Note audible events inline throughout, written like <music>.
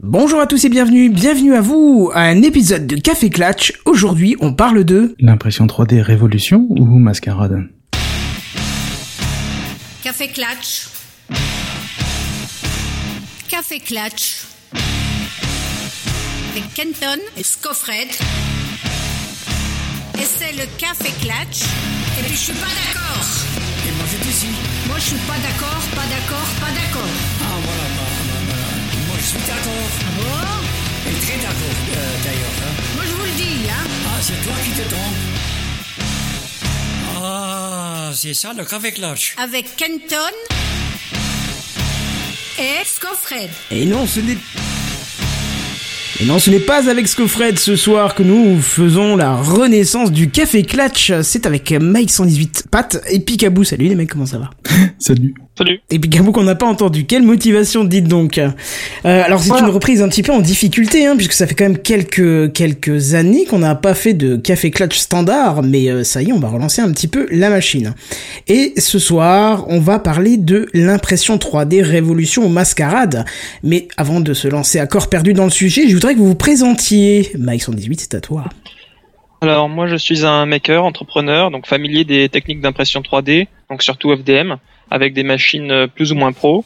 Bonjour à tous et bienvenue, bienvenue à vous à un épisode de Café Clatch. Aujourd'hui, on parle de L'impression 3D révolution ou mascarade Café Clatch. Café Clatch. Avec Kenton et Scoffred. Et c'est le Café Clatch. Et puis je suis pas d'accord. Et moi j'étais ici. Moi je suis pas d'accord, pas d'accord, pas d'accord. Suis d'accord. Bon, Et très d'accord euh, d'ailleurs. hein. moi je vous le dis, hein. Ah, c'est toi qui te trompes. Ah, c'est ça le café clutch. Avec Kenton et Scoffred. Et non, ce n'est et non, ce n'est pas avec Scofred ce soir que nous faisons la renaissance du Café Clatch. C'est avec Mike 118 Pat et Picaboo. Salut les mecs, comment ça va? <laughs> Salut. Salut. Et Picaboo qu'on n'a pas entendu. Quelle motivation, dites donc. Euh, alors c'est une reprise un petit peu en difficulté, hein, puisque ça fait quand même quelques quelques années qu'on n'a pas fait de Café Clatch standard, mais euh, ça y est, on va relancer un petit peu la machine. Et ce soir, on va parler de l'impression 3D révolution ou mascarade. Mais avant de se lancer à corps perdu dans le sujet, je voudrais que vous vous présentiez. Mike 118, c'est à toi. Alors moi je suis un maker, entrepreneur, donc familier des techniques d'impression 3D, donc surtout FDM, avec des machines euh, plus ou moins pro,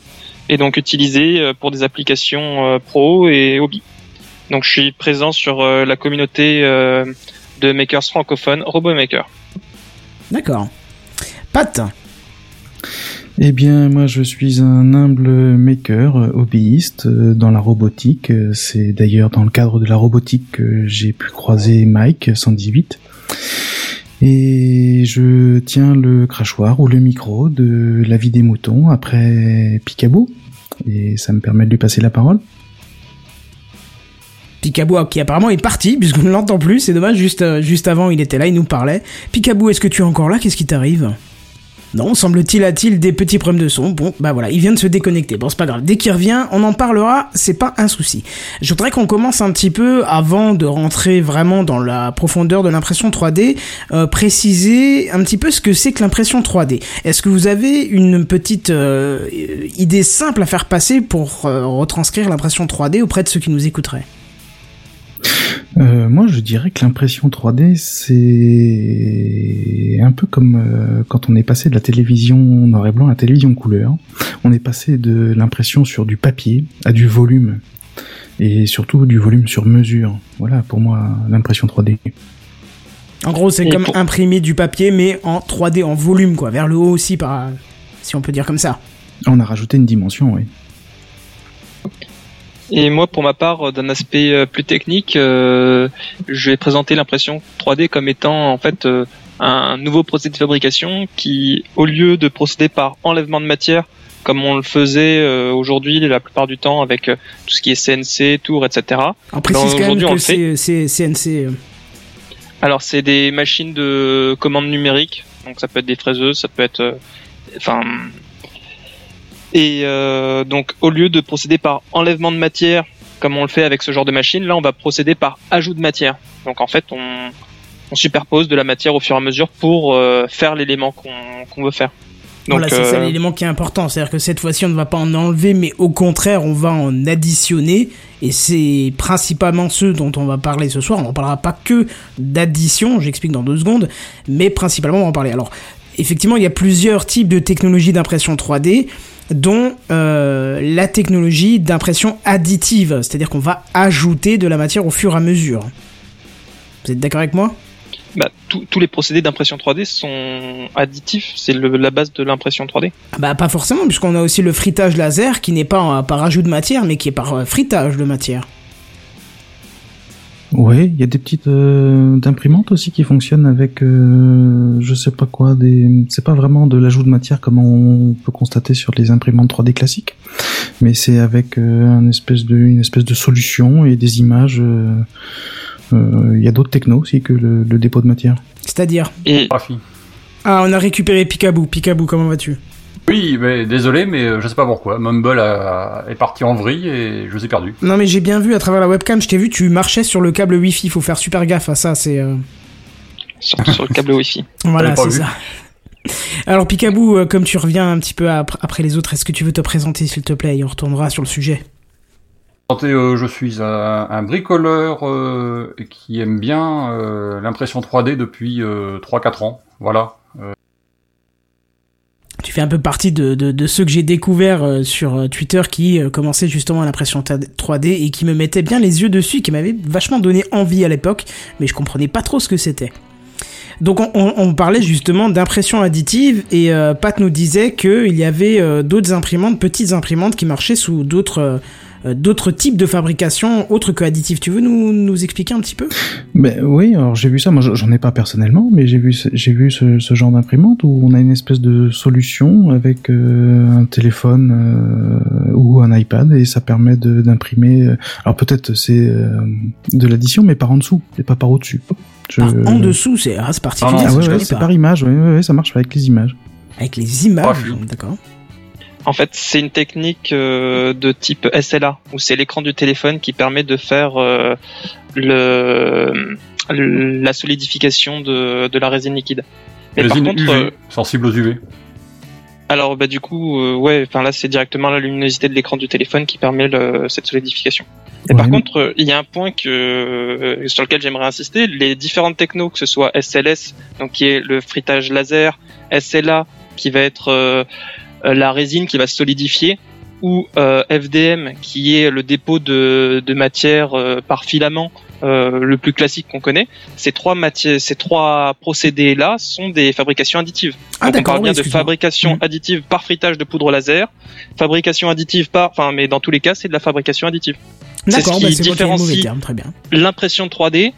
et donc utilisées euh, pour des applications euh, pro et hobby. Donc je suis présent sur la communauté de makers francophones RoboMaker. D'accord. Pat. Eh bien, moi, je suis un humble maker, hobbyiste dans la robotique. C'est d'ailleurs dans le cadre de la robotique que j'ai pu croiser Mike 118. Et je tiens le crachoir ou le micro de la vie des moutons après Picaboo. Et ça me permet de lui passer la parole. Picaboo qui apparemment est parti <laughs> puisqu'on ne l'entend plus, c'est dommage, juste, euh, juste avant il était là, il nous parlait. Picaboo, est-ce que tu es encore là? Qu'est-ce qui t'arrive? Non, semble-t-il a-t-il des petits problèmes de son. Bon, bah voilà, il vient de se déconnecter. Bon, c'est pas grave. Dès qu'il revient, on en parlera, c'est pas un souci. Je voudrais qu'on commence un petit peu, avant de rentrer vraiment dans la profondeur de l'impression 3D, euh, préciser un petit peu ce que c'est que l'impression 3D. Est-ce que vous avez une petite euh, idée simple à faire passer pour euh, retranscrire l'impression 3D auprès de ceux qui nous écouteraient? Euh, moi, je dirais que l'impression 3D, c'est un peu comme euh, quand on est passé de la télévision noir et blanc à la télévision couleur. On est passé de l'impression sur du papier à du volume. Et surtout du volume sur mesure. Voilà, pour moi, l'impression 3D. En gros, c'est comme pour- imprimer du papier, mais en 3D, en volume, quoi, vers le haut aussi, par, si on peut dire comme ça. On a rajouté une dimension, oui. Et moi pour ma part, d'un aspect euh, plus technique, euh, je vais présenter l'impression 3D comme étant en fait euh, un nouveau procédé de fabrication qui, au lieu de procéder par enlèvement de matière, comme on le faisait euh, aujourd'hui la plupart du temps avec euh, tout ce qui est CNC, tour, etc. On précise Ben, quand même que c'est CNC. euh, Alors c'est des machines de commande numérique, donc ça peut être des fraiseuses, ça peut être, euh, enfin, et euh, donc au lieu de procéder par enlèvement de matière, comme on le fait avec ce genre de machine, là on va procéder par ajout de matière. Donc en fait on, on superpose de la matière au fur et à mesure pour euh, faire l'élément qu'on qu'on veut faire. Donc voilà, c'est ça euh, l'élément qui est important. C'est-à-dire que cette fois-ci, on ne va pas en enlever, mais au contraire, on va en additionner. Et c'est principalement ceux dont on va parler ce soir. On ne parlera pas que d'addition, j'explique dans deux secondes, mais principalement, on va en parler. Alors, effectivement, il y a plusieurs types de technologies d'impression 3D, dont euh, la technologie d'impression additive. C'est-à-dire qu'on va ajouter de la matière au fur et à mesure. Vous êtes d'accord avec moi? Bah, tous- tous les procédés d'impression 3D sont additifs, c'est la base de l'impression 3D. Ah Bah pas forcément, puisqu'on a aussi le fritage laser qui n'est pas par ajout de matière, mais qui est par euh, fritage de matière. Ouais, il y a des petites euh, d'imprimantes aussi qui fonctionnent avec euh, je sais pas quoi, des c'est pas vraiment de l'ajout de matière comme on peut constater sur les imprimantes 3D classiques, mais c'est avec euh, un espèce de une espèce de solution et des images euh, euh, il y a d'autres technos aussi que le, le dépôt de matière. C'est-à-dire? Et. Ah, on a récupéré Picaboo. Picaboo, comment vas-tu? Oui, mais désolé, mais euh, je sais pas pourquoi. Mumble a- est parti en vrille et je vous ai perdu. Non mais j'ai bien vu à travers la webcam, je t'ai vu, tu marchais sur le câble Wi-Fi, faut faire super gaffe à ça, c'est... euh, surtout sur le câble Wi-Fi. <laughs> Voilà, c'est ça. Alors Picaboo, euh, comme tu reviens un petit peu ap- après les autres, est-ce que tu veux te présenter s'il te plaît et on retournera sur le sujet? Euh, je suis un, un bricoleur euh, qui aime bien euh, l'impression 3D depuis euh, 3-4 ans. Voilà. Tu fais un peu partie de, de, de ceux que j'ai découverts euh, sur euh, Twitter qui euh, commençaient justement à l'impression 3D et qui me mettaient bien les yeux dessus, qui m'avaient vachement donné envie à l'époque, mais je comprenais pas trop ce que c'était. Donc on, on- on parlait justement d'impression additive et euh, Pat nous disait qu'il y avait euh, d'autres imprimantes, petites imprimantes qui marchaient sous d'autres d'autres types de fabrication autres que additifs. Tu veux nous, nous expliquer un petit peu? Ben oui, alors j'ai vu ça. Moi, j'en ai pas personnellement, mais j'ai vu, ce- j'ai vu ce, ce genre d'imprimante où on a une espèce de solution avec euh, un téléphone euh, ou un iPad et ça permet de- d'imprimer. euh, alors peut-être c'est euh, de l'addition, mais par en dessous et pas par au-dessus. Je- Par En dessous, c'est ah, c'est particulier. Ah Ah ouais, ouais, c'est par image. Ouais, ouais, ouais, ça marche avec les images. Avec les images, je- d'accord. En fait, c'est une technique euh, de type SLA, où c'est l'écran du téléphone qui permet de faire euh, le, le- la solidification de, de la résine liquide. Mais par Résine contre, UV, euh, sensible aux UV. alors bah du coup, euh, ouais, enfin là c'est directement la luminosité de l'écran du téléphone qui permet le- cette solidification. Et Ouais, par contre, il y a un point que euh, sur lequel j'aimerais insister, les différentes technos, que ce soit SLS, donc qui est le frittage laser, SLA, qui va être la résine qui va se solidifier, ou euh, FDM, qui est le dépôt de, de matière euh, par filament euh, le plus classique qu'on connaît. Ces trois matières, ces trois procédés là sont des fabrications additives. Ah Donc, on parle oui, bien de fabrication Mm. additive par fritage de poudre laser, fabrication additive par, enfin, mais dans tous les cas, c'est de la fabrication additive. c'est ce bah, qui mauvais différencie-. L'impression 3D,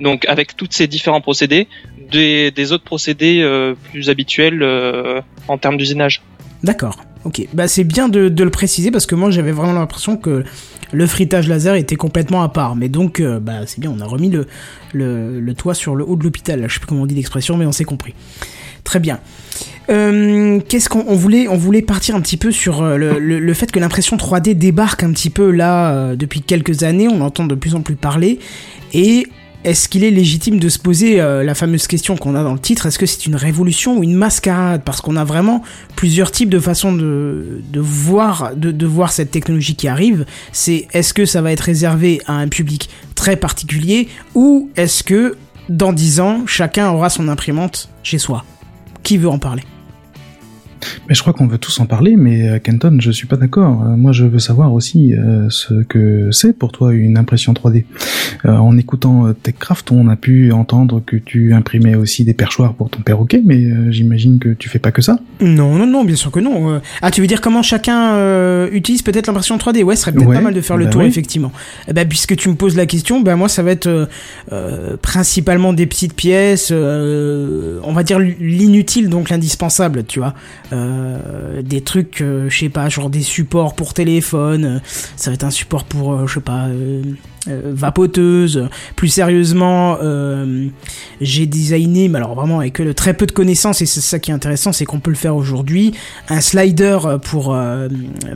donc avec tous ces différents procédés, des, des autres procédés euh, plus habituels euh, en termes d'usinage. D'accord, ok. Bah c'est bien de, le préciser parce que moi j'avais vraiment l'impression que le frittage laser était complètement à part. Mais donc, euh, bah c'est bien, on a remis le, toit sur le haut de l'hôpital. Je sais plus comment on dit l'expression, mais on s'est compris. Très bien. Euh, Qu'est-ce qu'on on voulait On voulait partir un petit peu sur euh, le, fait que l'impression 3D débarque un petit peu là depuis quelques années. On entend de plus en plus parler. Et est-ce qu'il est légitime de se poser euh, la fameuse question qu'on a dans le titre Est-ce que c'est une révolution ou une mascarade? Parce qu'on a vraiment plusieurs types de façons de, voir de voir cette technologie qui arrive. C'est est-ce que ça va être réservé à un public très particulier ou est-ce que dans 10 ans chacun aura son imprimante chez soi? Qui veut en parler? Mais je crois qu'on veut tous en parler, mais euh, Kenton, je suis pas d'accord. Euh, moi, je veux savoir aussi euh, ce que c'est pour toi une impression 3D. Euh, en écoutant euh, TechCraft, on a pu entendre que tu imprimais aussi des perchoirs pour ton perroquet, mais euh, j'imagine que tu fais pas que ça. Non, non, non, bien sûr que non. Euh, Ah, tu veux dire comment chacun euh, utilise peut-être l'impression 3D Ouais, ce serait peut-être Ouais, pas mal de faire le bah tour, oui. effectivement. Eh ben, puisque tu me poses la question, ben moi, ça va être euh, euh, principalement des petites pièces, euh, on va dire l'inutile, donc l'indispensable, tu vois. Euh, des trucs, euh, je sais pas, genre des supports pour téléphone, euh, ça va être un support pour, euh, je sais pas... euh, vapoteuse. Plus sérieusement, euh, j'ai designé, mais alors vraiment avec très peu de connaissances, et c'est ça qui est intéressant, c'est qu'on peut le faire aujourd'hui, un slider pour euh,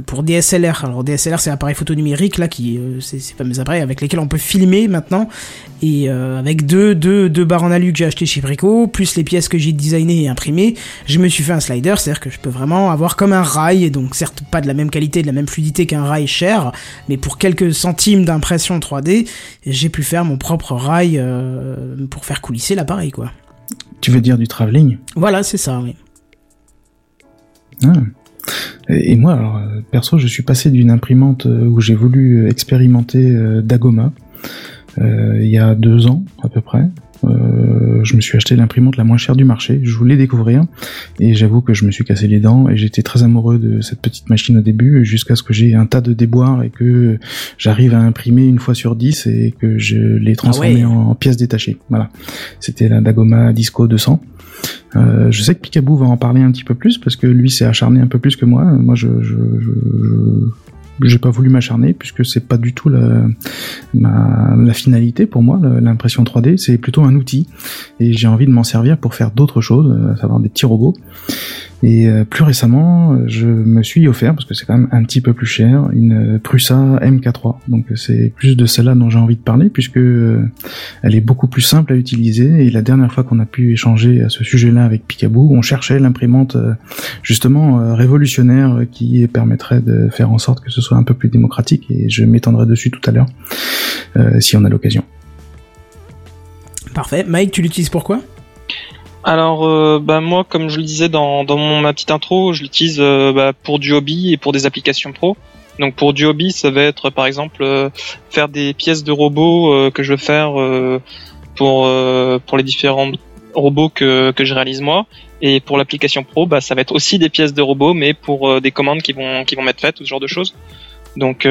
pour DSLR. Alors DSLR, c'est l'appareil photo numérique là, qui euh, c'est ces fameux appareils avec lesquels on peut filmer maintenant, et avec deux deux deux barres en alu que j'ai acheté chez Brico, plus les pièces que j'ai designées et imprimées, je me suis fait un slider, c'est-à-dire que je peux vraiment avoir comme un rail, et donc certes pas de la même qualité, de la même fluidité qu'un rail cher, mais pour quelques centimes d'impression 3D, j'ai pu faire mon propre rail euh, pour faire coulisser l'appareil, quoi. Tu veux dire du travelling? Voilà, c'est ça, oui. Ah. Et moi, alors, euh, perso, je suis passé d'une imprimante euh, où j'ai voulu expérimenter Dagoma euh, il y a deux ans à peu près. Euh, je me suis acheté l'imprimante la moins chère du marché. Je voulais découvrir et j'avoue que je me suis cassé les dents et j'étais très amoureux de cette petite machine au début jusqu'à ce que j'ai un tas de déboires et que j'arrive à imprimer une fois sur dix et que je l'ai transformé ouais. en, en pièces détachées. Voilà. C'était la Dagoma Disco 200. Euh, je sais que Picaboo va en parler un petit peu plus parce que lui s'est acharné un peu plus que moi. Moi, je, je, je, je- j'ai pas voulu m'acharner puisque c'est pas du tout la, finalité pour moi. L'impression 3D, c'est plutôt un outil et j'ai envie de m'en servir pour faire d'autres choses, à savoir des petits robots. Et euh, plus récemment, euh, je me suis offert, parce que c'est quand même un petit peu plus cher, une euh, Prusa MK3. Donc c'est plus de celle-là dont j'ai envie de parler, puisque euh, elle est beaucoup plus simple à utiliser. Et la dernière fois qu'on a pu échanger à ce sujet-là avec Picaboo, on cherchait l'imprimante euh, justement euh, révolutionnaire euh, qui permettrait de faire en sorte que ce soit un peu plus démocratique. Et je m'étendrai dessus tout à l'heure, euh, si on a l'occasion. Parfait. Mike, tu l'utilises pourquoi Alors, euh, bah moi, comme je le disais dans, ma petite intro, je l'utilise euh, bah, pour du hobby et pour des applications pro. Donc pour du hobby, ça va être par exemple euh, faire des pièces de robots euh, que je veux faire pour pour les différents robots que que je réalise moi. Et pour l'application pro, bah ça va être aussi des pièces de robots, mais pour des commandes qui vont qui vont m'être faites ce genre de choses. Donc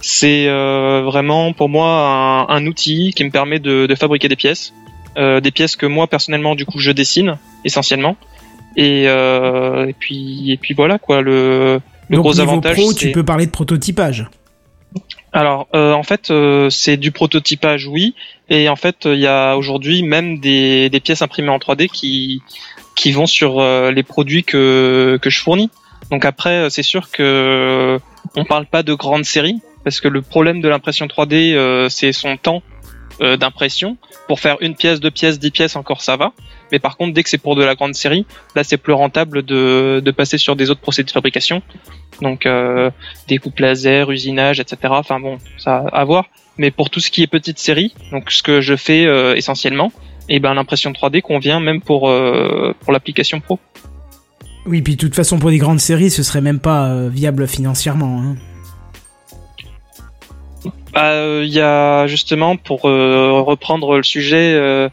c'est vraiment pour moi un, outil qui me permet de fabriquer des pièces, euh, des pièces que moi personnellement du coup je dessine essentiellement. Et, euh, et puis et puis voilà quoi le le Donc gros niveau avantage. pro, tu peux parler de prototypage. alors, euh, en fait, euh, c'est du prototypage, oui. Et en fait, il y a aujourd'hui même des, des pièces imprimées en 3D qui qui vont sur euh, les produits que que je fournis. Donc après, euh, c'est sûr que on parle pas de grandes séries parce que le problème de l'impression 3D, euh, c'est son temps euh, d'impression. Pour faire une pièce, deux pièces, dix pièces, encore ça va. Mais par contre, dès que c'est pour de la grande série, là, c'est plus rentable de de passer sur des autres procédés de fabrication. Donc euh, découpe laser, usinage, etc. Enfin bon, ça à voir. Mais pour tout ce qui est petite série, donc ce que je fais euh, essentiellement, et ben l'impression 3D convient même pour euh, pour l'application pro. Oui, puis de toute façon, pour des grandes séries, ce serait même pas viable financièrement. Hein. Bah, euh, Il y a justement pour euh, reprendre le sujet euh,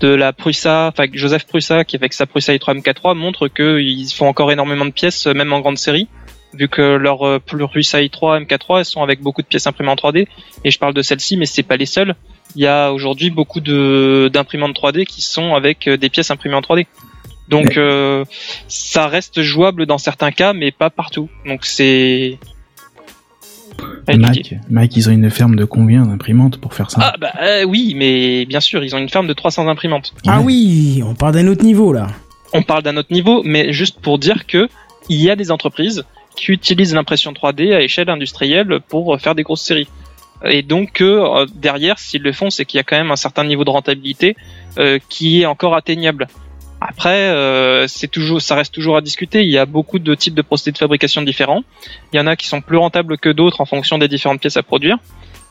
de la Prusa, enfin Joseph Prusa qui avec sa Prusa i3 MK3 montre qu'ils font encore énormément de pièces, même en grande série, vu que leur euh, Prusa i3 MK3 elles sont avec beaucoup de pièces imprimées en 3D. Et je parle de celles-ci, mais c'est pas les seules. Il y a aujourd'hui beaucoup de d'imprimantes 3D qui sont avec des pièces imprimées en 3D. Donc euh, ça reste jouable dans certains cas, mais pas partout. Donc c'est. Mike, Mike, ils ont une ferme de combien d'imprimantes pour faire ça Ah bah euh, oui, mais bien sûr, ils ont une ferme de 300 imprimantes. Ah Ouais. oui, on parle d'un autre niveau là. On parle d'un autre niveau, mais juste pour dire que il y a des entreprises qui utilisent l'impression 3D à échelle industrielle pour faire des grosses séries. Et donc euh, derrière, s'ils le font, c'est qu'il y a quand même un certain niveau de rentabilité euh, qui est encore atteignable. Après, euh, c'est toujours, ça reste toujours à discuter. Il y a beaucoup de types de procédés de fabrication différents. Il y en a qui sont plus rentables que d'autres en fonction des différentes pièces à produire.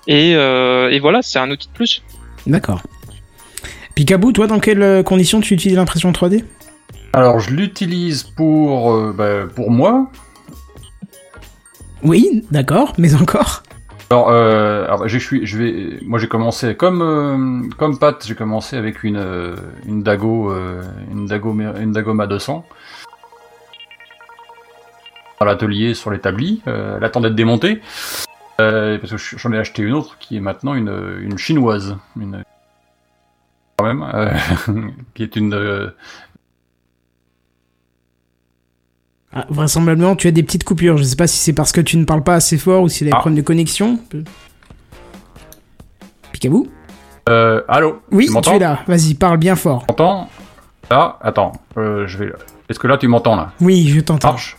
Et, euh, et voilà, c'est un outil de plus. D'accord. Picaboo, toi, dans quelles euh, conditions tu utilises l'impression 3D Alors, je l'utilise pour, euh, bah, pour moi. Oui, d'accord, mais encore Alors, euh, alors je suis, je vais, moi j'ai commencé comme euh, comme Pat, j'ai commencé avec une euh, une Dago, euh, une Dago, une Dagoma 200 à l'atelier sur l'établi. Euh, elle attend d'être démontée euh, parce que j'en ai acheté une autre qui est maintenant une une chinoise, une quand même, euh, <laughs> qui est une euh, Ah, Vraisemblablement, tu as des petites coupures. Je sais pas si c'est parce que tu ne parles pas assez fort ou si c'est des Ah. problèmes de connexion. Picaboo euh, allô. Oui, tu es là. Vas-y, parle bien fort. Tu m'entends? Là, attends, euh, je vais. Est-ce que là tu m'entends là? Oui, je t'entends. Marche.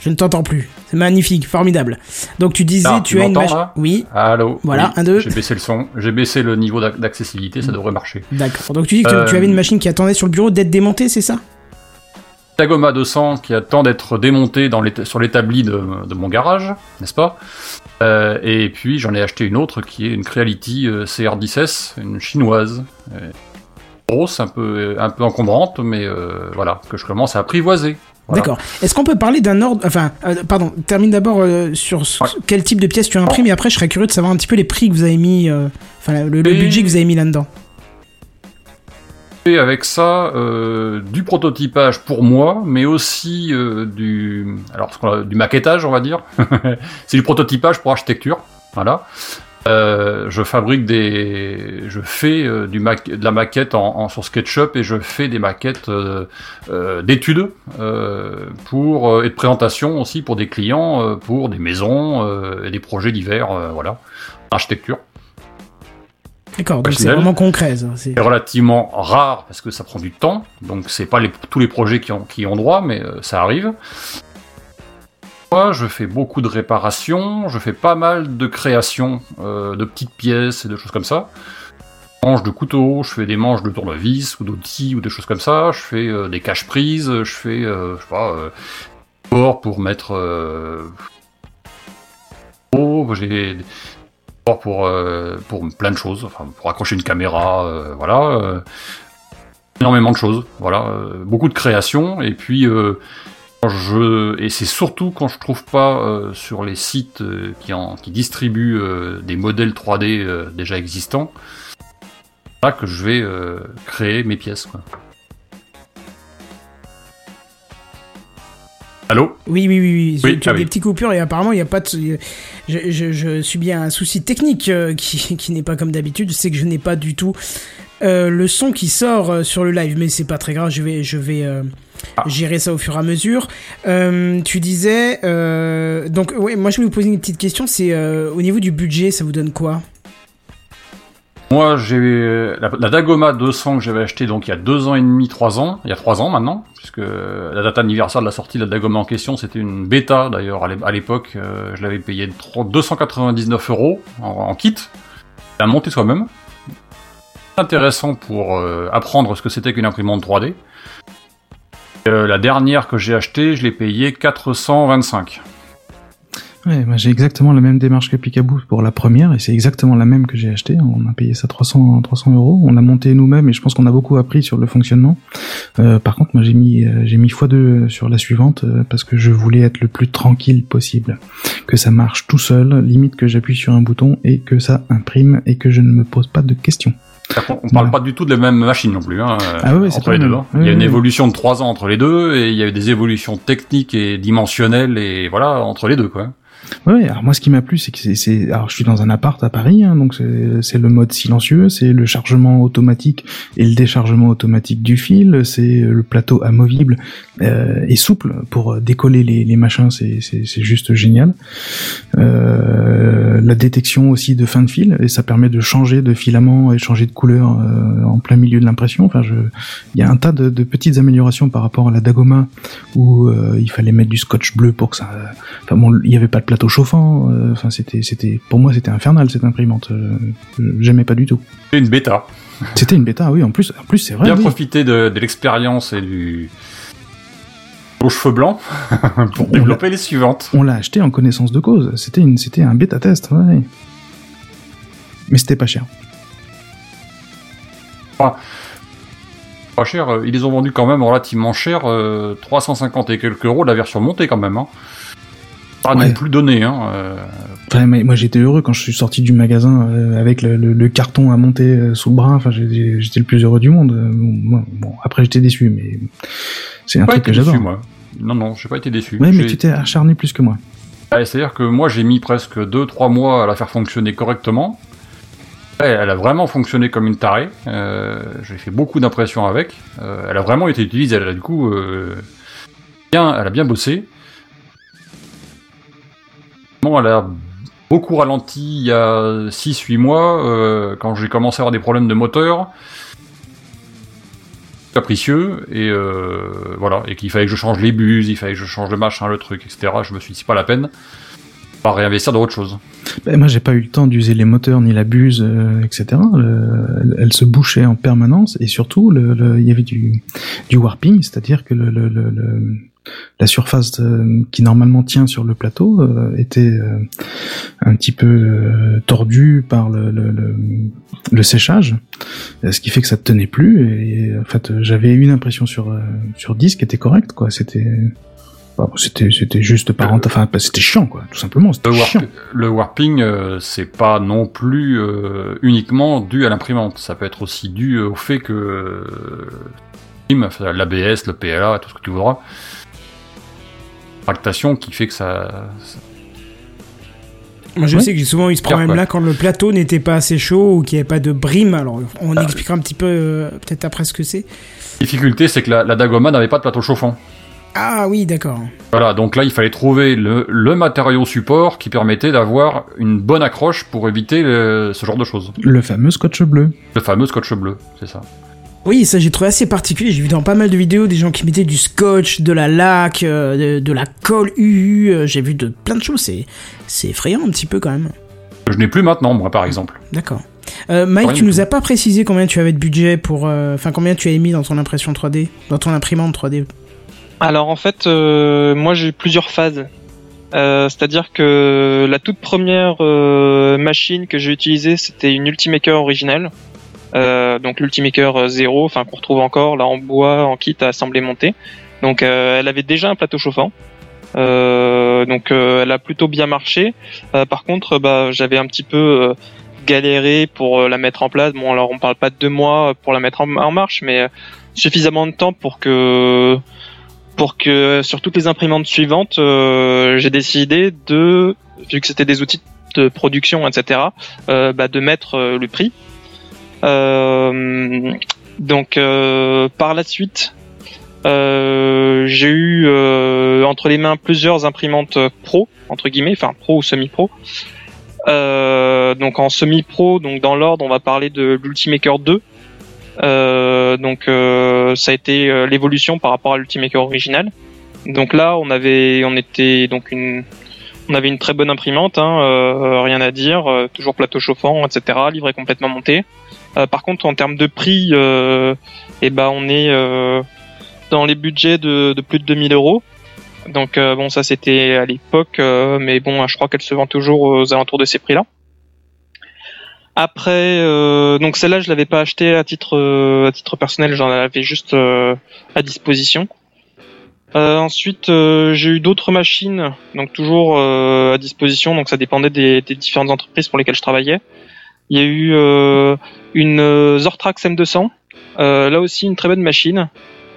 Je ne t'entends plus. C'est magnifique, formidable. Donc tu disais, Ah, tu, tu as une machine. Oui, Allô. Voilà, Oui, un, deux. J'ai baissé le son, j'ai baissé le niveau d'ac- d'accessibilité, ça devrait marcher. d'accord. Donc tu dis que tu- Euh, tu avais une machine qui attendait sur le bureau d'être démontée, c'est ça? Tagoma 200 qui attend d'être démonté dans sur l'établi de, de mon garage, n'est-ce pas? Euh, Et puis j'en ai acheté une autre qui est une Creality euh, CR10S, une chinoise. euh, grosse, un peu, un peu encombrante, mais euh, voilà, que je commence à apprivoiser. Voilà. D'accord. Est-ce qu'on peut parler d'un ordre Enfin, euh, pardon, termine d'abord euh, sur ce- Ouais. quel type de pièces tu imprimes et après je serais curieux de savoir un petit peu les prix que vous avez mis, enfin le, le Et- budget que vous avez mis là-dedans. Avec ça, euh, du prototypage pour moi, mais aussi euh, du, alors du maquettage, on va dire. <laughs> c'est du prototypage pour architecture, voilà. Euh, je fabrique des, je fais du ma- de la maquette en, sur SketchUp et je fais des maquettes euh, d'études pour et de présentation aussi pour des clients, pour des maisons et des projets divers, voilà, architecture. D'accord, donc c'est vraiment concret. c'est- relativement rare parce que ça prend du temps, donc c'est pas les, tous les projets qui ont, qui ont droit, mais euh, ça arrive. Moi, je fais beaucoup de réparations, je fais pas mal de créations euh, de petites pièces et de choses comme ça. Manches de couteaux, je fais des manches de tournevis ou d'outils ou des choses comme ça. Je fais euh, des caches-prises, je fais, je sais pas, pour mettre. Oh, j'ai pour euh, pour plein de choses, enfin pour accrocher une caméra, euh, voilà. euh, énormément de choses, voilà, beaucoup de créations et puis je et c'est surtout quand je trouve pas sur les sites qui en qui distribuent des modèles 3D euh, déjà existants, là que je vais créer mes pièces. Allô Oui, oui, oui, oui. Oui, tu as ah des oui. petites coupures et apparemment il n'y a pas de. Je, je, je subis un souci technique euh, qui, <laughs> qui n'est pas comme d'habitude. C'est que je n'ai pas du tout euh, le son qui sort euh, sur le live, mais c'est pas très grave. Je vais, je vais euh, Ah. gérer ça au fur et à mesure. Euh, tu disais. Donc, ouais, moi je voulais vous poser une petite question. C'est au niveau du budget, ça vous donne quoi? Moi, j'ai la, la Dagoma 200 que j'avais acheté donc il y a deux ans et demi, trois ans, il y a trois ans maintenant, puisque la date anniversaire de la sortie de la Dagoma en question, c'était une bêta d'ailleurs à l'é- à l'époque, euh, je l'avais payé 3 299 euros en, en kit, à monter soi-même. Intéressant pour euh, apprendre ce que c'était qu'une imprimante 3D. Euh, la dernière que j'ai achetée, je l'ai payé 425. Ouais, moi j'ai exactement la même démarche que Picaboo pour la première et c'est exactement la même que j'ai acheté. On a payé ça 300 300 euros. On l'a monté nous-mêmes et je pense qu'on a beaucoup appris sur le fonctionnement. Euh, par contre, moi j'ai mis euh, j'ai mis x2 sur la suivante euh, parce que je voulais être le plus tranquille possible, que ça marche tout seul, limite que j'appuie sur un bouton et que ça imprime et que je ne me pose pas de questions. On parle Ouais. pas du tout de la même machine non plus, hein, Ah ouais, entre les deux. hein. Il y a une évolution de 3 ans entre les deux, et il y a eu des évolutions techniques et dimensionnelles, et voilà, entre les deux, quoi. Ouais, alors moi ce qui m'a plu c'est que c'est- alors je suis dans un appart à Paris hein, donc c'est le mode silencieux, c'est le chargement automatique et le déchargement automatique du fil, c'est le plateau amovible euh, et souple pour euh, décoller les, les machins, c'est c'est juste génial. Euh, la détection aussi de fin de fil et ça permet de changer de filament et changer de couleur euh, en plein milieu de l'impression. Enfin il y a un tas de, de petites améliorations par rapport à la Dagoma où euh, il fallait mettre du scotch bleu pour que ça Enfin bon, il n'y avait pas de plateau chauffant. euh, Enfin, c'était, c'était, pour moi, c'était infernal cette imprimante. euh, J'aimais pas du tout. C'est une bêta. C'était une bêta, oui. En plus, en plus, c'est vrai. Bien oui. profiter de, de l'expérience et du aux cheveux blancs <laughs> pour On développer les suivantes. On l'a acheté en connaissance de cause. C'était une, c'était un bêta test. Ouais. Mais c'était pas cher. Pas cher, euh, ils les ont vendus quand même relativement cher, euh, 350 et quelques euros la version montée quand même. Hein. Pas Ouais. non plus donné, hein. euh, mais moi, j'étais heureux quand je suis sorti du magasin euh, avec le, le- le carton à monter euh, sous le bras. Enfin, j'étais le plus heureux du monde. Euh, Bon, après, j'étais déçu, mais c'est un pas truc que été j'adore. déçu, moi. Non, non, j'ai pas été déçu. Ouais, mais tu t'es acharné plus que moi. Ouais, C'est-à-dire que moi j'ai mis presque 2-3 mois à la faire fonctionner correctement. Elle a vraiment fonctionné comme une tarée. Euh, j'ai fait beaucoup d'impressions avec. Euh, elle a vraiment été utilisée. Elle a du coup euh, bien, elle a bien bossé. Bon, elle a beaucoup ralenti il y a 6-8 mois euh, quand j'ai commencé à avoir des problèmes de moteur capricieux et euh, voilà et qu'il fallait que je change les buses, il fallait que je change le machin, le truc, etc. Je me suis dit c'est pas la peine. Va réinvestir dans autre chose. Ben, moi, j'ai pas eu le temps d'user les moteurs ni la buse, euh, etc. Le- elle, se bouchait en permanence et surtout, il y avait du, du warping, c'est-à-dire que le- la surface euh, qui normalement tient sur le plateau euh, était euh, un petit peu euh, tordue par le, le, le, le séchage, euh, ce qui fait que ça tenait plus. Et, en fait, j'avais une impression sur euh, sur 10 qui était correcte, quoi. C'était bon, c'était c'était juste par enfin c'était chiant quoi tout simplement c'était Le, chiant le warping, euh, c'est pas non plus euh, uniquement dû à l'imprimante. Ça peut être aussi dû au fait que euh, l'ABS, le PLA, tout ce que tu voudras, tractation qui fait que ça, ça- Moi, je Ouais. sais que j'ai souvent eu ce problème-là quand le plateau n'était pas assez chaud ou qu'il n'y avait pas de brime. Alors, on Ah. expliquera un petit peu, euh, peut-être après ce que c'est. La difficulté, c'est que la, la Dagoma n'avait pas de plateau chauffant. Ah oui, d'accord. Voilà, donc là, il fallait trouver le, le matériau support qui permettait d'avoir une bonne accroche pour éviter le- ce genre de choses. Le fameux scotch bleu. Le fameux scotch bleu, c'est ça. Oui, ça j'ai trouvé assez particulier. J'ai vu dans pas mal de vidéos des gens qui mettaient du scotch, de la laque, euh, de, de la colle UU. euh, J'ai vu de plein de choses. C'est c'est effrayant un petit peu quand même. Je n'ai plus maintenant, moi, par exemple. D'accord. Euh, Mike, Rien tu nous tout. as pas précisé combien tu avais de budget pour, euh, enfin combien tu avais mis dans ton impression 3D, dans ton imprimante 3D. Alors en fait, euh, moi j'ai eu plusieurs phases. Euh, C'est-à-dire que la toute première euh, machine que j'ai utilisée, c'était une Ultimaker originale. Euh, donc l'Ultimaker 0, enfin qu'on retrouve encore là en bois, en kit à assembler monter. Donc euh, elle avait déjà un plateau chauffant. Euh, donc euh, elle a plutôt bien marché. Euh, par contre, bah, j'avais un petit peu euh, galéré pour euh, la mettre en place. Bon, alors on parle pas de deux mois pour la mettre en, marche, mais euh, suffisamment de temps pour que pour que sur toutes les imprimantes suivantes, euh, j'ai décidé de, vu que c'était des outils de production, etc., euh, bah, de mettre euh, le prix. Euh, donc euh, par la suite, euh, j'ai eu euh, entre les mains plusieurs imprimantes pro entre guillemets, enfin pro ou semi-pro. Euh, donc en semi-pro, donc dans l'ordre, on va parler de l'Ultimaker 2. Euh, donc ça a été l'évolution par rapport à l'Ultimaker original. Donc là, on avait, on était donc une, on avait une très bonne imprimante, hein, rien à dire, toujours plateau chauffant, etc. Livré complètement monté. Euh, par contre, en termes de prix, euh, eh ben on est euh, dans les budgets de, plus de 2000 euros. Donc bon, ça c'était à l'époque, mais bon, je crois qu'elle se vend toujours aux alentours de ces prix-là. Après, donc celle-là, je l'avais pas achetée à titre à titre personnel, j'en avais juste à disposition. Ensuite, j'ai eu d'autres machines, donc toujours à disposition. Donc ça dépendait des différentes entreprises pour lesquelles je travaillais. Il y a eu euh, une euh, Zortrax M200, euh, là aussi une très bonne machine.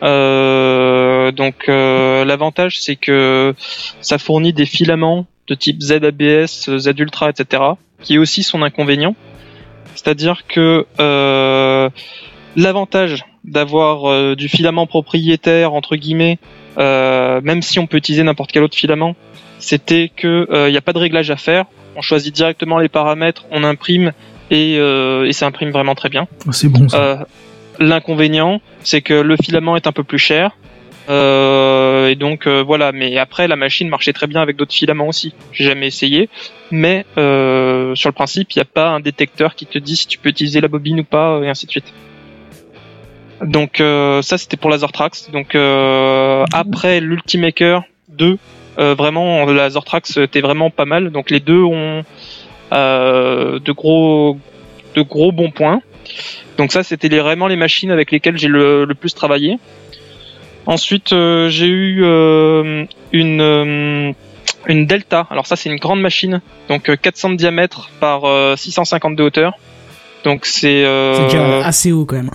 Donc l'avantage c'est que ça fournit des filaments de type ZABS, Z Ultra, etc. Qui est aussi son inconvénient. C'est-à-dire que l'avantage d'avoir du filament propriétaire entre guillemets, même si on peut utiliser n'importe quel autre filament, c'était que il n'y a pas de réglage à faire. On choisit directement les paramètres, on imprime et, euh, et ça imprime vraiment très bien. C'est bon ça. Euh, L'inconvénient, c'est que le filament est un peu plus cher. Euh, et donc euh, voilà, mais après la machine marchait très bien avec d'autres filaments aussi. J'ai jamais essayé, mais euh, sur le principe, il n'y a pas un détecteur qui te dit si tu peux utiliser la bobine ou pas, et ainsi de suite. Donc euh, ça c'était pour la Zortrax. Donc euh, après l'Ultimaker 2, euh, vraiment la Zortrax était vraiment pas mal. Donc les deux ont de gros de gros bons points. Donc ça, c'était les- vraiment les machines avec lesquelles j'ai le, le plus travaillé. Ensuite, euh, j'ai eu euh, une euh, une Delta. Alors ça, c'est une grande machine, donc euh, 400 de diamètre par euh, 650 de hauteur. Donc c'est euh, assez haut quand même.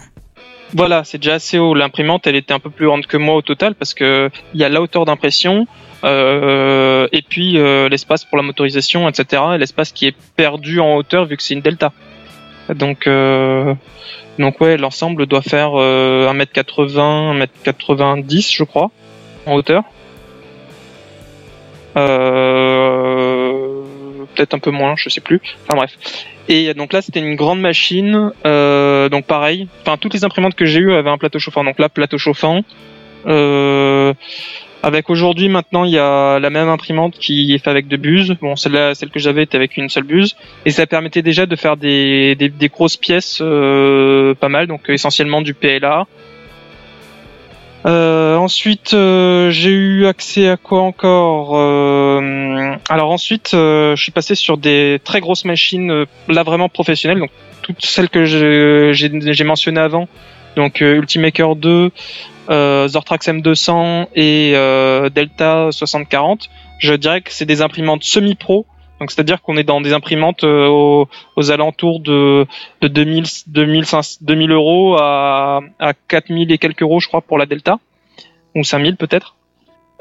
Voilà, c'est déjà assez haut. L'imprimante, elle était un peu plus grande que moi au total parce que il y a la hauteur d'impression euh, et puis euh, l'espace pour la motorisation, etc. Et l'espace qui est perdu en hauteur vu que c'est une delta. Donc, euh, donc ouais, l'ensemble doit faire euh, 1m80, 1m90, je crois, en hauteur. Euh, peut-être un peu moins, je sais plus. Enfin bref. Et donc là, c'était une grande machine. Euh, donc pareil. Enfin, toutes les imprimantes que j'ai eues avaient un plateau chauffant. Donc là, plateau chauffant. Euh, avec aujourd'hui, maintenant, il y a la même imprimante qui est faite avec deux buses. Bon, celle-là, celle que j'avais était avec une seule buse. Et ça permettait déjà de faire des, des, des grosses pièces euh, pas mal. Donc essentiellement du PLA. Euh, ensuite, euh, j'ai eu accès à quoi encore Euh, Alors ensuite, euh, je suis passé sur des très grosses machines, euh, là vraiment professionnelles, donc toutes celles que j'ai mentionnées avant, donc euh, Ultimaker 2, euh, Zortrax M200 et Delta 6040. Je dirais que c'est des imprimantes semi-pro, donc c'est-à-dire qu'on est dans des imprimantes euh, aux, alentours de, de 2000, 2500 2000 euros à, à 4000 et quelques euros, je crois, pour la Delta, ou 5000 peut-être.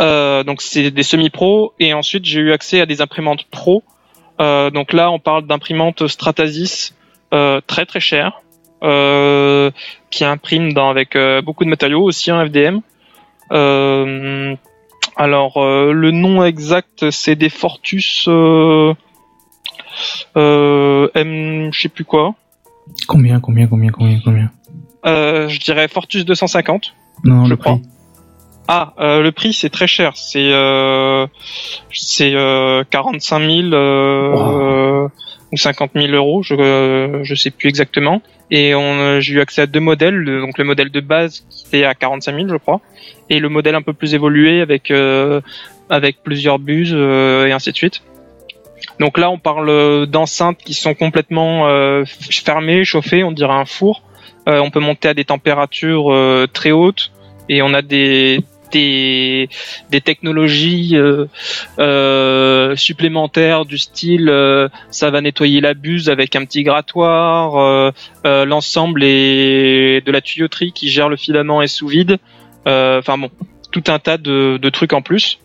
Euh, donc c'est des semi-pro et ensuite j'ai eu accès à des imprimantes pro. Euh, donc là on parle d'imprimantes Stratasys très très chères qui impriment avec beaucoup de matériaux aussi un FDM. Alors, euh, le nom exact, c'est des Fortus euh, euh, M, je sais plus quoi. Combien, combien, combien, combien, combien? Euh, je dirais Fortus 250. Non, Je le crois. Ah, euh, le prix c'est très cher. C'est euh, c'est euh, 45 000 euh, Wow. ou 50 000 euros. Je euh, je sais plus exactement. Et on euh, j'ai eu accès à deux modèles. le- donc le modèle de base qui était à 45 000 je crois, et le modèle un peu plus évolué avec euh, avec plusieurs buses euh, et ainsi de suite. Donc là on parle d'enceintes qui sont complètement euh, fermées, chauffées. On dirait un four. Euh, on peut monter à des températures euh, très hautes et on a des des, des technologies euh, euh, supplémentaires du style euh, ça va nettoyer la buse avec un petit grattoir euh, euh, l'ensemble est de la tuyauterie qui gère le filament est sous vide. Euh, enfin bon tout un tas de, de trucs en plus.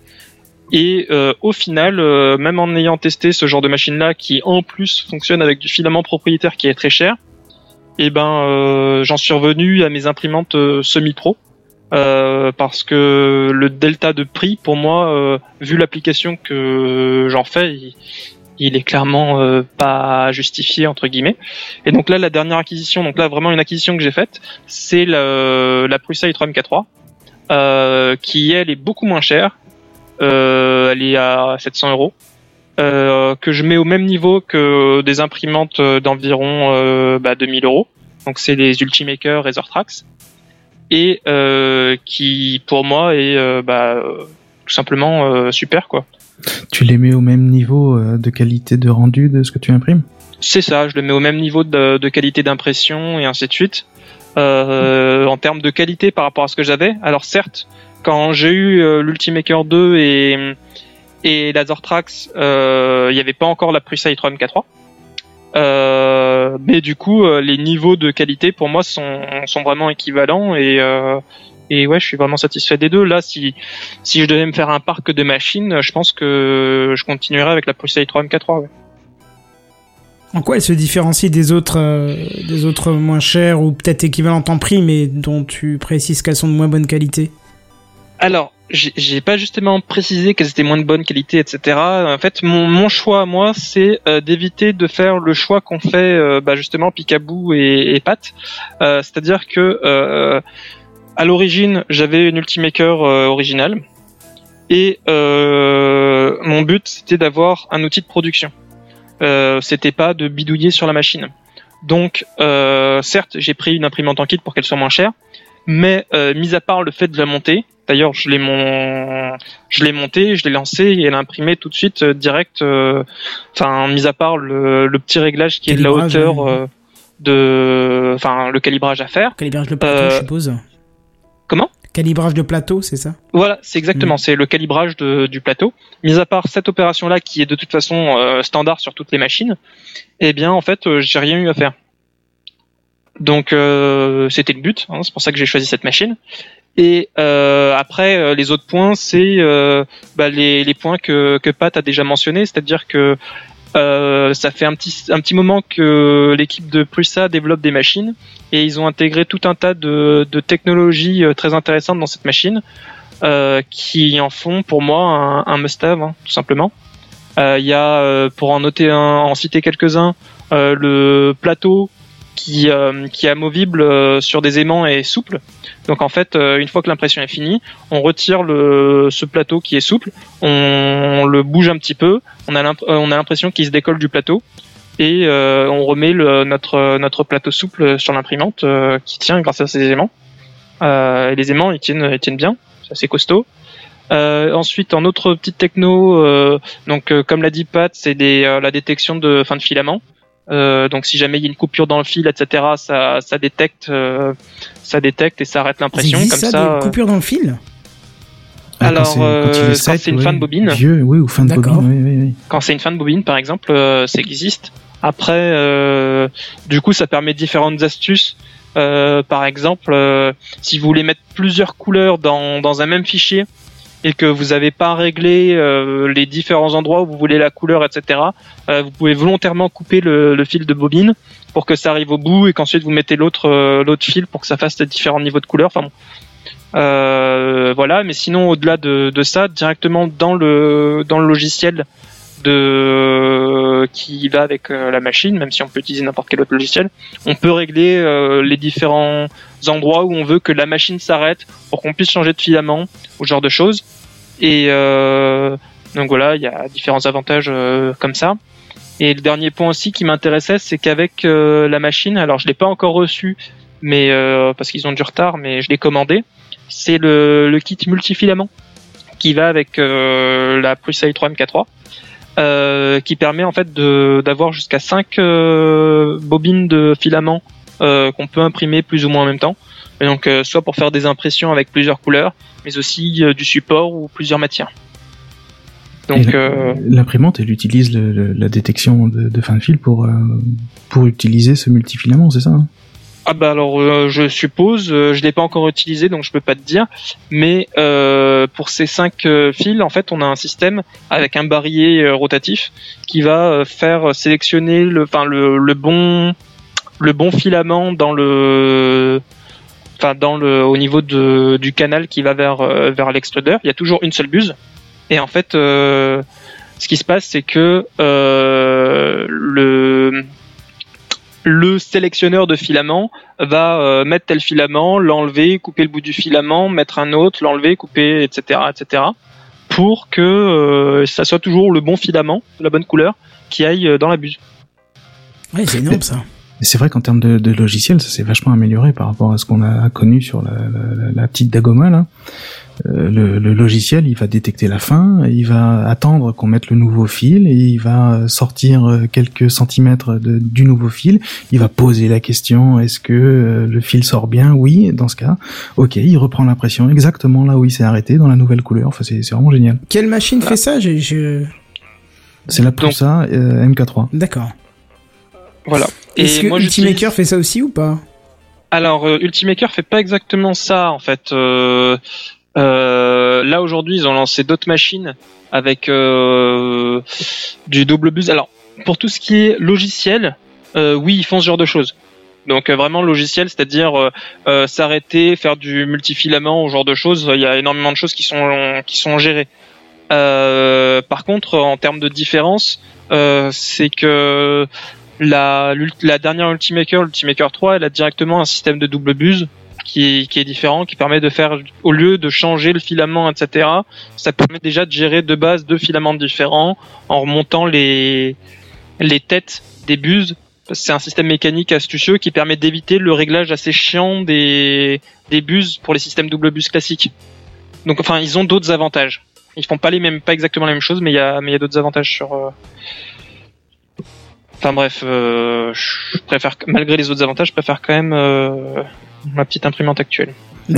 Et au final même en ayant testé ce genre de machine là qui en plus fonctionne avec du filament propriétaire qui est très cher et ben euh, j'en suis revenu à mes imprimantes semi-pro euh, parce que le delta de prix pour moi euh, vu l'application que j'en fais il, est clairement euh, pas justifié entre guillemets. Et donc là la dernière acquisition donc là vraiment une acquisition que j'ai faite c'est le- la Prusa i3 MK3 euh, qui elle est beaucoup moins chère. Euh, elle est à 700 euros euh, que je mets au même niveau que des imprimantes d'environ bah, 2000 euros. Donc c'est les Ultimaker Razortrax et euh, qui pour moi est euh, bah, euh, tout simplement euh, super quoi. Tu les mets au même niveau euh, de qualité de rendu de ce que tu imprimes? C'est ça, je le mets au même niveau de, de qualité d'impression et ainsi de suite. Euh, en termes de qualité par rapport à ce que j'avais. Alors certes, quand j'ai eu euh, l'Ultimaker 2 et et euh, il n'y avait pas encore la Prusa i3 MK3. Euh, mais du coup, euh, les niveaux de qualité pour moi sont, sont vraiment équivalents et euh, et ouais, je suis vraiment satisfait des deux. Là, si si je devais me faire un parc de machines, je pense que je continuerai avec la Prusa i3 MK3. ouais. En quoi elle se différencie des autres, euh, des autres moins chères ou peut-être équivalentes en prix, mais dont tu précises qu'elles sont de moins bonne qualité? Alors, j'ai pas justement précisé qu'elles étaient moins de bonne qualité, etc. En fait, mon, mon choix, moi, c'est euh, d'éviter de faire le choix qu'ont fait euh, bah, justement Picaboo et, et Pat. Euh, C'est-à-dire que euh, à l'origine, j'avais une Ultimaker euh, originale et euh, mon but, c'était d'avoir un outil de production. C'était pas de bidouiller sur la machine. Donc, certes, j'ai pris une imprimante en kit pour qu'elle soit moins chère, mais euh, mis à part le fait de la monter, d'ailleurs je l'ai mon, je l'ai monté, je l'ai lancé et elle a imprimé tout de suite euh, direct. euh, Enfin, mis à part le, le petit réglage qui est de la hauteur ouais. euh, de, enfin le calibrage à faire. Calibrage de plateau, je suppose. Comment? Calibrage de plateau, c'est ça? Voilà, c'est exactement, Mm. c'est le calibrage de- du plateau. Mis à part cette opération-là qui est de toute façon euh, standard sur toutes les machines, eh bien en fait euh, j'ai rien eu à faire. Donc euh, c'était le but, hein, c'est pour ça que j'ai choisi cette machine. Et euh, après euh, les autres points, c'est euh, bah, les, les points que, que Pat a déjà mentionnés, c'est-à-dire que euh, ça fait un petit un petit moment que l'équipe de Prusa développe des machines et ils ont intégré tout un tas de, de technologies euh, très intéressantes dans cette machine qui en font pour moi un, un must-have hein, tout simplement. Il y a pour en noter un, en citer quelques-uns le plateau qui euh, qui est amovible euh, sur des aimants et souple. Donc en fait, euh, une fois que l'impression est finie, on retire le ce plateau qui est souple, on, le bouge un petit peu, on a l'imp- euh, on a l'impression qu'il se décolle du plateau et euh, on remet le, notre notre plateau souple sur l'imprimante euh, qui tient grâce à ces aimants. Et les aimants ils tiennent ils tiennent bien, c'est assez costaud. Euh, ensuite, en autre petite techno, euh, donc euh, comme l'a dit Pat, c'est la détection de fin de filament. Euh, donc si jamais il y a une coupure dans le fil, etc., ça, ça détecte, euh, ça détecte et ça arrête l'impression. Comme ça, ça. des coupures dans le fil Ah, Alors, quand c'est- euh, une ouais, fin de bobine. Vieux, oui, ou fin de D'accord. bobine, oui, oui, oui. quand c'est une fin de bobine par exemple euh, ça existe après euh, du coup ça permet différentes astuces Euh, par exemple euh, si vous voulez mettre plusieurs couleurs dans, dans un même fichier et que vous n'avez pas réglé euh, les différents endroits où vous voulez la couleur etc euh, vous pouvez volontairement couper le, fil de bobine pour que ça arrive au bout et qu'ensuite vous mettez l'autre euh, fil pour que ça fasse les différents niveaux de couleur. Enfin bon. Voilà, mais sinon au-delà de, ça, directement dans le dans le logiciel qui va avec la machine, même si on peut utiliser n'importe quel autre logiciel, on peut régler les différents endroits où on veut que la machine s'arrête pour qu'on puisse changer de filament ou ce genre de choses. Et euh, donc voilà, il y a différents avantages euh, comme ça. Et le dernier point aussi qui m'intéressait, c'est qu'avec euh, la machine, alors je l'ai pas encore reçu, mais parce qu'ils ont du retard, mais je l'ai commandé. C'est le, kit multifilament qui va avec la Prusa i3 MK3, euh, qui permet en fait d'avoir jusqu'à 5 bobines de filaments qu'on peut imprimer plus ou moins en même temps. Et donc euh, soit pour faire des impressions avec plusieurs couleurs, mais aussi euh, du support ou plusieurs matières. Donc euh, L'imprimante, elle utilise le- le- la détection de, de fin de fil pour, euh, pour utiliser ce multifilament, c'est ça hein? Ah bah alors euh, je suppose, euh, je l'ai pas encore utilisé donc je peux pas te dire, mais euh, pour ces cinq euh, fils en fait on a un système avec un barillet euh, rotatif qui va euh, faire sélectionner le, enfin le, le bon le bon filament dans le enfin dans le au niveau de, du canal qui va vers euh, vers l'extrudeur. Il y a toujours une seule buse et en fait euh, ce qui se passe c'est que euh, le le sélectionneur de filaments va mettre tel filament, l'enlever, couper le bout du filament, mettre un autre, l'enlever, couper, etc., etc., pour que ça soit toujours le bon filament, la bonne couleur, qui aille dans la buse. Ouais, c'est énorme ça. Et c'est vrai qu'en termes de, de logiciel, ça s'est vachement amélioré par rapport à ce qu'on a connu sur la, la- la- la petite Dagoma là. Euh, le, le logiciel, il va détecter la fin, il va attendre qu'on mette le nouveau fil, et il va sortir euh, quelques centimètres de- du nouveau fil. Il va poser la question est-ce que euh, le fil sort bien? Oui, dans ce cas. Ok, il reprend l'impression exactement là où il s'est arrêté dans la nouvelle couleur. Enfin, c'est c'est vraiment génial. Quelle machine fait ça? J'ai- je- C'est la Prusa euh, MK3. D'accord. Voilà. Est-ce que moi, Ultimaker fait ça aussi ou pas Alors, euh, Ultimaker fait pas exactement ça en fait. Euh, euh, là aujourd'hui, ils ont lancé d'autres machines avec euh, du double bus. Alors, pour tout ce qui est logiciel, oui, ils font ce genre de choses. Donc vraiment logiciel, c'est-à-dire euh, s'arrêter, faire du multifilament, ce genre de choses. Il y a énormément de choses qui sont qui sont gérées. Euh, par contre, en termes de différence, euh, c'est que la, la dernière Ultimaker, l'Ultimaker 3, elle a directement un système de double buse qui, qui est différent, qui permet de faire, au lieu de changer le filament, etc., ça permet déjà de gérer de base deux filaments différents en remontant les, les têtes des buses. C'est un système mécanique astucieux qui permet d'éviter le réglage assez chiant des, des buses pour les systèmes double bus classiques. Donc, enfin, ils ont d'autres avantages. Ils font pas les mêmes, pas exactement la même chose, mais il y a, mais il y a d'autres avantages sur, euh, Enfin bref, euh, je préfère malgré les autres avantages, je préfère quand même euh, ma petite imprimante actuelle.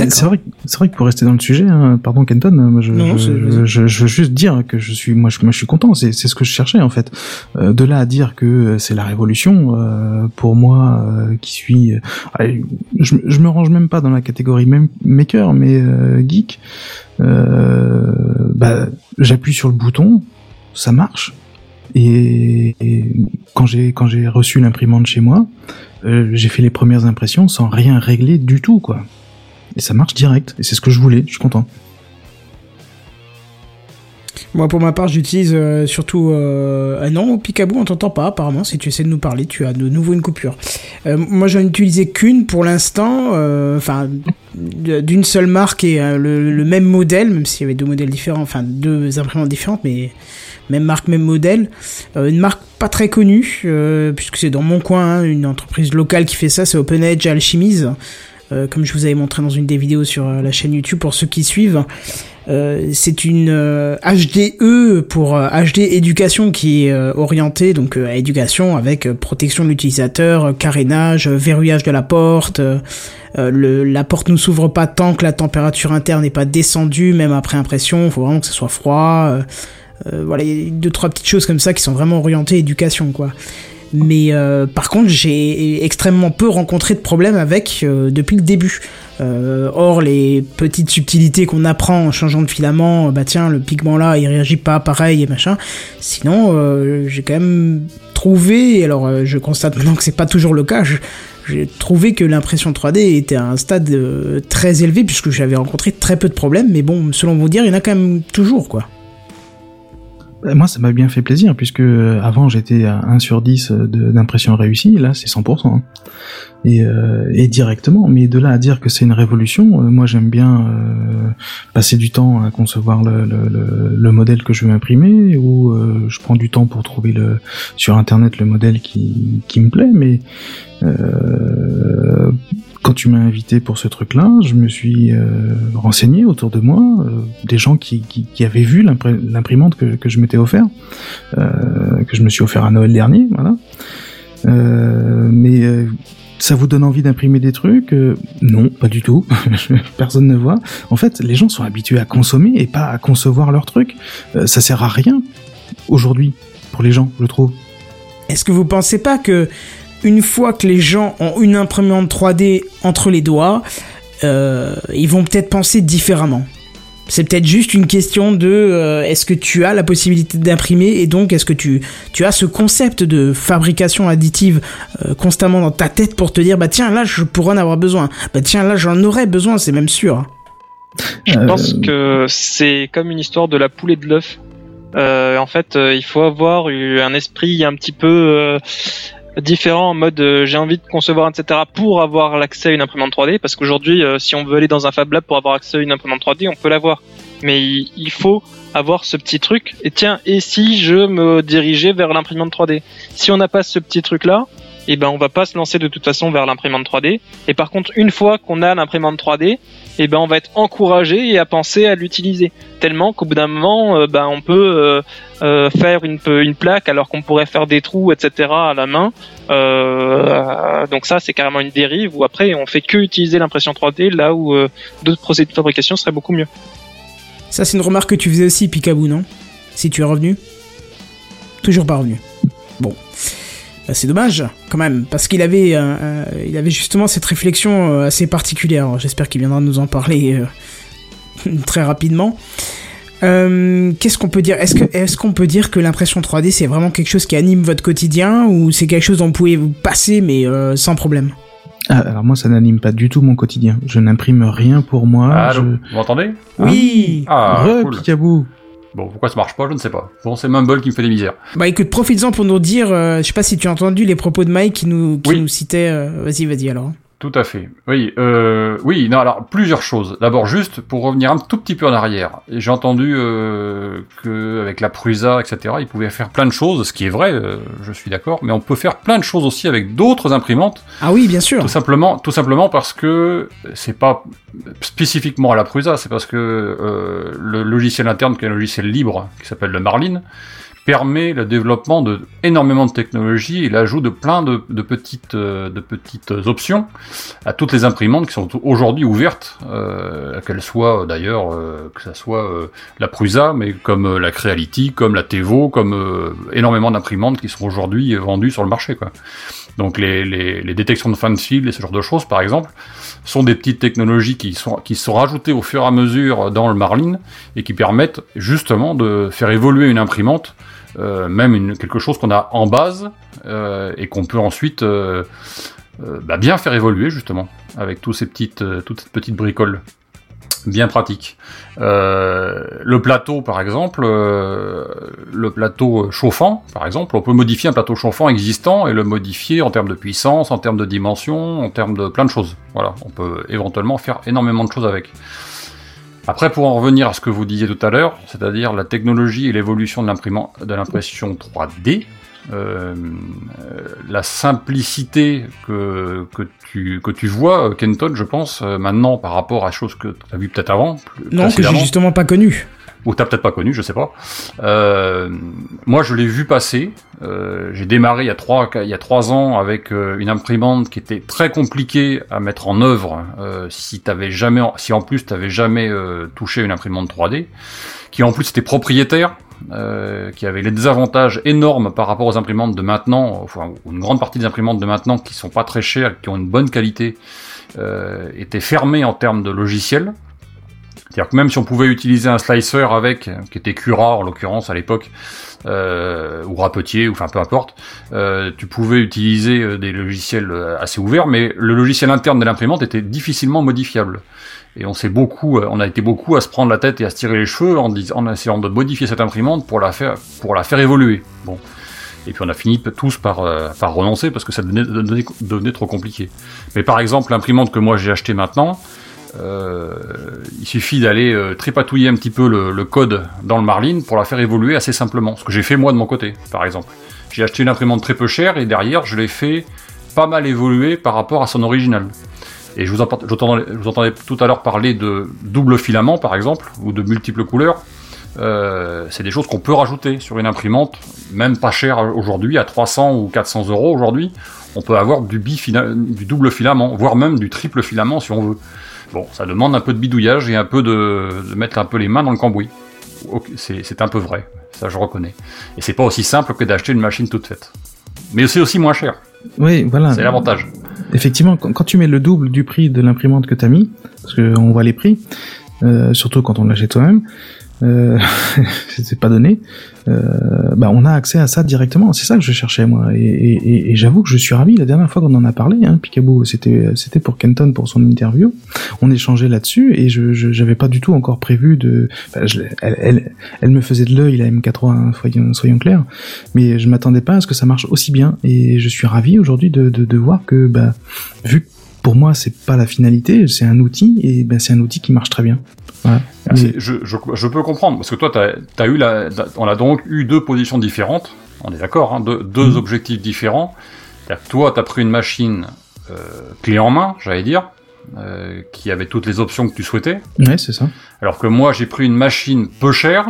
C'est vrai, vrai que pour rester dans le sujet, hein, pardon Kenton, moi, je, Non, je, c'est- je, je- je veux juste dire que je suis, moi, je, moi, je suis content. C'est, c'est ce que je cherchais en fait. Euh, de là à dire que c'est la révolution, euh, pour moi, euh, qui suis, euh, je, je me range même pas dans la catégorie même maker, mais euh, geek. Euh, bah, j'appuie sur le bouton, ça marche. Et, quand j'ai quand j'ai reçu l'imprimante chez moi, euh, j'ai fait les premières impressions sans rien régler du tout, quoi. Et ça marche direct. Et c'est ce que je voulais. Je suis content. Moi, pour ma part, j'utilise euh, surtout. Euh... Ah non, Picaboo, on t'entend pas, apparemment. Si tu essaies de nous parler, tu as de nouveau une coupure. Euh, moi, j'en ai utilisé qu'une pour l'instant. euh, Enfin, d'une seule marque et euh, le, le même modèle, même s'il y avait deux modèles différents, enfin deux imprimantes différentes, mais même marque, même modèle. Euh, une marque pas très connue, euh, puisque c'est dans mon coin, hein, une entreprise locale qui fait ça, c'est Open Edge Alchemise. Euh, comme je vous avais montré dans une des vidéos sur euh, la chaîne YouTube pour ceux qui suivent. Euh, c'est une euh, HDE pour euh, HD éducation qui est euh, orientée donc euh, à éducation avec euh, protection de l'utilisateur, euh, carénage, euh, verrouillage de la porte. euh, euh, le, la porte ne s'ouvre pas tant que la température interne n'est pas descendue, même après impression. Il faut vraiment que ce soit froid. Euh, voilà, il y a deux trois petites choses comme ça qui sont vraiment orientées éducation quoi. Mais euh, par contre, j'ai extrêmement peu rencontré de problèmes avec euh, depuis le début. Or, les petites subtilités qu'on apprend en changeant de filament, bah tiens, le pigment là, il réagit pas pareil et machin. Sinon, j'ai quand même trouvé, alors je constate maintenant que c'est pas toujours le cas, j'ai trouvé que l'impression 3D était à un stade très élevé puisque j'avais rencontré très peu de problèmes. Mais bon, selon vous dire, il y en a quand même toujours, quoi. Bah, Moi, ça m'a bien fait plaisir, puisque euh, avant j'étais à 1 sur 10 de- d'impression réussie, là c'est 100%. hein. Et, euh, et directement, mais de là à dire que c'est une révolution, euh, moi j'aime bien euh, passer du temps à concevoir le, le, le, le modèle que je veux imprimer, ou euh, je prends du temps pour trouver le, sur internet le modèle qui, qui me plaît, mais euh, quand tu m'as invité pour ce truc-là, je me suis euh, renseigné autour de moi, euh, des gens qui, qui, qui avaient vu l'impr- l'imprimante que, que je m'étais offert, euh, que je me suis offert à Noël dernier, voilà. Euh, mais euh, ça vous donne envie d'imprimer des trucs Euh, Non, pas du tout. <laughs> Personne ne voit. En fait, les gens sont habitués à consommer et pas à concevoir leurs trucs. Ça sert à rien aujourd'hui pour les gens, je trouve. Est-ce que vous pensez pas que une fois que les gens ont une imprimante 3D entre les doigts, euh, ils vont peut-être penser différemment. C'est peut-être juste une question de euh, est-ce que tu as la possibilité d'imprimer et donc est-ce que tu, tu as ce concept de fabrication additive euh, constamment dans ta tête pour te dire bah tiens là je pourrais en avoir besoin. Bah tiens là j'en aurais besoin c'est même sûr. Je Euh, pense que c'est comme une histoire de la poule et de l'œuf. Euh, en fait, euh, il faut avoir eu un esprit un petit peu euh, différent en mode euh, j'ai envie de concevoir etc pour avoir l'accès à une imprimante 3D parce qu'aujourd'hui euh, si on veut aller dans un Fab Lab pour avoir accès à une imprimante 3D on peut l'avoir. Mais il, il faut avoir ce petit truc. Et tiens et si je me dirigeais vers l'imprimante 3D si on n'a pas ce petit truc là et ben on va pas se lancer de toute façon vers l'imprimante 3D et par contre une fois qu'on a l'imprimante 3D et ben on va être encouragé et à penser à l'utiliser. Tellement qu'au bout d'un moment euh, ben on peut euh, euh, faire une, plaque alors qu'on pourrait faire des trous etc à la main. Euh, donc ça c'est carrément une dérive où après on fait que utiliser l'impression 3D là où d'autres procédés de fabrication seraient beaucoup mieux. Ça c'est une remarque que tu faisais aussi Picaboo non? Si tu es revenu? Toujours pas revenu. Bon c'est dommage quand même parce qu'il avait euh, euh, il avait justement cette réflexion euh, assez particulière j'espère qu'il viendra nous en parler euh, <laughs> très rapidement euh, qu'est-ce qu'on peut dire? Est-ce que est-ce qu'on peut dire que l'impression 3D c'est vraiment quelque chose qui anime votre quotidien ou c'est quelque chose dont vous pouvez vous passer mais euh, sans problème? Ah, alors moi, ça n'anime pas du tout mon quotidien. Je n'imprime rien pour moi. Allô je... Vous m'entendez? Oui. Ah, Re, cool. Picaboo. Bon, pourquoi ça marche pas, je ne sais pas. Bon, c'est Mumble qui me fait des misères. Bah écoute, profites-en pour nous dire, euh, je sais pas si tu as entendu les propos de Mike qui nous, qui Oui. nous citait. euh, vas-y, vas-y alors. Tout à fait. Oui, euh, oui. Non, alors plusieurs choses. D'abord, juste pour revenir un tout petit peu en arrière. J'ai entendu euh, que avec la Prusa, etc., ils pouvaient faire plein de choses, ce qui est vrai. euh, je suis d'accord. Mais on peut faire plein de choses aussi avec d'autres imprimantes. Ah oui, bien sûr. Tout simplement, tout simplement parce que c'est pas spécifiquement à la Prusa, c'est parce que euh, le logiciel interne, qui est un logiciel libre, qui s'appelle le Marlin, permet le développement de énormément de technologies et l'ajout de plein de, de petites euh, de petites options à toutes les imprimantes qui sont aujourd'hui ouvertes, euh, qu'elles soient euh, d'ailleurs euh, que ça soit euh, la Prusa, mais comme la Creality, comme la Tevo, comme énormément d'imprimantes qui sont aujourd'hui vendues sur le marché, quoi. Donc les, les, les détections de fin de fil et ce genre de choses, par exemple, sont des petites technologies qui sont, qui sont rajoutées au fur et à mesure dans le Marlin et qui permettent justement de faire évoluer une imprimante, euh, même quelque chose qu'on a en base euh, et qu'on peut ensuite euh, bah, bien faire évoluer justement avec ces petites, toutes ces petites bricoles bien pratiques. Le plateau, par exemple, le plateau chauffant, par exemple, on peut modifier un plateau chauffant existant et le modifier en termes de puissance, en termes de dimension, en termes de plein de choses. Voilà, on peut éventuellement faire énormément de choses avec. Après, pour en revenir à ce que vous disiez tout à l'heure, c'est-à-dire la technologie et l'évolution de l'impression 3D, euh, la simplicité que, que, tu, que tu vois, euh, Kenton, je pense, euh, maintenant par rapport à choses que tu as vues peut-être avant, Non, que j'ai justement pas connu. Ou t'as peut-être pas connu, je sais pas. Euh, moi, je l'ai vu passer. Euh, j'ai démarré il y a trois, il y a trois ans avec euh, une imprimante qui était très compliquée à mettre en œuvre euh, si t'avais jamais, si en plus t'avais jamais euh, touché une imprimante 3D, qui en plus était propriétaire. euh, qui avait les désavantages énormes par rapport aux imprimantes de maintenant, enfin une grande partie des imprimantes de maintenant qui sont pas très chères, qui ont une bonne qualité, euh, étaient fermées en termes de logiciel C'est-à-dire que même si on pouvait utiliser un slicer avec, qui était Cura en l'occurrence à l'époque, euh, ou Rapetier, ou enfin peu importe, euh, tu pouvais utiliser euh, des logiciels euh, assez ouverts, mais le logiciel interne de l'imprimante était difficilement modifiable. Et on s'est beaucoup, euh, on a été beaucoup à se prendre la tête et à se tirer les cheveux en, essayant de modifier cette imprimante pour la faire, pour la faire évoluer. Bon. Et puis on a fini tous par, par renoncer parce que ça devenait, devenait, devenait trop compliqué. Mais par exemple, l'imprimante que moi j'ai achetée maintenant, euh, il suffit d'aller euh, tripatouiller un petit peu le, code dans le Marlin pour la faire évoluer assez simplement. Ce que j'ai fait moi de mon côté, par exemple. J'ai acheté une imprimante très peu chère et derrière je l'ai fait pas mal évoluer par rapport à son original. Et je vous, entendais, tout à l'heure parler de double filament, par exemple, ou de multiples couleurs. Euh, c'est des choses qu'on peut rajouter sur une imprimante, même pas chère aujourd'hui, à 300 ou 400 euros aujourd'hui. On peut avoir du double filament, voire même du triple filament si on veut. Bon, ça demande un peu de bidouillage et un peu de, de mettre un peu les mains dans le cambouis. C'est c'est un peu vrai, ça je reconnais. Et c'est pas aussi simple que d'acheter une machine toute faite. Mais c'est aussi moins cher, Oui, voilà. c'est l'avantage. Effectivement, quand, tu mets le double du prix de l'imprimante que tu as mis, parce qu'on voit les prix, euh, surtout quand on l'achète toi-même, euh, <laughs> c'est pas donné, euh, bah on a accès à ça directement. C'est ça que je cherchais moi, et, j'avoue que je suis ravi. La dernière fois qu'on en a parlé, hein, Picaboo, c'était pour Kenton pour son interview. On échangeait là-dessus et je j'avais pas du tout encore prévu de. l'ai- elle, me faisait de l'œil la MK3, hein, soyons clairs, mais je m'attendais pas à ce que ça marche aussi bien et je suis ravi aujourd'hui de, voir que bah vu que pour moi c'est pas la finalité, c'est un outil et c'est un outil qui marche très bien. Je, je, je peux comprendre, parce que toi, t'as, t'as eu la, on a donc eu deux positions différentes, on est d'accord, hein, deux, deux Mhm. objectifs différents. Que toi, t'as pris une machine euh, clé en main, j'allais dire, euh, qui avait toutes les options que tu souhaitais, Ouais, c'est ça. alors que moi, j'ai pris une machine peu chère,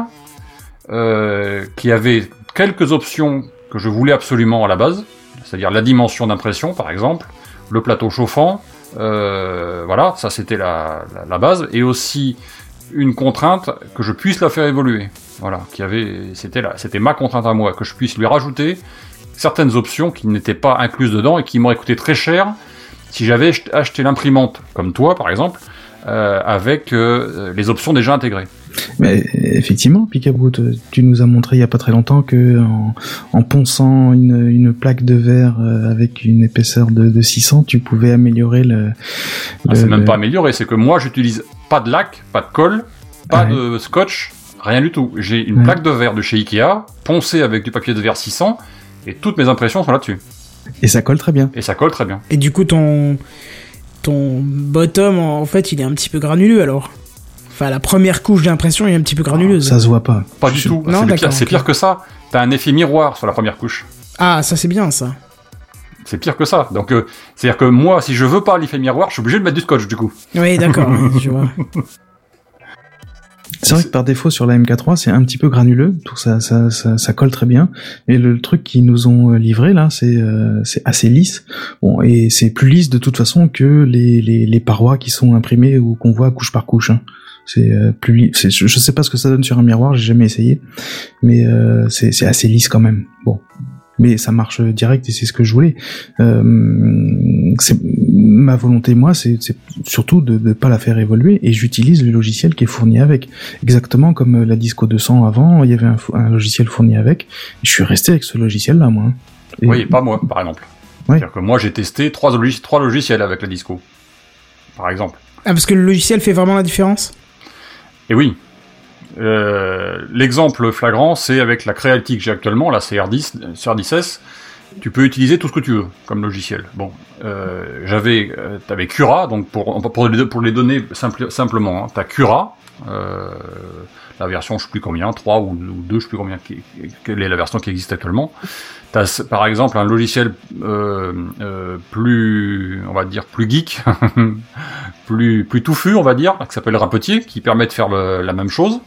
euh, qui avait quelques options que je voulais absolument à la base, c'est-à-dire la dimension d'impression, par exemple, le plateau chauffant, euh, voilà, ça c'était la, la, la base, et aussi une contrainte que je puisse la faire évoluer. Voilà, qui avait, c'était là, c'était ma contrainte à moi, que je puisse lui rajouter certaines options qui n'étaient pas incluses dedans et qui m'auraient coûté très cher si j'avais ach- acheté l'imprimante, comme toi par exemple, euh, avec euh, les options déjà intégrées. Mais effectivement, Picaboo, tu nous as montré il y a pas très longtemps que en, en ponçant une, une plaque de verre euh, avec une épaisseur de, de 600, tu pouvais améliorer le. Ah, le- c'est même le- pas amélioré, c'est que moi j'utilise pas de lac, pas de colle, pas de scotch, rien du tout. J'ai une Ouais. plaque de verre de chez Ikea, poncée avec du papier de verre 600, et toutes mes impressions sont là-dessus. Et ça colle très bien. Et ça colle très bien. Et du coup, ton, ton bottom, en fait, il est un petit peu granuleux alors. Enfin, la première couche d'impression est un petit peu granuleuse. Ça se voit pas. Pas du tout. Non, C'est pire, c'est ok. pire que ça. T'as un effet miroir sur la première couche. Ah, ça c'est bien ça. C'est pire que ça. Donc, euh, c'est-à-dire que moi, si je veux pas l'effet miroir, je suis obligé de mettre du scotch du coup. Oui, d'accord, ouais, je vois. C'est vrai que par défaut sur la MK3, c'est un petit peu granuleux, tout ça, ça, ça, ça colle très bien. Mais le truc qu'ils nous ont euh, livré là, c'est euh, c'est assez lisse. Bon, et c'est plus lisse de toute façon que les, les, les parois qui sont imprimées ou qu'on voit couche par couche. hein. C'est euh, plus lisse. c'est- Je, je sais pas ce que ça donne sur un miroir, j'ai jamais essayé, mais euh, c'est c'est assez lisse quand même. Bon, mais ça marche direct et c'est ce que je voulais. Euh, c'est ma volonté, moi, c'est c'est surtout de ne pas la faire évoluer et j'utilise le logiciel qui est fourni avec. Exactement comme la Disco 200 avant, il y avait un, un logiciel fourni avec. Je suis resté avec ce logiciel-là, moi. hein. Et- Oui, pas moi, par exemple. Ouais. C'est-à-dire que moi, j'ai testé trois, logis- trois logiciels avec la disco. Par exemple. Ah, parce que le logiciel fait vraiment la différence? Et oui. Euh, L'exemple flagrant, c'est avec la Creality que j'ai actuellement, la CR10, euh, CR10S. Tu peux utiliser tout ce que tu veux comme logiciel. Bon, euh, j'avais, euh, t'avais Cura, donc pour pour les, pour les simple- simplement, hein, t'as Cura, euh, la version je sais plus combien, 3 ou, ou 2, je sais plus combien, quelle est la version qui existe actuellement. T'as par exemple un logiciel plus, on va dire plus geek, <laughs> plus plus touffu, on va dire, qui s'appelle Rapetier, qui permet de faire la même chose.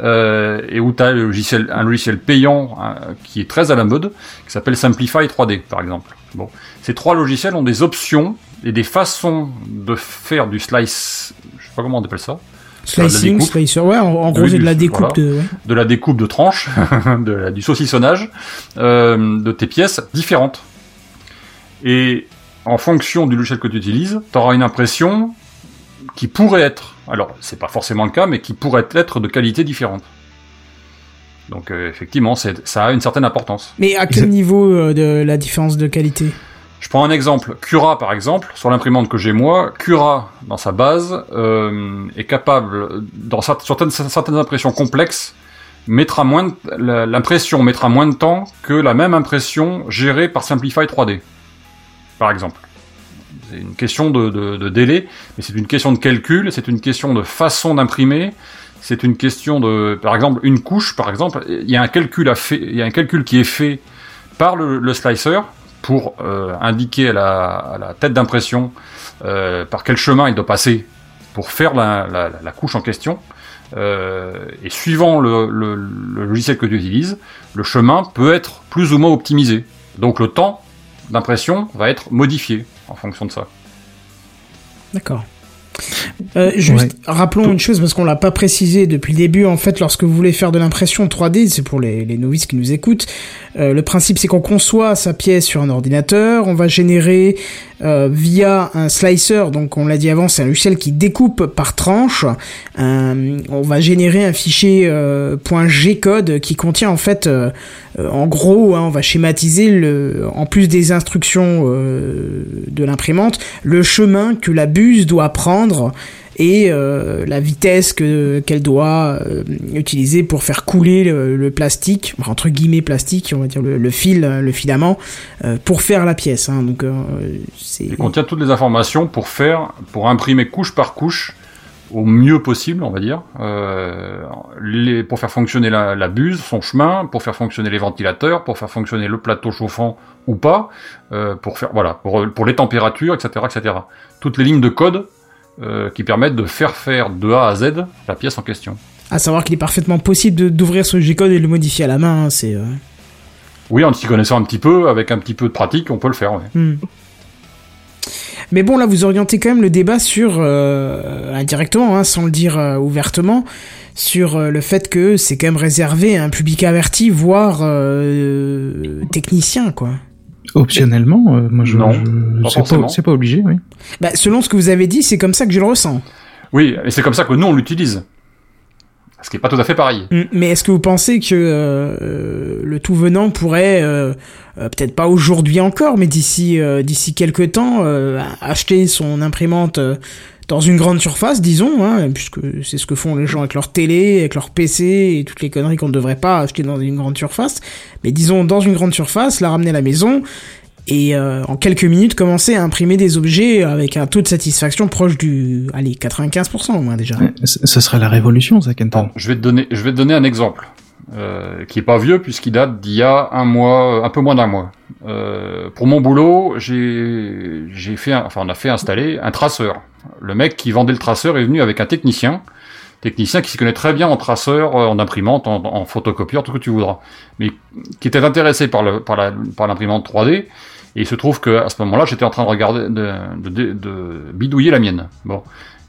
Euh, et où tu as logiciel, un logiciel payant hein, qui est très à la mode, qui s'appelle Simplify 3D, par exemple. Bon, ces trois logiciels ont des options et des façons de faire du slice, je sais pas comment on appelle ça, Slicing, découpe. slicer, ouais, en, en gros c'est de la découpe voilà. de... ouais. de la découpe de tranches, <laughs> de la- du saucissonnage euh, de tes pièces différentes. Et en fonction du logiciel que tu utilises, tu auras une impression qui pourraient être, alors c'est pas forcément le cas, mais qui pourraient être de qualité différente. Donc euh, effectivement, ça a une certaine importance. Mais à quel niveau euh, de la différence de qualité? Je prends un exemple. Cura, par exemple, sur l'imprimante que j'ai moi, Cura, dans sa base, euh, est capable, dans cer- certaines, certaines impressions complexes, mettra moins l'impression mettra moins de temps que la même impression gérée par Simplify 3D, par exemple. C'est une question de, délai, mais c'est une question de calcul, c'est une question de façon d'imprimer, c'est une question de, par exemple, une couche, par exemple, il y a un calcul à fait, il y a un calcul qui est fait par le, slicer pour euh, indiquer à la, tête d'impression euh, par quel chemin il doit passer pour faire la, couche en question. Euh, et suivant le, le- le logiciel que tu utilises, le chemin peut être plus ou moins optimisé. Donc le temps d'impression va être modifié en fonction de ça. D'accord. Euh, juste, rappelons une chose parce qu'on l'a pas précisé depuis le début. En fait, lorsque vous voulez faire de l'impression 3D, c'est pour les, les novices qui nous écoutent. euh, le principe, c'est qu'on conçoit sa pièce sur un ordinateur. On va générer euh, via un slicer. Donc, on l'a dit avant, c'est un logiciel qui découpe par tranche. Un- on va générer un fichier euh, .gcode qui contient en fait, euh, euh, en gros, hein, on va schématiser le, en plus des instructions euh, de l'imprimante, le chemin que la buse doit prendre et euh, la vitesse que qu'elle doit euh, utiliser pour faire couler le, le plastique entre guillemets plastique on va dire le, le fil le filament euh, pour faire la pièce hein. donc euh, c'est Il contient toutes les informations pour faire, pour imprimer couche par couche au mieux possible, on va dire, euh, les, pour faire fonctionner la, la buse, son chemin, pour faire fonctionner les ventilateurs, pour faire fonctionner le plateau chauffant ou pas, euh, pour faire voilà, pour, pour les températures, etc., etc. Toutes les lignes de code euh, qui permettent de faire faire de A à Z la pièce en question. à savoir qu'il est parfaitement possible d'ouvrir ce G-code et de le modifier à la main hein, c'est euh, Oui, en s'y connaissant un petit peu, avec un petit peu de pratique, on peut le faire. ouais. Hmm. Mais bon, là, vous orientez quand même le débat sur, euh, indirectement, hein, sans le dire euh, ouvertement, sur euh, le fait que c'est quand même réservé à un public averti, voire technicien, quoi. Optionnellement, euh, moi je, Non, je- pas c'est pas, c'est pas obligé, oui. Bah, selon ce que vous avez dit, c'est comme ça que je le ressens. Oui, et c'est comme ça que nous on l'utilise. Ce qui est pas tout à fait pareil. Hmm. Mais est-ce que vous pensez que euh, le tout venant pourrait, euh, euh, peut-être pas aujourd'hui encore, mais d'ici euh, d'ici quelques temps, euh, acheter son imprimante euh, dans une grande surface, disons, hein, puisque c'est ce que font les gens avec leur télé, avec leur PC et toutes les conneries qu'on ne devrait pas acheter dans une grande surface, mais disons dans une grande surface, la ramener à la maison et euh, en quelques minutes commencer à imprimer des objets avec un taux de satisfaction proche du, allez, 95% au moins déjà. Ouais, Ce serait la révolution, ça, Kenton. Bon, je vais te donner, je vais te donner un exemple euh, qui est pas vieux puisqu'il date d'il y a un mois, un peu moins d'un mois. Euh, pour mon boulot, j'ai, j'ai fait, un- enfin, on a fait installer un traceur. Le mec qui vendait le traceur est venu avec un technicien, technicien qui s'y connaît très bien en traceur, euh, en imprimante, en, en photocopieur, tout ce que tu voudras, mais qui était intéressé par le, par la, par l'imprimante 3D. Et il se trouve que à ce moment-là, j'étais en train de regarder, de, de, de, de bidouiller la mienne. Bon.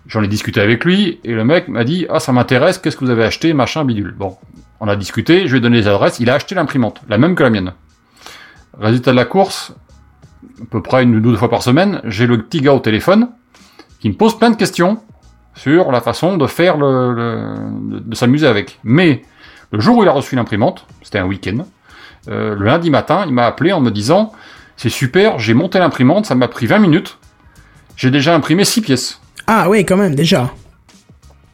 J'en ai discuté avec lui et le mec m'a dit ah ça m'intéresse qu'est-ce que vous avez acheté machin bidule bon on a discuté je lui ai donné les adresses il a acheté l'imprimante la même que la mienne. Résultat de la course à peu près une ou deux fois par semaine j'ai le petit gars au téléphone qui me pose plein de questions sur la façon de faire de, s'amuser avec. Mais le jour où il a reçu l'imprimante c'était un week-end euh, le lundi matin il m'a appelé en me disant c'est super j'ai monté l'imprimante ça m'a pris 20 minutes j'ai déjà imprimé 6 pièces Ah ouais, quand même, déjà.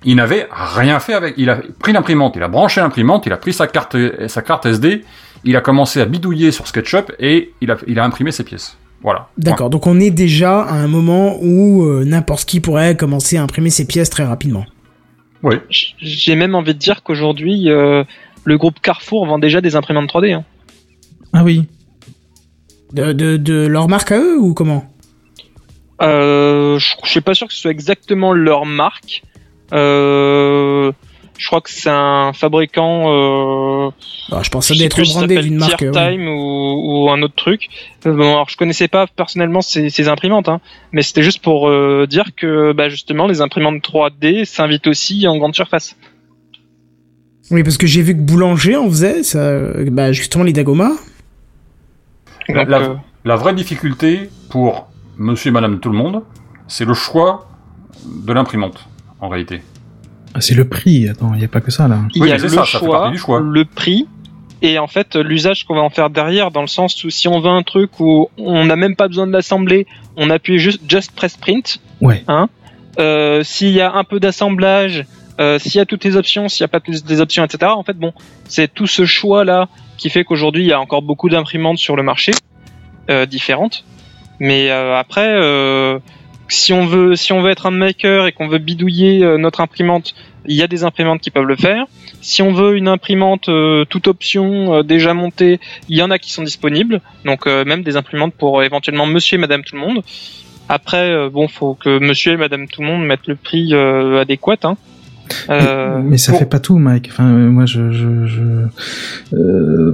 Il n'avait rien fait avec. Il a pris l'imprimante, il a branché l'imprimante, il a pris sa carte, sa carte SD, il a commencé à bidouiller sur SketchUp et il a, il a imprimé ses pièces. Voilà. D'accord, donc on est déjà à un moment où euh, n'importe qui pourrait commencer à imprimer ses pièces très rapidement. Oui. J'ai même envie de dire qu'aujourd'hui, euh, le groupe Carrefour vend déjà des imprimantes 3D. hein. Ah oui. De, de, de leur marque à eux ou comment? Euh, je, je suis pas sûr que ce soit exactement leur marque. Euh, je crois que c'est un fabricant. Euh, Alors, Je pense je que ça sais doit être plus si ça brandé d'une marque. Ouais. Time ou, ou un autre truc. Euh, bon, alors je connaissais pas personnellement ces, ces imprimantes, hein, mais c'était juste pour euh, dire que bah, justement les imprimantes 3D s'invitent aussi en grande surface. Oui, parce que j'ai vu que Boulanger en faisait, ça, euh, bah, justement les Dagoma. Donc, La- euh, La vraie difficulté pour monsieur et madame tout le monde, c'est le choix de l'imprimante, en réalité. Ah, c'est le prix. Attends, il y a pas que ça là. Il Oui, y a le ça, ça fait choix, partie du choix. le prix et en fait l'usage qu'on va en faire derrière dans le sens où si on veut un truc où on n'a même pas besoin de l'assembler, on appuie juste just press print. Ouais. Euh, s'il y a un peu d'assemblage, euh, s'il y a toutes les options, s'il n'y a pas toutes les options, etc. En fait, bon, c'est tout ce choix là qui fait qu'aujourd'hui il y a encore beaucoup d'imprimantes sur le marché euh, différentes. Mais euh, après, euh, si on veut, si on veut être un maker et qu'on veut bidouiller euh, notre imprimante, il y a des imprimantes qui peuvent le faire. Si on veut une imprimante euh, toute option euh, déjà montée, il y en a qui sont disponibles. Donc même des imprimantes pour éventuellement Monsieur et Madame tout le monde. Après, bon, faut que Monsieur et Madame tout le monde mettent le prix adéquat. Hein. Euh, mais ça fait pas tout, Mike. Enfin, moi, je, je, je... Euh,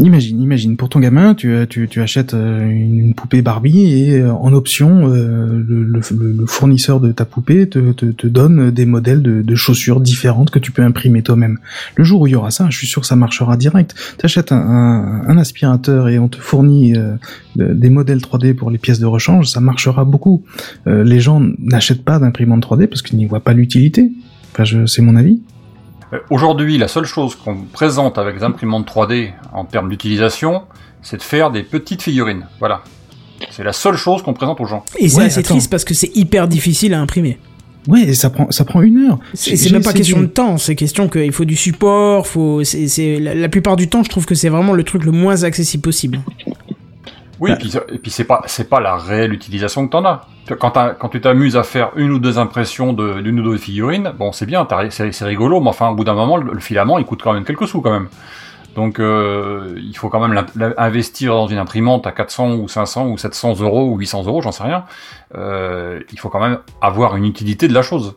imagine, imagine, pour ton gamin, tu, tu, tu achètes euh, une poupée Barbie et euh, en option, euh, le, le, le fournisseur de ta poupée te, te, te donne des modèles de, de chaussures différentes que tu peux imprimer toi-même. Le jour où il y aura ça, je suis sûr que ça marchera direct. Tu achètes un, un, un aspirateur et on te fournit de- des modèles 3D pour les pièces de rechange, ça marchera beaucoup. Les gens n'achètent pas d'imprimante 3D parce qu'ils n'y voient pas l'utilité. Enfin, je, c'est mon avis. Euh, Aujourd'hui, la seule chose qu'on présente avec les imprimantes 3D en termes d'utilisation, c'est de faire des petites figurines. Voilà. C'est la seule chose qu'on présente aux gens. Et c'est Ouais, assez attends. triste parce que c'est hyper difficile à imprimer. Ouais, et ça prend, ça prend une heure. C'est même pas question de temps, c'est question qu'il faut du support, faut, c'est, c'est, la, la plupart du temps, je trouve que c'est vraiment le truc le moins accessible possible. Oui, Bah. et puis, et puis c'est pas c'est pas la réelle utilisation que t'en as. Quand, t'as- quand tu t'amuses à faire une ou deux impressions de- d'une ou deux figurines, bon c'est bien, c'est rigolo, mais enfin au bout d'un moment le, le filament il coûte quand même quelques sous quand même. Donc euh, il faut quand même investir dans une imprimante à 400 ou 500 ou 700 euros ou 800 euros, j'en sais rien. Euh, il faut quand même avoir une utilité de la chose.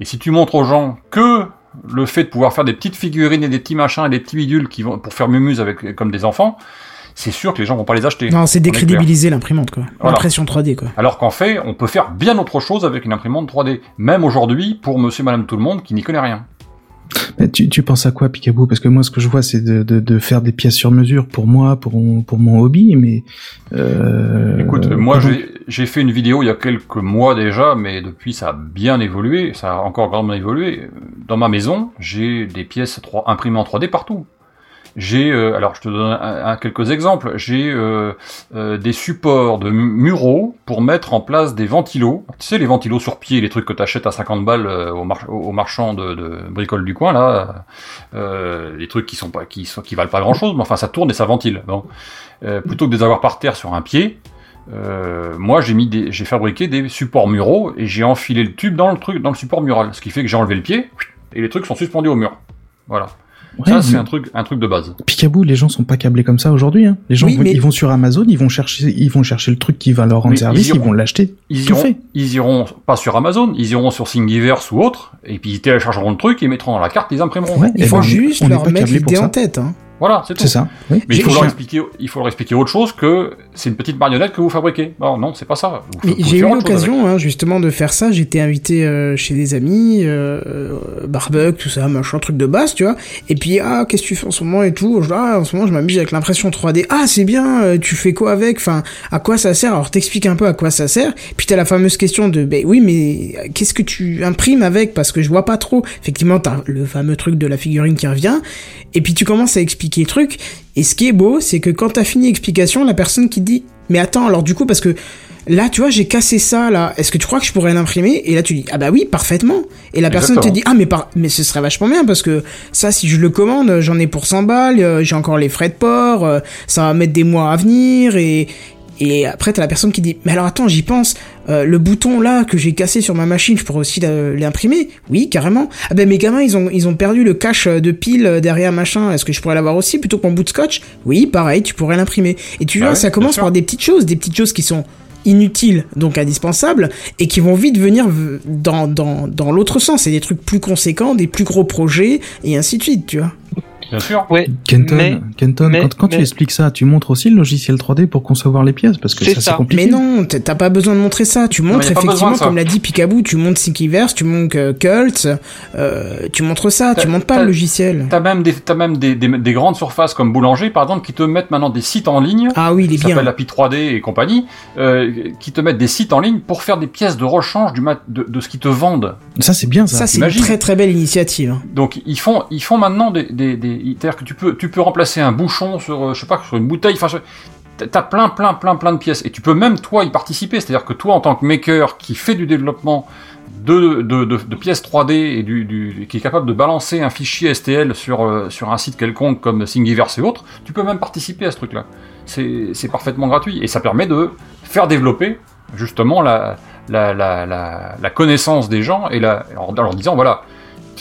Et si tu montres aux gens que le fait de pouvoir faire des petites figurines et des petits machins et des petits bidules qui vont pour faire mumuse avec comme des enfants, c'est sûr que les gens vont pas les acheter. Non, c'est décrédibiliser l'imprimante, quoi. Voilà. L'impression 3D, quoi. Alors qu'en fait, on peut faire bien autre chose avec une imprimante 3D. Même aujourd'hui, pour monsieur, madame, tout le monde qui n'y connaît rien. Mais tu, tu penses à quoi, Picaboo Parce que moi, ce que je vois, c'est de, de, de faire des pièces sur mesure pour moi, pour mon, pour mon hobby, mais... Euh, Écoute, moi, j'ai fait une vidéo il y a quelques mois déjà, mais depuis, ça a bien évolué, ça a encore grandement évolué. Dans ma maison, j'ai des pièces 3, imprimées en 3D partout. J'ai, euh, alors je te donne quelques exemples, j'ai euh, euh, des supports de mu- muraux pour mettre en place des ventilos. Tu sais, les ventilos sur pied, les trucs que tu achètes à 50 balles au, mar- marchand de, de bricole du coin, là, les trucs qui sont valent pas grand chose, mais enfin ça tourne et ça ventile. Plutôt que de les avoir par terre sur un pied, moi j'ai fabriqué des supports muraux et j'ai enfilé le tube dans le dans le support mural, ce qui fait que j'ai enlevé le pied et les trucs sont suspendus au mur. Voilà. Ouais, ça c'est un truc, un truc de base. Picaboo, les gens sont pas câblés comme ça aujourd'hui. Hein. Les gens, Oui, vont- mais- ils vont sur Amazon, ils vont chercher, ils vont chercher le truc qui va leur rendre Mais service, ils vont l'acheter. Ils Tout iront, fait. ils iront pas sur Amazon, ils iront sur Thingiverse ou autre, et puis ils téléchargeront le truc, ils mettront dans la carte, ils imprimeront. Ouais, Il eh faut ben, juste leur mettre l'idée en tête, hein. Voilà, c'est tout. C'est ça. Oui. Mais il faut, leur expliquer, il faut leur expliquer autre chose que c'est une petite marionnette que vous fabriquez. Non, non, c'est pas ça. Vous Mais pouvez j'ai eu l'occasion hein, justement de faire ça. J'étais invité euh, chez des amis, euh, euh, barbecue, tout ça, machin, truc de base, tu vois. Et puis ah, qu'est-ce que tu fais en ce moment et tout. Ah, en ce moment, je m'amuse avec l'impression 3D. Ah, c'est bien. euh, tu fais quoi avec? Enfin, à quoi ça sert? Alors t'expliques un peu à quoi ça sert. Puis t'as la fameuse question de, ben oui, mais qu'est-ce que tu imprimes avec? Parce que je vois pas trop. Effectivement, t'as le fameux truc de la figurine qui revient. Et puis tu commences à expliquer truc. Et ce qui est beau, c'est que quand t'as fini l'explication, la personne qui dit, mais attends, alors du coup, parce que Là, tu vois, j'ai cassé ça, là. Est-ce que tu crois que je pourrais l'imprimer? Et là, tu dis, ah bah oui, parfaitement. Et la personne te dit, ah mais par... mais ce serait vachement bien parce que ça, si je le commande, j'en ai pour 100 balles, euh, j'ai encore les frais de port, euh, ça va mettre des mois à venir et et après t'as la personne qui dit, mais alors attends, j'y pense, euh, le bouton là que j'ai cassé sur ma machine, je pourrais aussi l'imprimer Oui, carrément. Ah ben mes gamins, ils ont ils ont perdu le cache de pile euh, derrière machin. Est-ce que je pourrais l'avoir aussi plutôt que mon bout de scotch? Oui, pareil, tu pourrais l'imprimer. Et tu Bah vois, ça commence par des petites choses, des petites choses qui sont inutiles, donc indispensables, et qui vont vite venir dans, dans, dans l'autre sens. C'est des trucs plus conséquents, des plus gros projets, et ainsi de suite, tu vois. Bien sûr. Ouais, Kenton, mais- Kenton mais- quand, quand tu expliques ça, tu montres aussi le logiciel 3D pour concevoir les pièces parce que C'est ça, ça. c'est compliqué. Mais non, t'as pas besoin de montrer ça. Tu montres effectivement, comme l'a dit Picaboo, tu montres Thingiverse, tu montres euh, Cult, euh, tu montres ça, tu montres pas t'as- le logiciel. T'as même, des, t'as même des, des, des grandes surfaces comme Boulanger, par exemple, qui te mettent maintenant des sites en ligne. Ah oui, il est qui s'appelle bien. la Pi 3D et compagnie, euh, qui te mettent des sites en ligne pour faire des pièces de rechange du mat de, de ce qu'ils te vendent. Ça, c'est bien ça. Ça, c'est une très très belle initiative. Donc ils font, ils font maintenant des, des, des c'est-à-dire que tu peux, tu peux remplacer un bouchon sur, euh, je sais pas, sur une bouteille. Enfin, t'as plein, plein, plein, plein de pièces et tu peux même toi y participer. C'est-à-dire que toi, en tant que maker qui fait du développement de, de, de, pièces 3D et du, qui est capable de balancer un fichier STL sur, euh, sur un site quelconque comme Thingiverse et autres, tu peux même participer à ce truc-là. C'est parfaitement gratuit et ça permet de faire développer justement la, la, la, la, connaissance des gens et la, en leur disant voilà,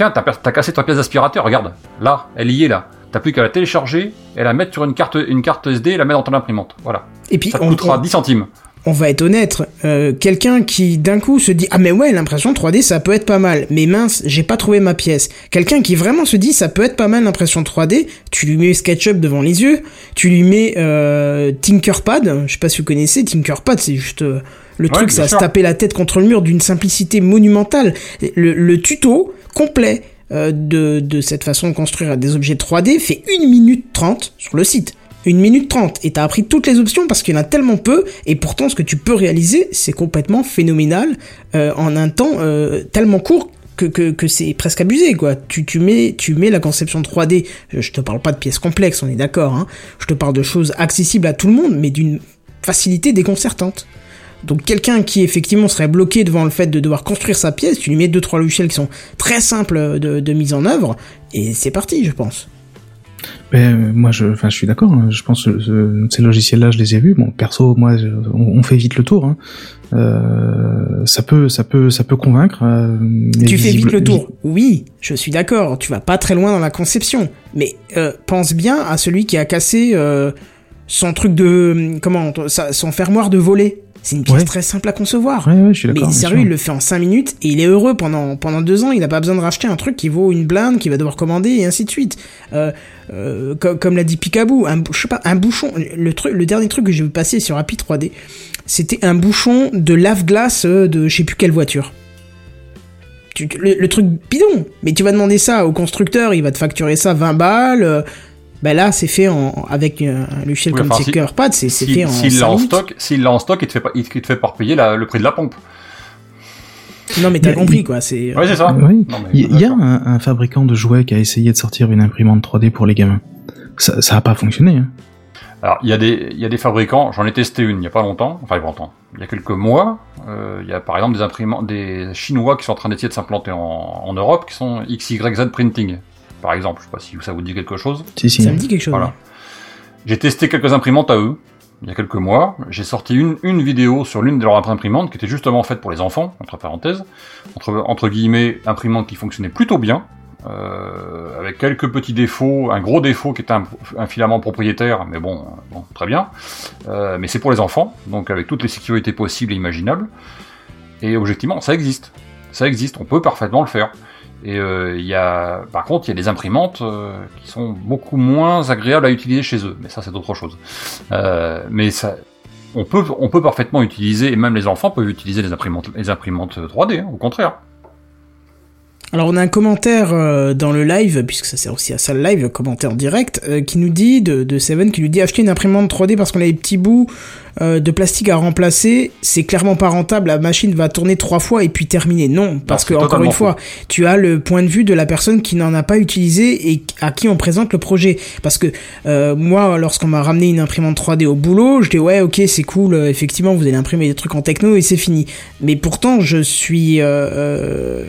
tiens, t'as cassé ta pièce d'aspirateur, regarde, là, elle y est là. T'as plus qu'à la télécharger et la mettre sur une carte, une carte SD et la mettre dans ton imprimante. Voilà. Et puis, Ça te on, coûtera on- 10 centimes. on va être honnête, euh, quelqu'un qui d'un coup se dit ah mais ouais l'impression 3D ça peut être pas mal, mais mince j'ai pas trouvé ma pièce. Quelqu'un qui vraiment se dit ça peut être pas mal l'impression 3D, tu lui mets SketchUp devant les yeux, tu lui mets euh, Tinkerpad, je sais pas si vous connaissez Tinkerpad, c'est juste euh, le Ouais, truc bien ça se taper la tête contre le mur d'une simplicité monumentale. Le, le tuto complet euh, de, de cette façon de construire des objets 3D fait 1 minute 30 sur le site. Une minute 30 et t'as appris toutes les options parce qu'il y en a tellement peu et pourtant ce que tu peux réaliser c'est complètement phénoménal euh, en un temps euh, tellement court que, que, que c'est presque abusé quoi. Tu, tu, mets, tu mets la conception 3D, je je te parle pas de pièces complexes on est d'accord, hein. je te parle de choses accessibles à tout le monde mais d'une facilité déconcertante. Donc quelqu'un qui effectivement serait bloqué devant le fait de devoir construire sa pièce, tu lui mets deux trois logiciels qui sont très simples de, de mise en œuvre et c'est parti je pense. Ben, euh, moi, je, enfin, je suis d'accord. hein. Je pense que ce- ces logiciels-là, je les ai vus. Bon, perso, moi, je- on, on fait vite le tour. Hein. Euh, ça peut, ça peut, ça peut convaincre. euh, mais tu fais vite le tour. Oui, je suis d'accord. Tu vas pas très loin dans la conception, mais euh, pense bien à celui qui a cassé euh, son truc de comment son fermoir de volet. C'est une pièce Ouais. très simple à concevoir. Ouais, ouais, je suis. Mais sérieux, il le fait en 5 minutes et il est heureux pendant pendant deux ans. Il n'a pas besoin de racheter un truc qui vaut une blinde, qu'il va devoir commander et ainsi de suite. Euh, euh, comme, comme l'a dit Picaboo, un, bou- je sais pas, un bouchon. Le truc, le dernier truc que j'ai vu passer sur Happy 3D, c'était un bouchon de lave-glace euh, de je sais plus quelle voiture. Tu- tu- le, le truc bidon. Mais tu vas demander ça au constructeur, il va te facturer ça 20 balles. Euh, ben là, c'est fait en, avec un un logiciel Oui, comme enfin, si- c'est fait en s'il l'a 5 en stock, s'il l'a en stock, il te fait pas, il te fait pas repayer la- le prix de la pompe. Non, mais t'as Il y a- compris, quoi. C'est. Ouais, c'est ça. Oui. Non, mais- Il y, a un, un fabricant de jouets qui a essayé de sortir une imprimante 3D pour les gamins. Ça, ça a pas fonctionné. Hein. Alors, il y a des, il y a des fabricants, j'en ai testé une il y a pas longtemps, enfin il y a pas longtemps, il y a quelques mois, euh, il y a par exemple des imprimantes, des Chinois qui sont en train d'essayer de s'implanter en, en Europe, qui sont XYZ Printing, par exemple, je sais pas si ça vous dit quelque chose. Si, si. Ça me dit quelque chose. Voilà. J'ai testé quelques imprimantes à eux, il y a quelques mois, j'ai sorti une, une vidéo sur l'une de leurs imprimantes qui était justement faite pour les enfants, entre parenthèses, entre, entre guillemets, imprimante qui fonctionnait plutôt bien, euh, avec quelques petits défauts, un gros défaut qui était un, un filament propriétaire, mais bon, bon très bien. Euh, mais c'est pour les enfants, donc avec toutes les sécurités possibles et imaginables. Et objectivement, ça existe. Ça existe, on peut parfaitement le faire. Et euh, y a, par contre, il y a des imprimantes euh, qui sont beaucoup moins agréables à utiliser chez eux. Mais ça, c'est autre chose. Euh, mais ça, on peut, on peut parfaitement utiliser, et même les enfants peuvent utiliser les imprimantes, les imprimantes 3D, hein, au contraire. Alors on a un commentaire euh, dans le live, puisque ça sert aussi à ça le live, le commentaire en direct, euh, qui nous dit, de, de Seven, qui nous dit acheter une imprimante 3D parce qu'on a des petits bouts euh, de plastique à remplacer, c'est clairement pas rentable, la machine va tourner trois fois et puis terminer. Non, parce que encore une fois, tu as le point de vue de la personne qui n'en a pas utilisé et à qui on présente le projet. Parce que euh, moi, lorsqu'on m'a ramené une imprimante 3D au boulot, je dis ouais ok c'est cool, euh, effectivement vous allez imprimer des trucs en techno et c'est fini. Mais pourtant je suis... Euh, euh,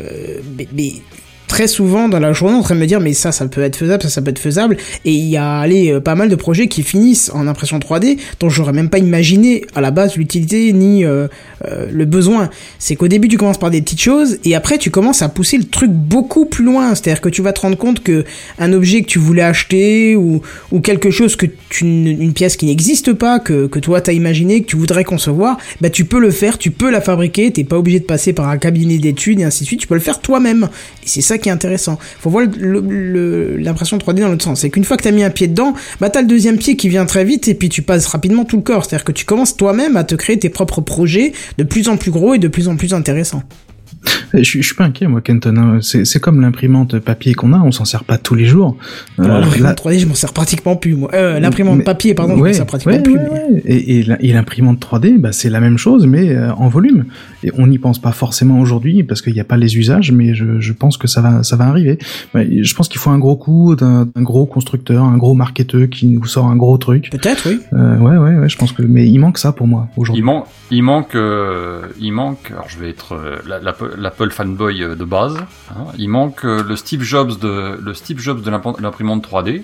mais- mais très souvent dans la journée en train de me dire mais ça ça peut être faisable ça ça peut être faisable. Et il y a allez euh, pas mal de projets qui finissent en impression 3D dont j'aurais même pas imaginé à la base l'utilité ni euh, euh, le besoin. C'est qu'au début tu commences par des petites choses et après tu commences à pousser le truc beaucoup plus loin. C'est à dire que tu vas te rendre compte que un objet que tu voulais acheter ou, ou quelque chose que tu n- une pièce qui n'existe pas que, que toi t'as imaginé que tu voudrais concevoir bah tu peux le faire tu peux la fabriquer. T'es pas obligé de passer par un cabinet d'études et ainsi de suite. Tu peux le faire toi-même. Et c'est ça qui est intéressant. Faut voir l'impression 3D dans l'autre sens. C'est qu'une fois que t'as mis un pied dedans, bah t'as le deuxième pied qui vient très vite et puis tu passes rapidement tout le corps. C'est-à-dire que tu commences toi-même à te créer tes propres projets de plus en plus gros et de plus en plus intéressants. Je, suis- je suis pas inquiet, moi, Kenton. hein. C'est c'est comme l'imprimante papier qu'on a, on s'en sert pas tous les jours. Euh, Alors, là- l'imprimante 3D, je m'en sers pratiquement plus, moi. Euh, l'imprimante papier, pardon, je Ouais, m'en sers pratiquement ouais, plus. ouais, mais- ouais. Et, et la- l'imprimante 3D, bah, c'est la même chose, mais euh, en volume. Et on n'y pense pas forcément aujourd'hui parce qu'il n'y a pas les usages, mais je, je pense que ça va, ça va arriver. Je pense qu'il faut un gros coup d'un d'un gros constructeur, un gros marketeur qui nous sort un gros truc. Peut-être, oui. Euh, ouais, ouais, ouais, je pense que. Mais il manque ça pour moi Il, aujourd'hui. man- il manque, euh, il manque. Alors je vais être euh, la- l'Apple fanboy euh, de base. hein. il manque euh, le Steve Jobs de le Steve Jobs de l'imp- l'imprimante 3D,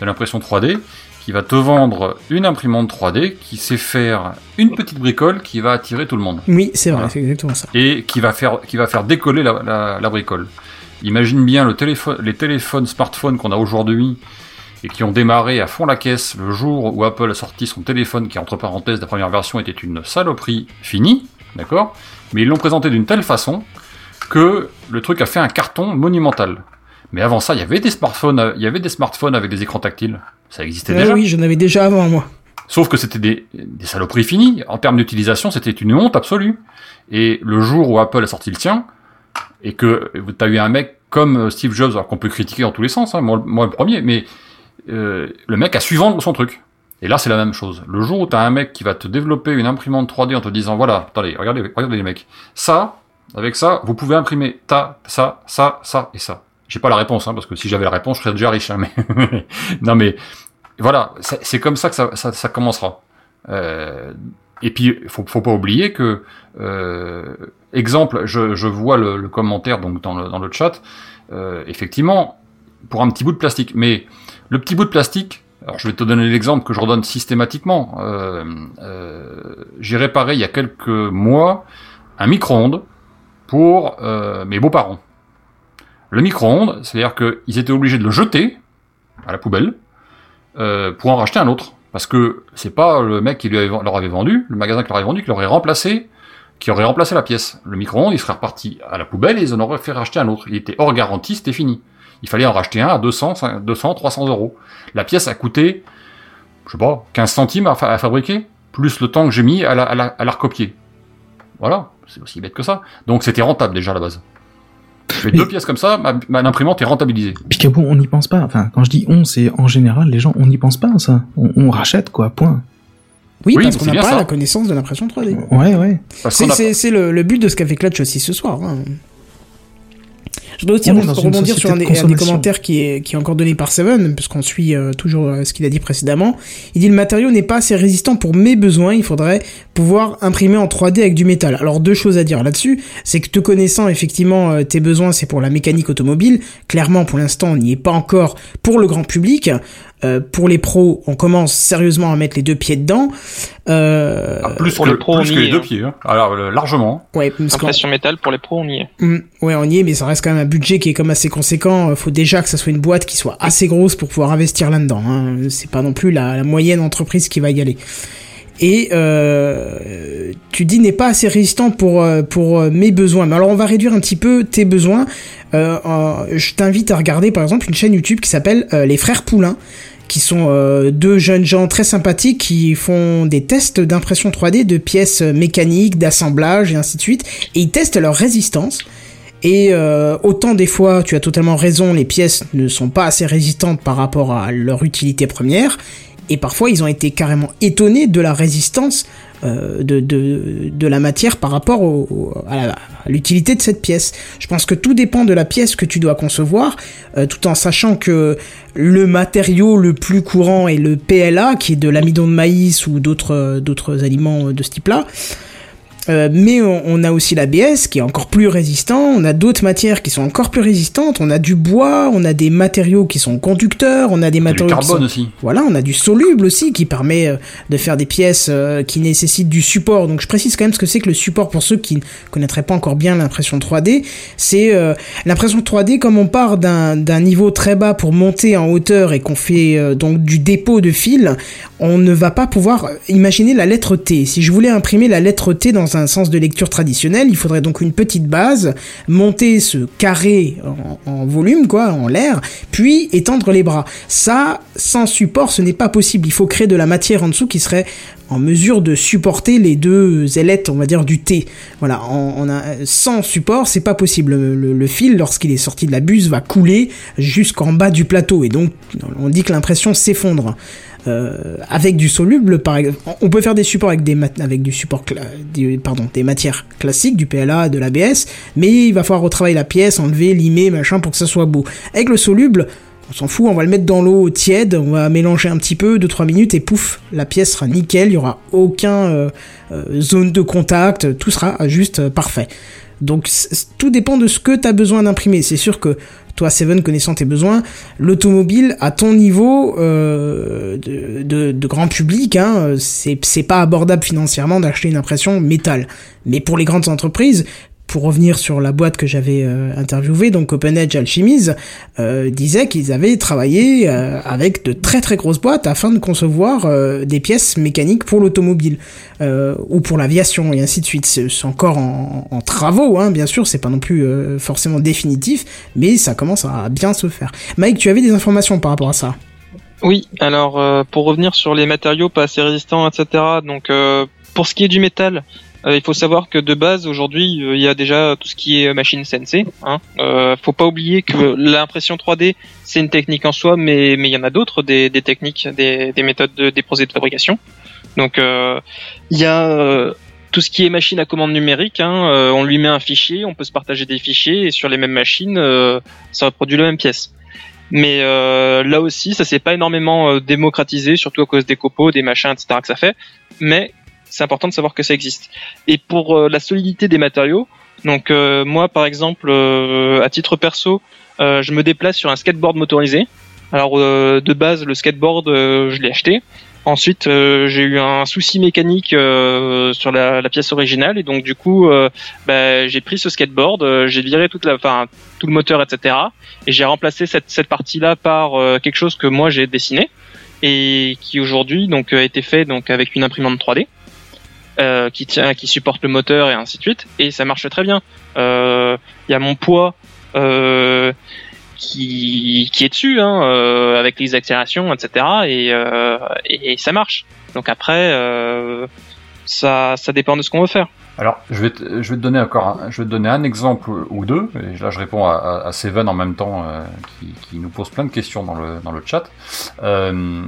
de l'impression 3D, qui va te vendre une imprimante 3D qui sait faire une petite bricole qui va attirer tout le monde Oui, c'est vrai, Voilà. c'est exactement ça. et qui va faire qui va faire décoller la, la- la bricole. Imagine bien le téléphone, les téléphones, smartphones qu'on a aujourd'hui et qui ont démarré à fond la caisse le jour où Apple a sorti son téléphone qui entre parenthèses la première version était une saloperie finie, d'accord? Mais ils l'ont présenté d'une telle façon que le truc a fait un carton monumental. Mais avant ça, il y avait des smartphones, il y avait des smartphones avec des écrans tactiles. Ça existait Euh, déjà. oui, j'en avais déjà avant, moi. Sauf que c'était des, des saloperies finies. En termes d'utilisation, c'était une honte absolue. Et le jour où Apple a sorti le tien, et que t'as eu un mec comme Steve Jobs, alors qu'on peut critiquer dans tous les sens, hein, moi, moi le premier, mais euh, le mec a su vendre son truc. Et là, c'est la même chose. Le jour où t'as un mec qui va te développer une imprimante 3D en te disant, voilà, attendez, regardez, regardez les mecs, ça, avec ça, vous pouvez imprimer ta, ça, ça, ça et ça. J'ai pas la réponse, hein, parce que si j'avais la réponse, je serais déjà riche. Hein, mais <laughs> non, mais voilà, c'est c'est comme ça que ça, ça, ça commencera. Euh, et puis, faut, faut pas oublier que, euh, exemple, je, je vois le, le commentaire donc dans le, dans le chat, euh, effectivement, pour un petit bout de plastique. Mais le petit bout de plastique, alors je vais te donner l'exemple que je redonne systématiquement. Euh, euh, J'ai réparé il y a quelques mois un micro-ondes pour euh, mes beaux-parents. Le micro-ondes, c'est-à-dire qu'ils étaient obligés de le jeter à la poubelle pour en racheter un autre. Parce que c'est pas le mec qui leur avait vendu, le magasin qui leur avait vendu, qui leur aurait remplacé, qui aurait remplacé la pièce. Le micro-ondes, il serait reparti à la poubelle et ils en auraient fait racheter un autre. Il était hors garantie, c'était fini. Il fallait en racheter un à 200, 500, 200 300 euros. La pièce a coûté, je sais pas, 15 centimes à, fa- à fabriquer, plus le temps que j'ai mis à la, à la, à la recopier. Voilà, c'est aussi bête que ça. Donc c'était rentable déjà à la base. Je fais Mais- deux pièces comme ça, ma, ma imprimante est rentabilisée. Picaboo, on n'y pense pas. Enfin, quand je dis on, c'est en général, les gens, on n'y pense pas à ça. On, on rachète, quoi, point. Oui, Oui, parce qu'on n'a pas ça. la connaissance de l'impression 3D. Ouais, ouais. A- c'est le, le but de ce qu'a fait Clutch aussi ce soir. hein. Je dois aussi rebondir sur un des, société de un des consommation. commentaires qui est, qui est encore donné par Seven, puisqu'on suit euh, toujours euh, ce qu'il a dit précédemment. Il dit le matériau n'est pas assez résistant pour mes besoins, il faudrait pouvoir imprimer en 3D avec du métal. Alors deux choses à dire là-dessus, c'est que te connaissant effectivement euh, tes besoins c'est pour la mécanique automobile, clairement pour l'instant on n'y est pas encore pour le grand public. Euh, pour les pros, on commence sérieusement à mettre les deux pieds dedans. Euh, Ah, plus pour que, les pros, plus on que y les est, deux hein. pieds. hein. Alors largement. ouais, parce Impression métal pour les pros, on y est. Hum, ouais, on y est, mais ça reste quand même un budget qui est comme assez conséquent. Euh, Faut déjà que ça soit une boîte qui soit assez grosse pour pouvoir investir là-dedans. Hein. C'est pas non plus la, la moyenne entreprise qui va y aller. Et euh, tu dis n'est pas assez résistant pour euh, pour mes besoins. Mais alors on va réduire un petit peu tes besoins. Euh, euh, je t'invite à regarder par exemple une chaîne YouTube qui s'appelle euh, Les Frères Poulain qui sont euh, deux jeunes gens très sympathiques qui font des tests d'impression 3D de pièces mécaniques, d'assemblage et ainsi de suite. Et ils testent leur résistance. Et euh, autant des fois, tu as totalement raison, les pièces ne sont pas assez résistantes par rapport à leur utilité première. Et parfois, ils ont été carrément étonnés de la résistance euh, de, de, de la matière par rapport à l'utilité de cette pièce. Je pense que tout dépend de la pièce que tu dois concevoir, euh, tout en sachant que le matériau le plus courant est le PLA, qui est de l'amidon de maïs ou d'autres d'autres aliments de ce type-là. Euh, mais on, on a aussi l'ABS qui est encore plus résistant, on a d'autres matières qui sont encore plus résistantes, on a du bois, on a des matériaux qui sont conducteurs, on a des du matériaux qui carbone sont... aussi. Voilà, on a du soluble aussi qui permet euh, de faire des pièces euh, qui nécessitent du support. Donc je précise quand même ce que c'est que le support pour ceux qui ne connaîtraient pas encore bien l'impression 3D. C'est euh, l'impression 3D comme on part d'un d'un niveau très bas pour monter en hauteur et qu'on fait euh, donc du dépôt de fil, on ne va pas pouvoir imaginer la lettre T. Si je voulais imprimer la lettre T dans un sens de lecture traditionnel, il faudrait donc une petite base, monter ce carré en, volume, quoi, en l'air, puis étendre les bras. Ça, sans support, ce n'est pas possible. Il faut créer de la matière en dessous qui serait en mesure de supporter les deux ailettes, on va dire, du T. Voilà, sans support, c'est pas possible. Le, le- le fil, lorsqu'il est sorti de la buse, va couler jusqu'en bas du plateau, et donc on dit que l'impression s'effondre. Euh, avec du soluble, par exemple, on peut faire des supports avec des matières classiques, du PLA, de l'ABS, mais il va falloir retravailler la pièce, enlever, limer, machin, pour que ça soit beau. Avec le soluble, on s'en fout, on va le mettre dans l'eau tiède, on va mélanger un petit peu, 2-3 minutes, et pouf, la pièce sera nickel, il y aura aucun euh, euh, zone de contact, tout sera juste parfait. Donc tout dépend de ce que tu as besoin d'imprimer. C'est sûr que toi, Seven, connaissant tes besoins, l'automobile, à ton niveau euh, de, de, de grand public, hein, c'est pas abordable financièrement d'acheter une impression métal. Mais pour les grandes entreprises, pour revenir sur la boîte que j'avais euh, interviewée, donc Open Edge Alchemies, euh, disait qu'ils avaient travaillé euh, avec de très très grosses boîtes afin de concevoir euh, des pièces mécaniques pour l'automobile ou pour l'aviation et ainsi de suite. C'est encore en, travaux, hein, bien sûr, c'est pas non plus forcément définitif, mais ça commence à bien se faire. Mike, tu avais des informations par rapport à ça? Oui, alors pour revenir sur les matériaux pas assez résistants, etc. Donc pour ce qui est du métal, euh, il faut savoir que de base aujourd'hui euh, il y a déjà tout ce qui est machine sensei. Hein. Euh, faut pas oublier que l'impression 3D c'est une technique en soi, mais mais il y en a d'autres des, des techniques, des, des méthodes, de, des procédés de fabrication. Donc euh, il y a euh, tout ce qui est machine à commande numérique, hein, euh, on lui met un fichier, on peut se partager des fichiers et sur les mêmes machines, euh, ça reproduit la même pièce. Mais euh, là aussi, ça s'est pas énormément euh, démocratisé, surtout à cause des copeaux, des machins, etc. que ça fait. Mais c'est important de savoir que ça existe. Et pour euh, la solidité des matériaux, donc euh, moi par exemple, euh, à titre perso, euh, je me déplace sur un skateboard motorisé. Alors euh, de base, le skateboard, je l'ai acheté. Ensuite, euh, j'ai eu un souci mécanique euh, sur la, la pièce originale et donc du coup, euh, bah, j'ai pris ce skateboard, j'ai viré toute la, enfin tout le moteur, etc. Et j'ai remplacé cette, cette partie-là par quelque chose que moi j'ai dessiné et qui aujourd'hui donc a été fait donc avec une imprimante 3D euh, qui tient, qui supporte le moteur et ainsi de suite. Et ça marche très bien. Euh, Il y a mon poids. Euh, qui, est dessus, hein, euh, avec les accélérations, etc. Et, euh, ça marche. Donc après, euh, ça, dépend de ce qu'on veut faire. Alors, je vais, te, donner encore, un, je vais te donner un exemple ou deux. Et là, je réponds à, à, Seven en même temps, euh, qui, nous pose plein de questions dans le, dans le chat. Euh,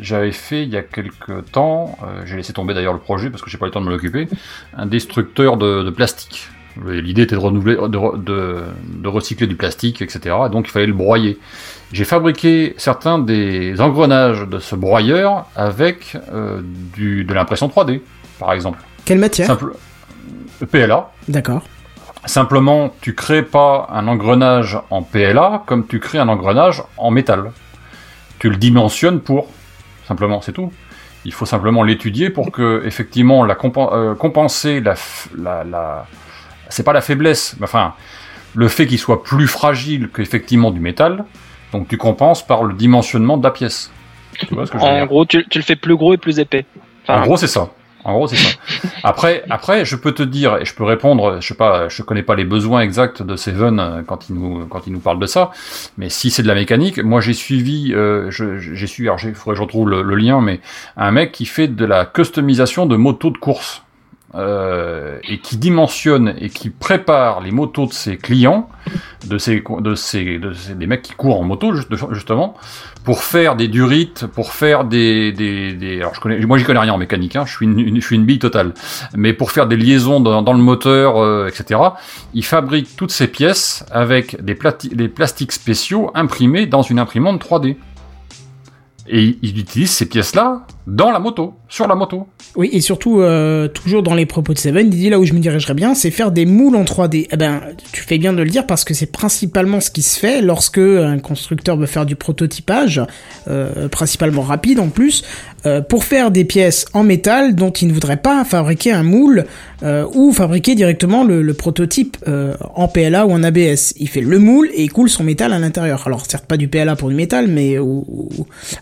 j'avais fait il y a quelques temps, euh, j'ai laissé tomber d'ailleurs le projet parce que j'ai pas eu le temps de me l'occuper, un destructeur de, de plastique. L'idée était de renouveler, de, de, de, recycler du plastique, etc. Et donc il fallait le broyer. J'ai fabriqué certains des engrenages de ce broyeur avec euh, du, de l'impression 3D, par exemple. Quelle matière? Simple... PLA. D'accord. Simplement, tu crées pas un engrenage en PLA comme tu crées un engrenage en métal. Tu le dimensionnes pour. Simplement, c'est tout. Il faut simplement l'étudier pour que, effectivement, la compen euh, compenser la, la, la... c'est pas la faiblesse, mais enfin, le fait qu'il soit plus fragile qu'effectivement du métal. Donc, tu compenses par le dimensionnement de la pièce. Tu vois ce que je veux en dire? gros, tu, tu, le fais plus gros et plus épais. Enfin, en gros, c'est ça. En gros, c'est ça. Après, après, je peux te dire et je peux répondre. Je sais pas, je connais pas les besoins exacts de Seven quand il nous quand il nous parle de ça. Mais si c'est de la mécanique, moi j'ai suivi, euh, j'ai suivi. Alors, il faudrait que je retrouve le, le, lien, mais un mec qui fait de la customisation de motos de course euh, et qui dimensionne et qui prépare les motos de ses clients, de ses de ses, de ses des mecs qui courent en moto justement, pour faire des durites, pour faire des, des, des alors je connais, moi j'y connais rien en mécanique, hein, je suis une, je suis une bille totale, mais pour faire des liaisons dans, dans le moteur, euh, etc. Il fabrique toutes ces pièces avec des, plati des plastiques spéciaux imprimés dans une imprimante 3D. Et il utilise ces pièces-là dans la moto, sur la moto. Oui, et surtout, euh, toujours dans les propos de Seven, il dit là où je me dirigerais bien, c'est faire des moules en 3D. Eh ben, tu fais bien de le dire parce que c'est principalement ce qui se fait lorsque un constructeur veut faire du prototypage, euh, principalement rapide en plus, euh, pour faire des pièces en métal dont il ne voudrait pas fabriquer un moule ou fabriquer directement le, prototype en PLA ou en ABS. Il fait le moule et il coule son métal à l'intérieur. Alors certes pas du PLA pour du métal, mais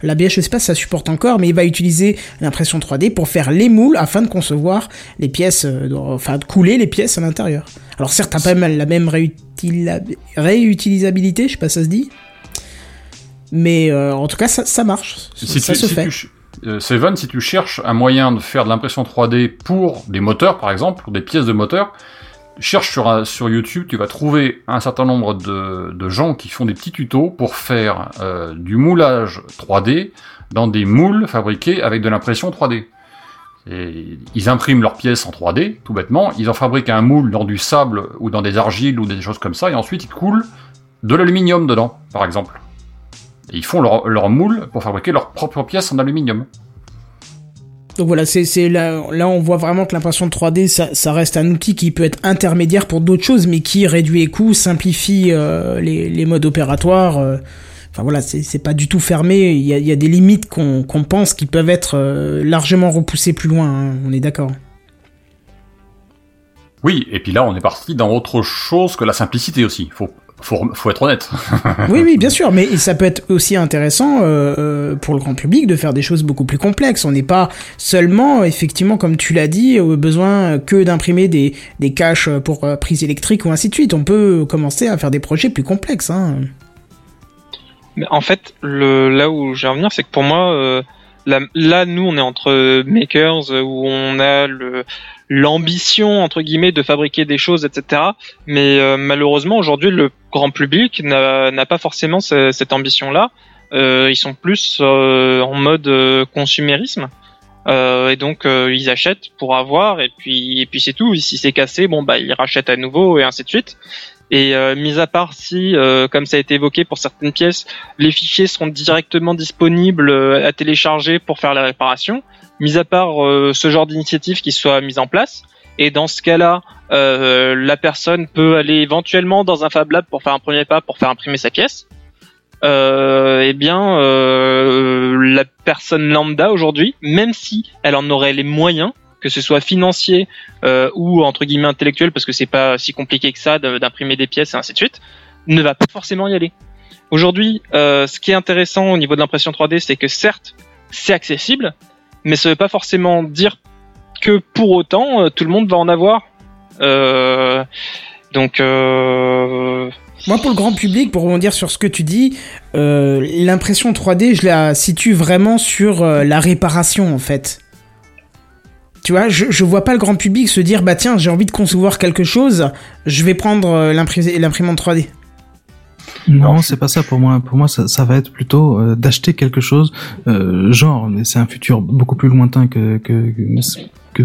l'ABS je sais pas ça supporte encore, mais il va utiliser utiliser l'impression 3D pour faire les moules afin de concevoir les pièces, euh, enfin de couler les pièces à l'intérieur. Alors certes, t'as pas mal la même réutilisabilité, je sais pas ça se dit, mais euh, en tout cas ça, ça marche, Si ça tu, se si fait. tu euh, Seven, si tu cherches un moyen de faire de l'impression 3D pour des moteurs, par exemple, pour des pièces de moteurs, cherche sur, un- sur YouTube, tu vas trouver un certain nombre de, de gens qui font des petits tutos pour faire euh, du moulage 3D dans des moules fabriqués avec de l'impression 3D. Et ils impriment leurs pièces en 3D, tout bêtement, ils en fabriquent un moule dans du sable ou dans des argiles ou des choses comme ça, et ensuite ils coulent de l'aluminium dedans, par exemple. Et ils font leur, leur moule pour fabriquer leurs propres pièces en aluminium. Donc voilà, c'est là, là on voit vraiment que l'impression 3D, ça, reste un outil qui peut être intermédiaire pour d'autres choses, mais qui réduit les coûts, simplifie euh, les, les modes opératoires. euh. Enfin voilà, c'est c'est pas du tout fermé. Il y a, il y a des limites qu'on pense qui peuvent être euh, largement repoussées plus loin. hein, on est d'accord. Oui, et puis là on est parti dans autre chose que la simplicité aussi. Faut, faut, faut être honnête. <laughs> Oui, oui, bien <laughs> sûr, mais ça peut être aussi intéressant euh, euh, pour le grand public de faire des choses beaucoup plus complexes. On n'est pas seulement, effectivement, comme tu l'as dit, au besoin que d'imprimer des, des caches pour prise électrique ou ainsi de suite. On peut commencer à faire des projets plus complexes. Hein. En fait, le, là où je vais revenir, c'est que pour moi, euh, là, nous, on est entre makers euh, où on a le l'ambition entre guillemets de fabriquer des choses, etc. Mais euh, malheureusement, aujourd'hui, le grand public n'a pas forcément ce- cette ambition-là. Euh, ils sont plus euh, en mode euh, consumérisme. Et donc ils achètent pour avoir et puis et puis c'est tout. Si c'est cassé, bon bah ils rachètent à nouveau et ainsi de suite. Et euh, mis à part si, euh, comme ça a été évoqué pour certaines pièces, les fichiers seront directement disponibles euh, à télécharger pour faire la réparation, mis à part euh, ce genre d'initiative qui soit mise en place. Et dans ce cas-là, euh, la personne peut aller éventuellement dans un Fab Lab pour faire un premier pas, pour faire imprimer sa pièce. Euh, eh bien, la personne lambda aujourd'hui, même si elle en aurait les moyens, que ce soit financier euh, ou entre guillemets intellectuel, parce que c'est pas si compliqué que ça d'imprimer des pièces et ainsi de suite, ne va pas forcément y aller. Aujourd'hui, euh, ce qui est intéressant au niveau de l'impression 3D, c'est que certes, c'est accessible, mais ça veut pas forcément dire que pour autant euh, tout le monde va en avoir. Euh, donc, euh, Moi, pour le grand public, pour rebondir sur ce que tu dis, euh, l'impression 3D, je la situe vraiment sur euh, la réparation, en fait. Tu vois, je, je vois pas le grand public se dire, bah tiens, j'ai envie de concevoir quelque chose, je vais prendre euh, l'impri- l'imprimante 3D. Non, c'est pas ça pour moi. Pour moi, ça, va être plutôt euh, d'acheter quelque chose, euh, genre, mais c'est un futur beaucoup plus lointain que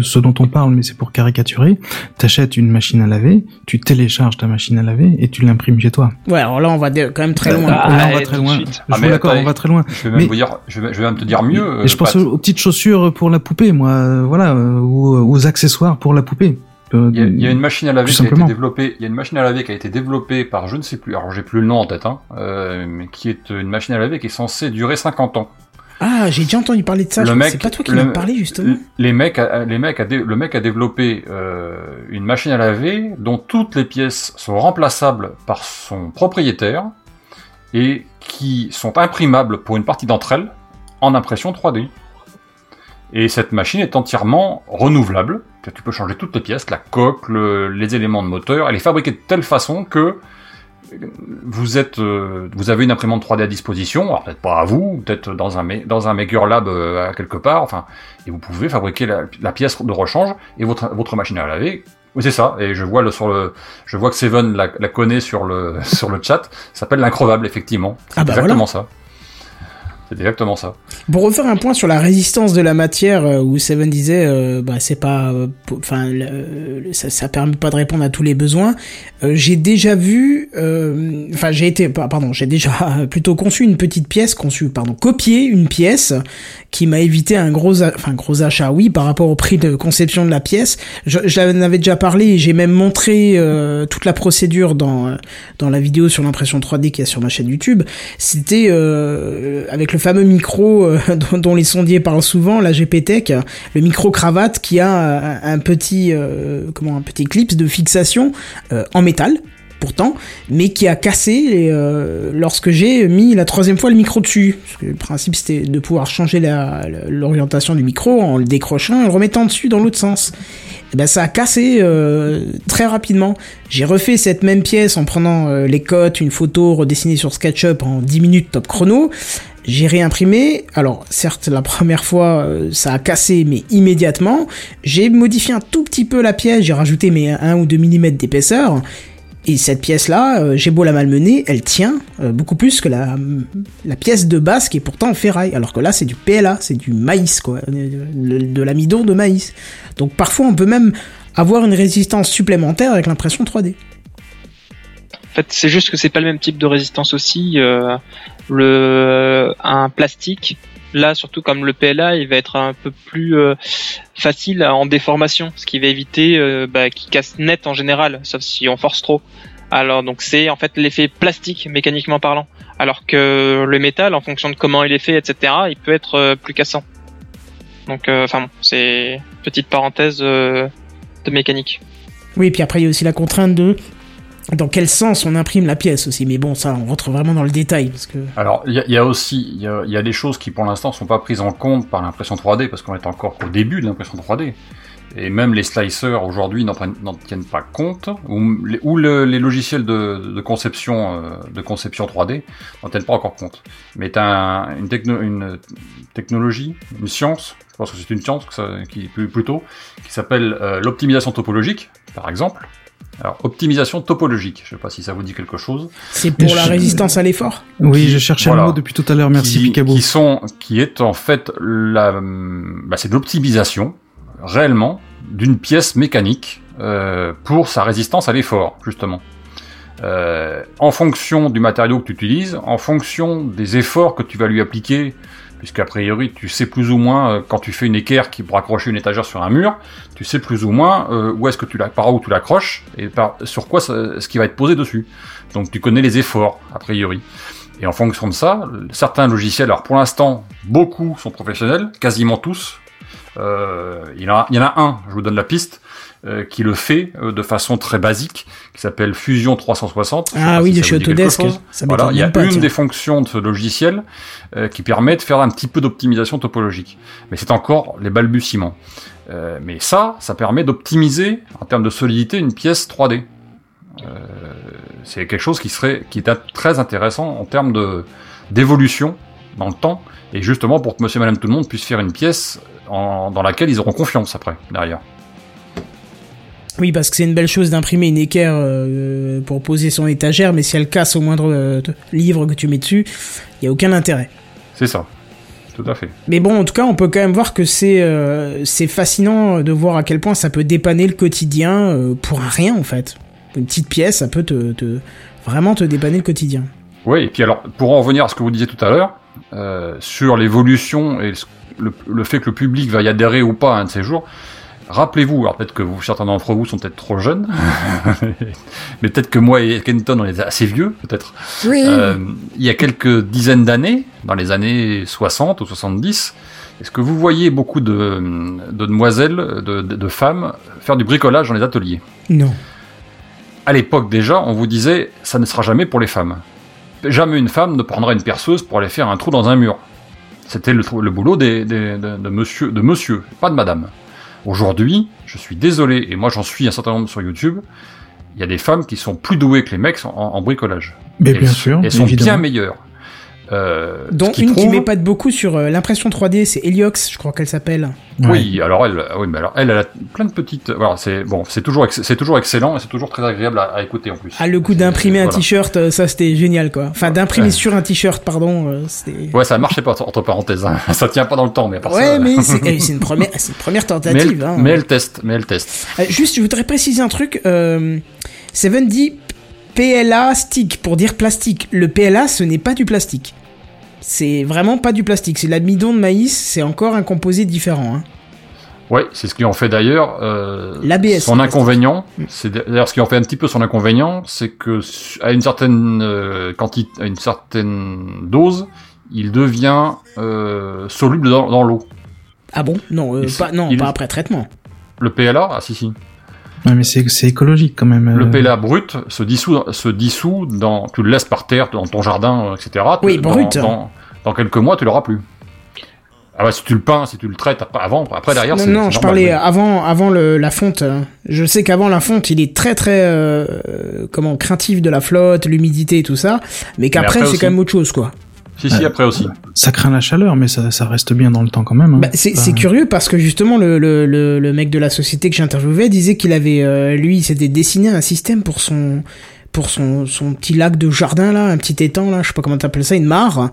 ce dont on parle, mais c'est pour caricaturer. T'achètes une machine à laver, tu télécharges ta machine à laver et tu l'imprimes chez toi. Ouais, alors là, on va quand même très loin. Ah, Là, on va très loin. Je Ah, d'accord, attends, on va très loin. Je vais même Mais- vous dire, je vais, je vais même te dire mieux. Et je euh, pense aux, aux petites chaussures pour la poupée, moi, euh, voilà, euh, ou aux accessoires pour la poupée. Il y, a, il y a une machine à laver qui a été développée. Il y a une machine à laver qui a été développée par je ne sais plus. Alors j'ai plus le nom en tête, hein, euh, mais qui est une machine à laver qui est censée durer 50 ans. Ah, j'ai déjà entendu parler de ça, Le mec- c'est pas toi qui m'en parlais, justement. Les mecs, a- les mecs, a le mec a développé euh, une machine à laver dont toutes les pièces sont remplaçables par son propriétaire et qui sont imprimables pour une partie d'entre elles en impression 3D. Et cette machine est entièrement renouvelable. Tu peux changer toutes les pièces, la coque, le- les éléments de moteur. Elle est fabriquée de telle façon que vous êtes, euh, vous avez une imprimante 3D à disposition, alors peut-être pas à vous, peut-être dans un dans un Maker Lab euh, quelque part, enfin, et vous pouvez fabriquer la, la pièce de rechange et votre votre machine à laver. Oui, c'est ça. Et je vois le sur le, je vois que Seven la, la connaît sur le <laughs> sur le chat. Ça s'appelle l'increvable effectivement. C'est Ah bah exactement ça. C'est exactement ça. Pour refaire un point sur la résistance de la matière, euh, où Seven disait, euh, bah c'est pas, euh, enfin, ça, ça permet pas de répondre à tous les besoins. J'ai déjà vu, enfin, j'ai été, pa- pardon, j'ai déjà <laughs> plutôt conçu une petite pièce, conçu, pardon, copié une pièce qui m'a évité un gros, a- enfin, gros achat, oui, par rapport au prix de conception de la pièce. Je, je déjà parlé, j'ai même montré toute la procédure dans dans la vidéo sur l'impression 3D qui est sur ma chaîne YouTube. C'était avec le fameux micro euh, <laughs> dont, les sondiers parlent souvent, la GPTech, le micro cravate qui a un, un petit euh, comment un petit clip de fixation euh, en métal pourtant, mais qui a cassé euh, lorsque j'ai mis la troisième fois le micro dessus. Parce que le principe c'était de pouvoir changer l'orientation du micro en le décrochant et le remettant dessus dans l'autre sens. Et ben ça a cassé euh, très rapidement. J'ai refait cette même pièce en prenant euh, les cotes, une photo redessinée sur SketchUp en 10 minutes top chrono. J'ai réimprimé. Alors, certes, la première fois, euh, ça a cassé, mais immédiatement. J'ai modifié un tout petit peu la pièce. J'ai rajouté mes 1 ou 2 mm d'épaisseur. Et cette pièce-là, euh, j'ai beau la malmener, elle tient euh, beaucoup plus que la, pièce de base qui est pourtant en ferraille. Alors que là, c'est du PLA, c'est du maïs, quoi. De, de l'amidon de maïs. Donc parfois, on peut même avoir une résistance supplémentaire avec l'impression 3D. Fait, c'est juste que c'est pas le même type de résistance aussi. euh, le un plastique, là surtout comme le PLA, il va être un peu plus euh, facile en déformation, ce qui va éviter euh, bah, qu'il casse net en général, sauf si on force trop. Alors donc c'est en fait l'effet plastique mécaniquement parlant, alors que le métal, en fonction de comment il est fait, etc., il peut être euh, plus cassant. Donc euh, enfin bon, c'est petite parenthèse euh, de mécanique. Oui, puis après, il y a aussi la contrainte de dans quel sens on imprime la pièce aussi. Mais bon, ça, on rentre vraiment dans le détail parce que. Alors, il y, a- aussi, il y a, des choses qui pour l'instant sont pas prises en compte par l'impression 3D parce qu'on est encore qu'au début de l'impression 3D. Et même les slicers aujourd'hui n'en tiennent pas compte, ou, les- logiciels de, conception euh, de conception 3D n'en tiennent pas encore compte. Mais tu as une, techno- une technologie, une science, je pense que c'est une science qui plutôt, qui s'appelle euh, l'optimisation topologique, par exemple. Alors, optimisation topologique, je sais pas si ça vous dit quelque chose. C'est pour Je- la résistance à l'effort Oui, Qui- je cherchais voilà. le mot depuis tout à l'heure. Merci, qui, Picabo. qui sont, qui est en fait la, bah, c'est de l'optimisation réellement d'une pièce mécanique euh, pour sa résistance à l'effort, justement. Euh, en fonction du matériau que tu utilises, en fonction des efforts que tu vas lui appliquer, puisqu'a priori tu sais plus ou moins euh, quand tu fais une équerre qui pour accrocher une étagère sur un mur, tu sais plus ou moins euh, où est-ce que tu la, par où tu l'accroches et par, sur quoi ce qui va être posé dessus. Donc tu connais les efforts a priori. Et en fonction de ça, certains logiciels, alors pour l'instant, beaucoup sont professionnels, quasiment tous. Euh, il y en a un, je vous donne la piste, euh, qui le fait euh, de façon très basique, qui s'appelle Fusion 360. Je sais Ah oui, de chez Autodesk. Ça Voilà, il y a pas, une tiens. des fonctions de ce logiciel euh, qui permet de faire un petit peu d'optimisation topologique. Mais c'est encore les balbutiements. Mais ça, ça permet d'optimiser en termes de solidité une pièce 3D. Euh, c'est quelque chose qui serait, qui est très intéressant en termes de d'évolution dans le temps, et justement pour que Monsieur, Madame, tout le monde puisse faire une pièce en- dans laquelle ils auront confiance après derrière. Oui, parce que c'est une belle chose d'imprimer une équerre euh, pour poser son étagère, mais si elle casse au moindre euh, livre que tu mets dessus, il y a aucun intérêt. C'est ça, tout à fait. Mais bon, en tout cas, on peut quand même voir que c'est euh, c'est fascinant de voir à quel point ça peut dépanner le quotidien pour un rien en fait. Une petite pièce, ça peut te, te vraiment te dépanner le quotidien. Oui, et puis alors, pour en revenir à ce que vous disiez tout à l'heure, sur l'évolution et le, le fait que le public va y adhérer ou pas un de ces jours, rappelez-vous, alors peut-être que vous, certains d'entre vous sont peut-être trop jeunes, <laughs> mais peut-être que moi et Kenton, on est assez vieux, peut-être. Oui. Euh, il y a quelques dizaines d'années, dans les années 60 ou 70, est-ce que vous voyez beaucoup de, de demoiselles, de, de- de femmes faire du bricolage dans les ateliers? Non. à l'époque déjà, on vous disait ça ne sera jamais pour les femmes. Jamais une femme ne prendra une perceuse pour aller faire un trou dans un mur. C'était le, boulot des, des- de, de monsieur, de monsieur, pas de madame. Aujourd'hui, je suis désolé, et moi j'en suis un certain nombre sur YouTube, il y a des femmes qui sont plus douées que les mecs en, en bricolage. Mais Et bien sûr, Elles sont bien meilleures. Euh, Dont qui une qui prouve- m'épate beaucoup sur euh, l'impression 3D, c'est Heliox, je crois qu'elle s'appelle. Oui, alors elle, oui, mais alors elle, elle a plein de petites. Voilà, c'est bon, c'est toujours, ex- c'est toujours excellent et c'est toujours très agréable à, à écouter en plus. Ah, le coup d'imprimer un Voilà. t-shirt, euh, ça c'était génial quoi. Enfin, d'imprimer Ouais. sur un t-shirt, pardon, euh, c'était. Ouais, ça marchait pas entre parenthèses. hein. <laughs> Ça tient pas dans le temps, mais à part Ouais, ça. mais c'est <laughs> eh, c'est une première, c'est une première mais tentative. elle, hein. mais elle teste, mais elle teste. Euh, juste, je voudrais préciser un truc. Euh, Seven dit PLA stick pour dire plastique. Le PLA, ce n'est pas du plastique. C'est vraiment pas du plastique. C'est l'amidon de maïs. C'est encore un composé différent. hein. Ouais, c'est ce qui en fait d'ailleurs euh, L'ABS, son inconvénient. Mm. C'est d'ailleurs ce qui en fait un petit peu son inconvénient, c'est que à une certaine euh, quantité, à une certaine dose, il devient euh, soluble dans, dans l'eau. Ah bon? Non, Il- pas, non, il- pas après traitement. Le PLA, ah si si. Ouais, mais c'est écologique quand même. Le euh. PLA brut se dissout, se dissout dans, tu le laisses par terre dans ton jardin, euh, etc. Oui, dans, brut. Dans, dans quelques mois, tu l'auras plus. Ah bah, si tu le peins, si tu le traites avant, après derrière, Non, c'est non, je normal, parlais oui. avant, avant le, la fonte. hein. Je sais qu'avant la fonte, il est très très euh, euh, comment craintif de la flotte, l'humidité et tout ça, mais qu'après après c'est quand même autre chose quoi. Si, si, après aussi. Ça craint la chaleur, mais ça, ça reste bien dans le temps quand même. hein. Bah, c'est Bah, c'est curieux parce que justement le, le, le, le mec de la société que j'interviewais disait qu'il avait euh, lui il s'était dessiné un système pour son pour son, son petit lac de jardin là, un petit étang là, je sais pas comment t'appelles ça, une mare,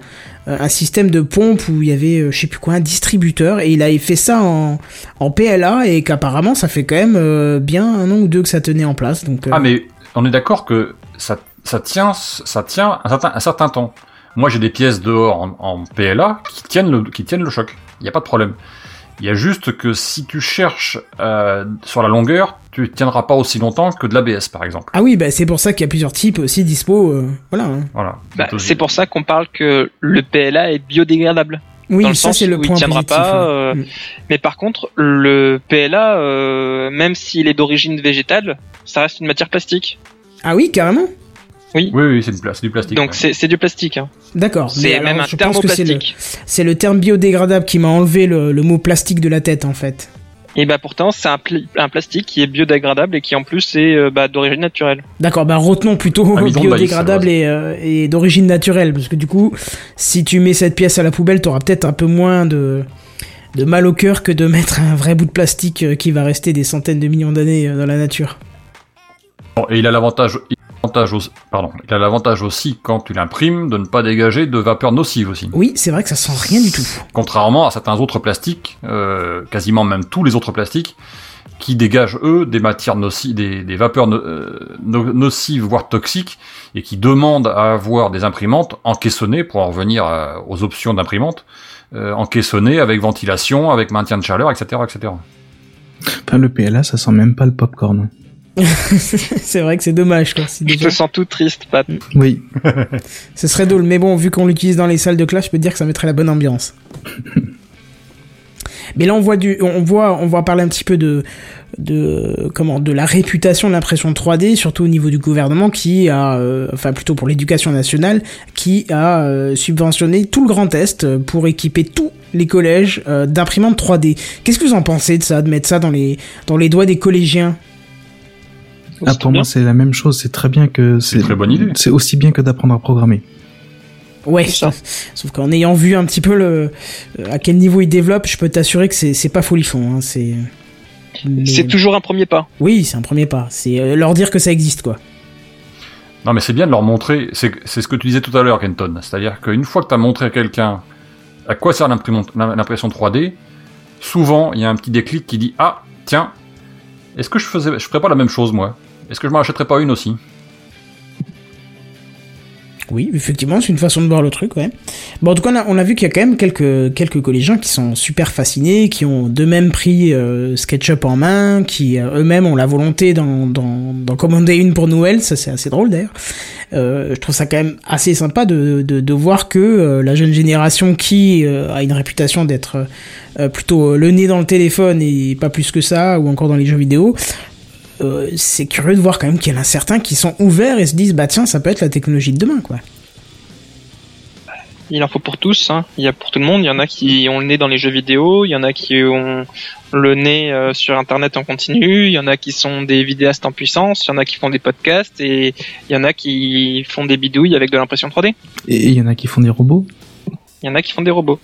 euh, un système de pompe où il y avait euh, je sais plus quoi un distributeur et il avait fait ça en, en PLA et qu'apparemment ça fait quand même euh, bien un an ou deux que ça tenait en place donc euh, Ah, mais on est d'accord que ça, ça tient, ça tient un certain, un certain temps. Moi, j'ai des pièces dehors en, en PLA qui tiennent le, qui tiennent le choc. Il n'y a pas de problème. Il y a juste que si tu cherches euh, sur la longueur, tu tiendras pas aussi longtemps que de l'ABS, par exemple. Ah oui, bah c'est pour ça qu'il y a plusieurs types aussi dispo. euh, voilà. hein. Voilà. Bah, c'est pour ça qu'on parle que le PLA est biodégradable. Oui, Dans le ça c'est le où il point tiendra positif. pas, ouais. euh, Mm. Mais par contre, le PLA, euh, même s'il est d'origine végétale, ça reste une matière plastique. Ah oui, carrément. Oui, oui, c'est du, pla- c'est du plastique. Donc ouais. c'est c'est du plastique. Hein. D'accord. C'est alors, même un c'est le, thermoplastique. c'est le terme biodégradable qui m'a enlevé le, le mot plastique de la tête en fait. Et bah pourtant, c'est un, un plastique qui est biodégradable et qui en plus est euh, bah, d'origine naturelle. D'accord, bah retenons plutôt de biodégradable et, euh, et d'origine naturelle, parce que du coup, si tu mets cette pièce à la poubelle, t'auras peut-être un peu moins de, de mal au cœur que de mettre un vrai bout de plastique euh, qui va rester des centaines de millions d'années dans la nature. Bon, et il a l'avantage aussi, pardon, il a l'avantage aussi quand tu l'imprimes de ne pas dégager de vapeur nocive aussi. Oui, c'est vrai que ça sent rien du tout. Contrairement à certains autres plastiques, euh, quasiment même tous les autres plastiques, qui dégagent eux des matières nocives, des, des vapeurs no- euh, no- nocives voire toxiques, et qui demandent à avoir des imprimantes encaissonnées pour en revenir à- aux options d'imprimantes, euh, encaissonnées avec ventilation, avec maintien de chaleur, etc., etc. Enfin, le PLA, ça sent même pas le popcorn. <laughs> c'est vrai que c'est dommage, quoi. Je déjà- te sens tout triste, Pat. Oui. <laughs> Ce serait drôle, mais bon, vu qu'on l'utilise dans les salles de classe, je peux te dire que ça mettrait la bonne ambiance. <laughs> mais là, on voit du, on voit, on va parler un petit peu de, de, comment, de la réputation de l'impression 3D, surtout au niveau du gouvernement qui a, euh, enfin plutôt pour l'éducation nationale, qui a euh, subventionné tout le Grand Est euh, pour équiper tous les collèges euh, d'imprimantes 3D. Qu'est-ce que vous en pensez de ça, de mettre ça dans les, dans les doigts des collégiens? Ah, pour moi, c'est la même chose. C'est très bien que c'est une très bonne idée. C'est aussi bien que d'apprendre à programmer. Ouais, ça. sauf qu'en ayant vu un petit peu le à quel niveau ils développent, je peux t'assurer que c'est c'est pas folichon. Hein, c'est mais- C'est toujours un premier pas. oui, c'est un premier pas. C'est euh, leur dire que ça existe quoi. Non, mais c'est bien de leur montrer, c'est c'est ce que tu disais tout à l'heure, Kenton. C'est-à-dire qu'une fois que tu as montré à quelqu'un à quoi sert l'impression 3D, souvent il y a un petit déclic qui dit Ah, tiens, est-ce que je faisais, je ferais pas la même chose moi? Est-ce que je m'en achèterais pas une aussi? Oui, effectivement, c'est une façon de voir le truc, ouais. Bon, en tout cas, on a, vu qu'il y a quand même quelques, collégiens qui sont super fascinés, qui ont d'eux-mêmes pris euh, SketchUp en main, qui euh, eux-mêmes ont la volonté d'en, commander une pour Noël, ça c'est assez drôle d'ailleurs. Euh, je trouve ça quand même assez sympa de, voir que la jeune génération qui a une réputation d'être plutôt le nez dans le téléphone et pas plus que ça, ou encore dans les jeux vidéo, euh, c'est curieux de voir quand même qu'il y en a certains qui sont ouverts et se disent bah tiens ça peut être la technologie de demain quoi. Il en faut pour tous. Hein. Il y a pour tout le monde. Il y en a qui ont le nez dans les jeux vidéo. Il y en a qui ont le nez euh, sur Internet en continu. Il y en a qui sont des vidéastes en puissance. Il y en a qui font des podcasts. Et il y en a qui font des bidouilles avec de l'impression 3D. Et il y en a qui font des robots. Il y en a qui font des robots.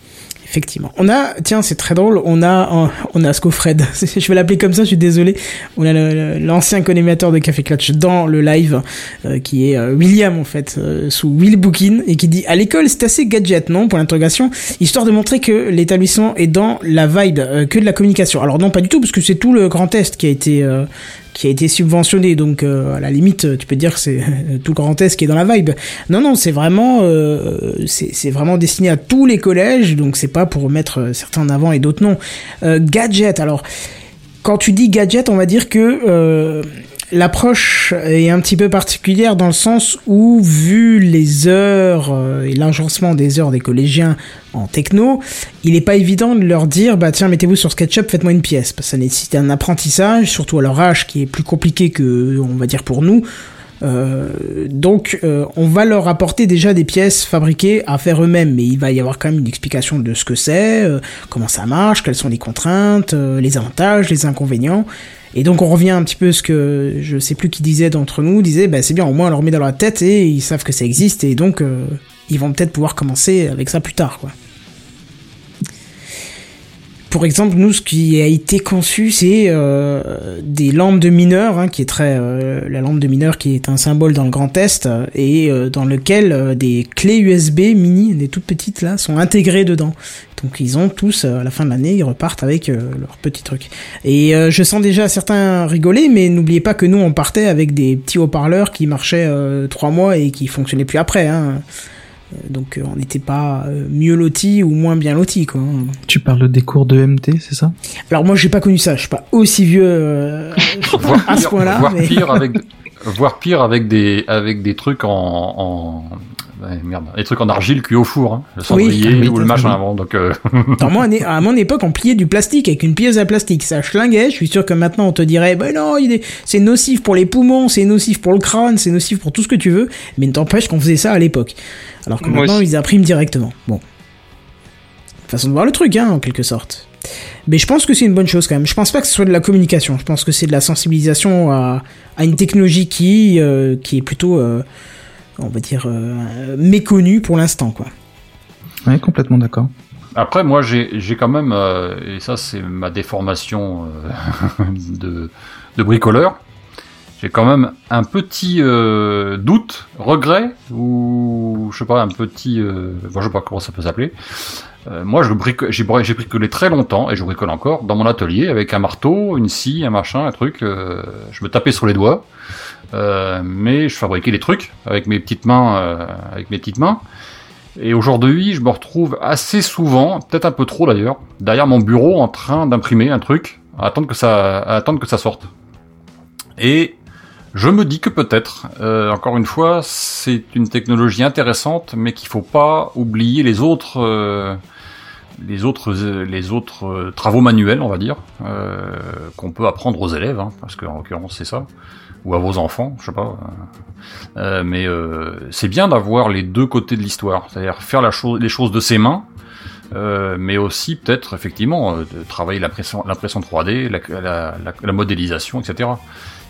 Effectivement. On a, tiens, c'est très drôle, on a, on a Scofred. <laughs> Je vais l'appeler comme ça, je suis désolé. On a l'ancien collimateur de Café Clutch dans le live, euh, qui est euh, William, en fait, euh, sous Will Bookin, et qui dit, à l'école, c'est assez gadget, non? Pour l'interrogation. Histoire de montrer que l'établissement est dans la vibe, que de la communication. Alors non, pas du tout, parce que c'est tout le Grand Est qui a été, qui a été subventionné, donc euh, à la limite, tu peux dire que c'est <laughs> tout le Grand qui est dans la vibe. Non, non, c'est vraiment, euh, c'est vraiment destiné à tous les collèges, donc c'est pas pour mettre euh, certains en avant et d'autres non. Gadget, alors quand tu dis gadget, on va dire que l'approche est un petit peu particulière dans le sens où, vu les heures euh, et l'agencement des heures des collégiens en techno, il n'est pas évident de leur dire bah tiens mettez-vous sur SketchUp, faites-moi une pièce, parce que ça nécessite un apprentissage, surtout à leur âge qui est plus compliqué que on va dire pour nous. Euh, donc euh, on va leur apporter déjà des pièces fabriquées à faire eux-mêmes, mais il va y avoir quand même une explication de ce que c'est, euh, comment ça marche, quelles sont les contraintes, les avantages, les inconvénients. Et donc on revient un petit peu à ce que je sais plus qui disait d'entre nous, disait bah c'est bien au moins on leur met dans la tête et ils savent que ça existe et donc euh, ils vont peut-être pouvoir commencer avec ça plus tard quoi. Pour exemple, nous, ce qui a été conçu, c'est euh, des lampes de mineur, hein, qui est très euh, la lampe de mineur qui est un symbole dans le Grand Est euh, et euh, dans lequel euh, des clés USB mini, des toutes petites là, sont intégrées dedans. Donc ils ont tous euh, à la fin de l'année, ils repartent avec leur petit truc. Et je sens déjà certains rigoler, mais n'oubliez pas que nous on partait avec des petits haut-parleurs qui marchaient trois mois et qui fonctionnaient plus après. Hein. Euh, Donc euh, on n'était pas euh, mieux lotis ou moins bien lotis quoi. Tu parles des cours de MT, c'est ça? Alors moi j'ai pas connu ça, je suis pas aussi vieux euh, <laughs> Voire à ce pire, point-là. voire mais- pire avec, voire pire avec des, avec des trucs en, en ouais, merde, des trucs en argile cuits au four, hein, le cendrier oui, ou le machin avant. Donc, euh, <laughs> Dans moi, à mon époque, on pliait du plastique avec une plieuse à plastique. Ça schlinguait. Je suis sûr que maintenant, on te dirait, bah non, est- c'est nocif pour les poumons, c'est nocif pour le crâne, c'est nocif pour tout ce que tu veux. Mais ne t'empêche qu'on faisait ça à l'époque. Alors que Moi maintenant, aussi. ils impriment directement. Bon. Façon de voir le truc, hein, en quelque sorte. Mais je pense que c'est une bonne chose quand même. Je pense pas que ce soit de la communication. Je pense que c'est de la sensibilisation à, à une technologie qui, euh, qui est plutôt, euh, on va dire, euh, méconnue pour l'instant, quoi. Ouais, complètement d'accord. Après, moi, j'ai quand même, euh, et ça, c'est ma déformation euh, <laughs> de, de bricoleur, j'ai quand même un petit euh, doute, regret, ou je sais pas, un petit, euh, bon, je sais pas comment ça peut s'appeler. Euh, moi, brico- j'ai bri- j'ai bricolé très longtemps, et je bricole encore, dans mon atelier, avec un marteau, une scie, un machin, un truc. euh, je me tapais sur les doigts, euh, mais je fabriquais des trucs avec mes petites mains, euh, avec mes petites mains. Et aujourd'hui, je me retrouve assez souvent, peut-être un peu trop d'ailleurs, derrière mon bureau en train d'imprimer un truc, à attendre que ça, attendre que ça sorte. Et je me dis que peut-être, euh, encore une fois, c'est une technologie intéressante, mais qu'il faut pas oublier les autres, les autres, les autres travaux manuels, on va dire, qu'on peut apprendre aux élèves, hein, parce qu'en l'occurrence c'est ça, ou à vos enfants, je sais pas. euh, mais euh, c'est bien d'avoir les deux côtés de l'histoire, c'est-à-dire faire la les choses de ses mains, euh, mais aussi peut-être effectivement euh, de travailler l'impression, l'impression 3D, la, la, la, la modélisation, etc.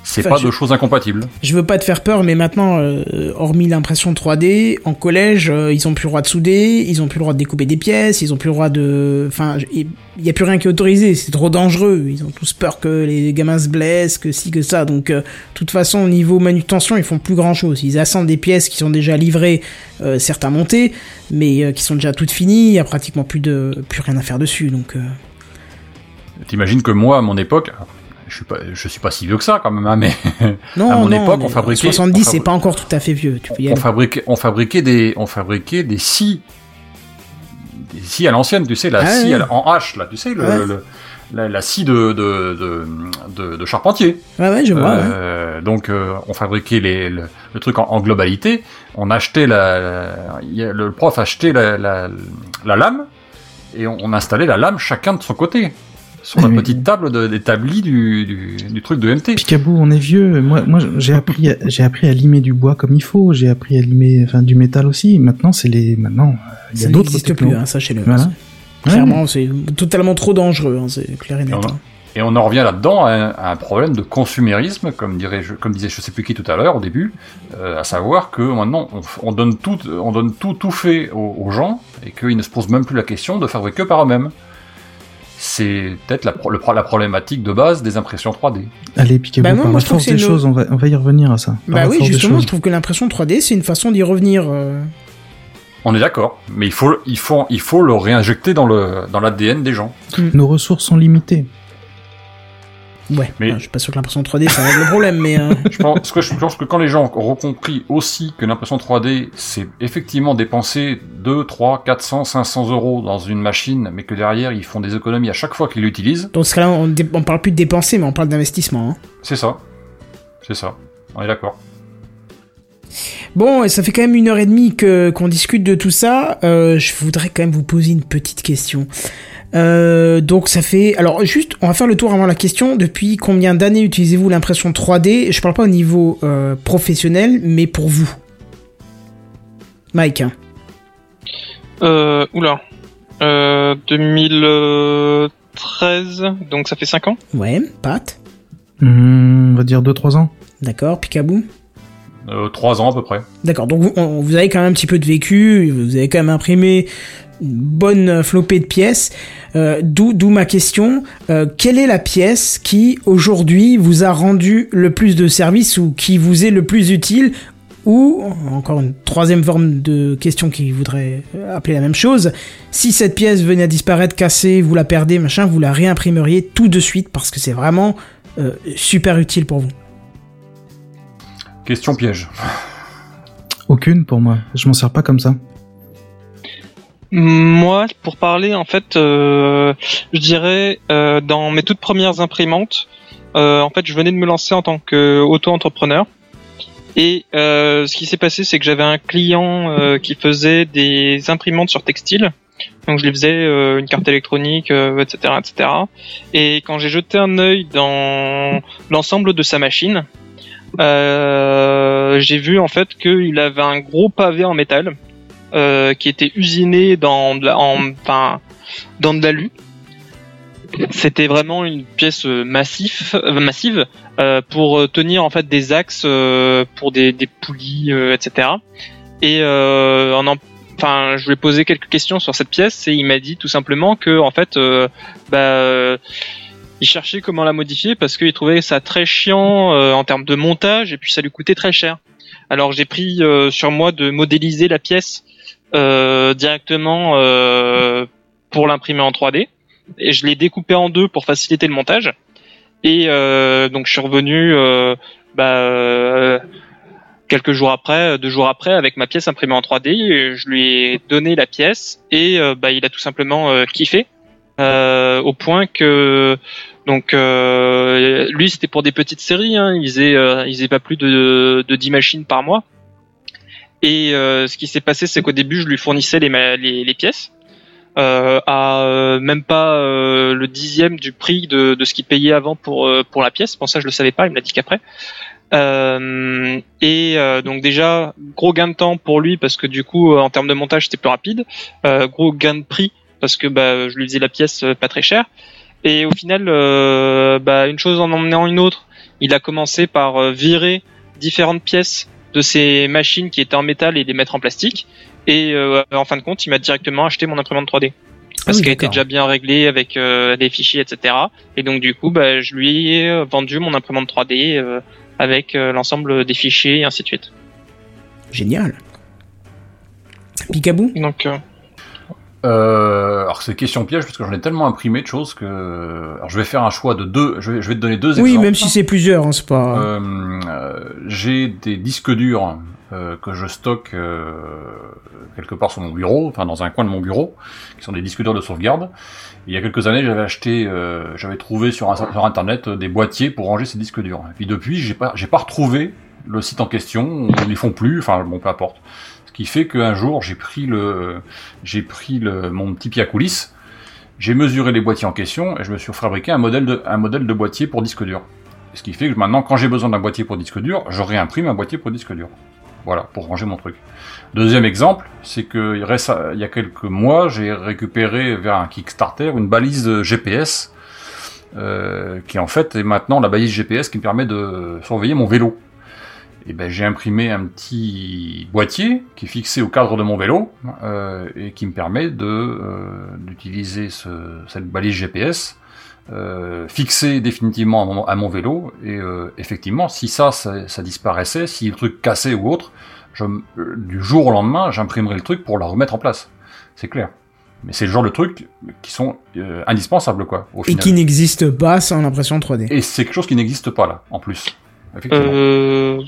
C'est Enfin, pas je- deux choses incompatibles. Je veux pas te faire peur, mais maintenant, euh, hormis l'impression 3D, en collège, euh, ils ont plus le droit de souder, ils ont plus le droit de découper des pièces, ils ont plus le droit de, enfin, il y a plus rien qui est autorisé, c'est trop dangereux. Ils ont tous peur que les gamins se blessent, que ci que ça. Donc, euh, de toute façon, au niveau manutention, ils font plus grand chose. Ils assemblent des pièces qui sont déjà livrées, certes à monter, mais qui sont déjà toutes finies. Il y a pratiquement plus de, plus rien à faire dessus. Donc, T'imagines que moi, à mon époque, je suis pas, je suis pas si vieux que ça quand même, hein, mais non, <laughs> À mon non, époque, on fabriquait- 70, on c'est fabri- pas encore tout à fait vieux. Tu peux y on aller. fabriquait, on fabriquait des, on fabriquait des scies, des scies à l'ancienne, tu sais, la Ah scie en H, là, tu sais, le, Ouais. le- la, la scie de, de, de, de, de charpentier. Ouais, ouais, je vois. ouais. Euh, Donc, euh, on fabriquait les, le, le truc en, en globalité. On achetait la, le prof achetait la, la, la lame et on, on installait la lame chacun de son côté sur la petite table de- d'établi du, du, du truc de MT. Picabou, on est vieux. Moi, moi, j'ai appris, à, j'ai appris à limer du bois comme il faut. J'ai appris à limer, enfin, du métal aussi. Maintenant, c'est les, maintenant, euh, il y Ça a d'autres n'existe technos. plus, hein, sachez-le. Voilà. Clairement, c'est totalement trop dangereux, hein, c'est clair et net. Hein. Et on en revient là-dedans à un, à un problème de consumérisme, comme dirait, je, comme disait je sais plus qui tout à l'heure au début, euh, à savoir que maintenant on, donne tout, on donne tout, tout fait aux, aux gens et qu'ils ne se posent même plus la question de fabriquer par eux-mêmes. C'est peut-être la, pro- problématique de base des impressions 3D. Allez, Picabou, Bah par moi, la je trouve force que des c'est une- choses, on va, on va y revenir à ça. Bah oui, justement, je trouve que l'impression 3D, c'est une façon d'y revenir. euh. On est d'accord, mais il faut, il faut, il faut le réinjecter dans le, dans l'ADN des gens. Nos ressources sont limitées. Ouais, Mais- je suis pas sûr que l'impression 3D, ça règle le problème, mais... euh, <laughs> Je pense que, je pense que quand les gens auront compris aussi que l'impression 3D, c'est effectivement dépenser 2, 3, 400, 500 euros dans une machine, mais que derrière, ils font des économies à chaque fois qu'ils l'utilisent, Dans ce cas-là, on, on parle plus de dépenser, mais on parle d'investissement. hein. c'est ça. C'est ça. On est d'accord. Bon, et ça fait quand même une heure et demie que qu'on discute de tout ça. Euh, je voudrais quand même vous poser une petite question. Euh, donc ça fait... Alors juste, on va faire le tour avant la question. Depuis combien d'années utilisez-vous l'impression 3D Je parle pas au niveau euh, professionnel, mais pour vous. Mike. Euh, oula. Euh, 2013, donc ça fait 5 ans. Ouais, Pat. Hmm, on va dire 2-3 ans. D'accord, Picaboo. Euh, trois ans à peu près. D'accord, donc vous, on- vous avez quand même un petit peu de vécu, vous avez quand même imprimé bonne flopée de pièces. Euh, D'où ma question. Euh, quelle est la pièce qui aujourd'hui vous a rendu le plus de service ou qui vous est le plus utile ou encore une troisième forme de question qui voudrait euh, appeler la même chose. Si cette pièce venait à disparaître, cassée, vous la perdez, machin, vous la réimprimeriez tout de suite parce que c'est vraiment euh, super utile pour vous. Question piège. Aucune pour moi. Je m'en sers pas comme ça. Moi, pour parler, en fait, euh, je dirais euh, dans mes toutes premières imprimantes, euh, en fait, je venais de me lancer en tant qu'auto-entrepreneur. Et euh, ce qui s'est passé, c'est que j'avais un client euh, qui faisait des imprimantes sur textile. Donc je lui faisais euh, une carte électronique, euh, etc., etc. Et quand j'ai jeté un œil dans l'ensemble de sa machine, euh, j'ai vu en fait qu'il avait un gros pavé en métal euh, qui était usiné dans de la, en, enfin, dans de l'alu. C'était vraiment une pièce euh, massif, euh, massive euh, pour tenir en fait des axes pour des, des poulies, etc. Et en, en- enfin, je lui ai posé quelques questions sur cette pièce et il m'a dit tout simplement que en fait, bah, il cherchait comment la modifier parce qu'il trouvait ça très chiant euh, en termes de montage et puis ça lui coûtait très cher. Alors j'ai pris euh, sur moi de modéliser la pièce directement euh, pour l'imprimer en 3D et je l'ai découpé en deux pour faciliter le montage. Et euh, donc je suis revenu euh, bah, euh, quelques jours après, deux jours après, avec ma pièce imprimée en 3D. et je lui ai donné la pièce et euh, bah, il a tout simplement euh, kiffé euh, au point que donc euh, lui c'était pour des petites séries, hein, il faisait euh, pas plus de, de 10 machines par mois. Et euh, ce qui s'est passé, c'est qu'au début, je lui fournissais les, les, les pièces euh, à euh, même pas euh, le dixième du prix de, de ce qu'il payait avant pour euh, pour la pièce. Bon ça, je le savais pas, il me l'a dit qu'après. Et donc déjà gros gain de temps pour lui parce que du coup en termes de montage c'était plus rapide. Gros gain de prix parce que bah, je lui faisais la pièce pas très chère. Et au final, bah, une chose en emmenant une autre, il a commencé par virer différentes pièces de ces machines qui étaient en métal et les mettre en plastique. Et euh, en fin de compte, il m'a directement acheté mon imprimante 3D. Parce oui, qu'elle était déjà bien réglée avec euh, les fichiers, etc. Et donc du coup, bah, je lui ai euh, vendu mon imprimante 3D euh, avec euh, l'ensemble des fichiers et ainsi de suite. Génial. Picaboo? Donc euh, alors c'est question piège parce que j'en ai tellement imprimé de choses que alors je vais faire un choix de deux. Je vais, je vais te donner deux Oui, exemples. même si c'est plusieurs, hein, c'est pas... Euh, euh, j'ai des disques durs euh, que je stocke euh, quelque part sur mon bureau, enfin dans un coin de mon bureau, qui sont des disques durs de sauvegarde. Et il y a quelques années, j'avais acheté, euh, j'avais trouvé sur, un- sur internet des boîtiers pour ranger ces disques durs. Et puis depuis, j'ai pas, j'ai pas retrouvé le site en question. Ils les font plus. Enfin bon, peu importe. Qui fait qu'un jour, j'ai pris le, j'ai pris le, mon petit pied à coulisses. J'ai mesuré les boîtiers en question et je me suis fabriqué un modèle de, un modèle de boîtier pour disque dur. Ce qui fait que maintenant, quand j'ai besoin d'un boîtier pour disque dur, je réimprime un boîtier pour disque dur. Voilà, pour ranger mon truc. Deuxième exemple, c'est que il reste- il y a quelques mois, j'ai récupéré vers un Kickstarter une balise GPS, euh, qui en fait est maintenant la balise GPS qui me permet de surveiller mon vélo. Et ben j'ai imprimé un petit boîtier qui est fixé au cadre de mon vélo euh, et qui me permet de euh, d'utiliser ce- cette balise GPS euh, fixé définitivement à mon, à mon vélo. Et euh, effectivement, si ça, ça, ça disparaissait, si le truc cassait ou autre, je, euh, du jour au lendemain, j'imprimerai le truc pour la remettre en place. C'est clair. Mais c'est le genre de trucs qui sont euh, indispensables, quoi, au Et final. qui n'existe pas sans l'impression 3D. Et c'est quelque chose qui n'existe pas là, en plus. Effectivement. Euh...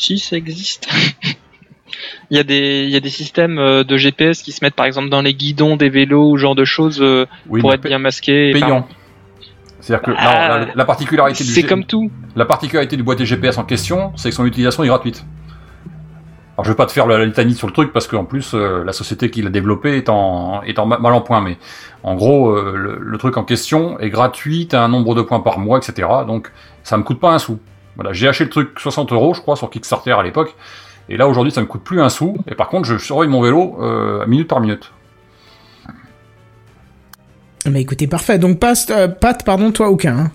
Si, ça existe. <laughs> il, y a des, il y a des systèmes euh, de GPS qui se mettent par exemple dans les guidons des vélos ou genre de choses euh, oui, pour être bien masqués. et payant. par- C'est-à-dire que non, Ah, la, la particularité du comme tout. la particularité du boîtier GPS en question, c'est que son utilisation est gratuite. Alors je vais pas te faire la, litanie sur le truc parce qu'en plus euh, la société qui l'a développé est en est en ma- mal en point, mais en gros euh, le, le truc en question est gratuit, t'as un nombre de points par mois, etc. Donc ça me coûte pas un sou. Voilà, j'ai acheté le truc 60 euros, je crois, sur Kickstarter à l'époque, et là aujourd'hui ça me coûte plus un sou. Et par contre je surveille mon vélo euh, minute par minute. Mais écoutez, parfait. Donc, Pat, euh, pardon, toi, aucun. hein.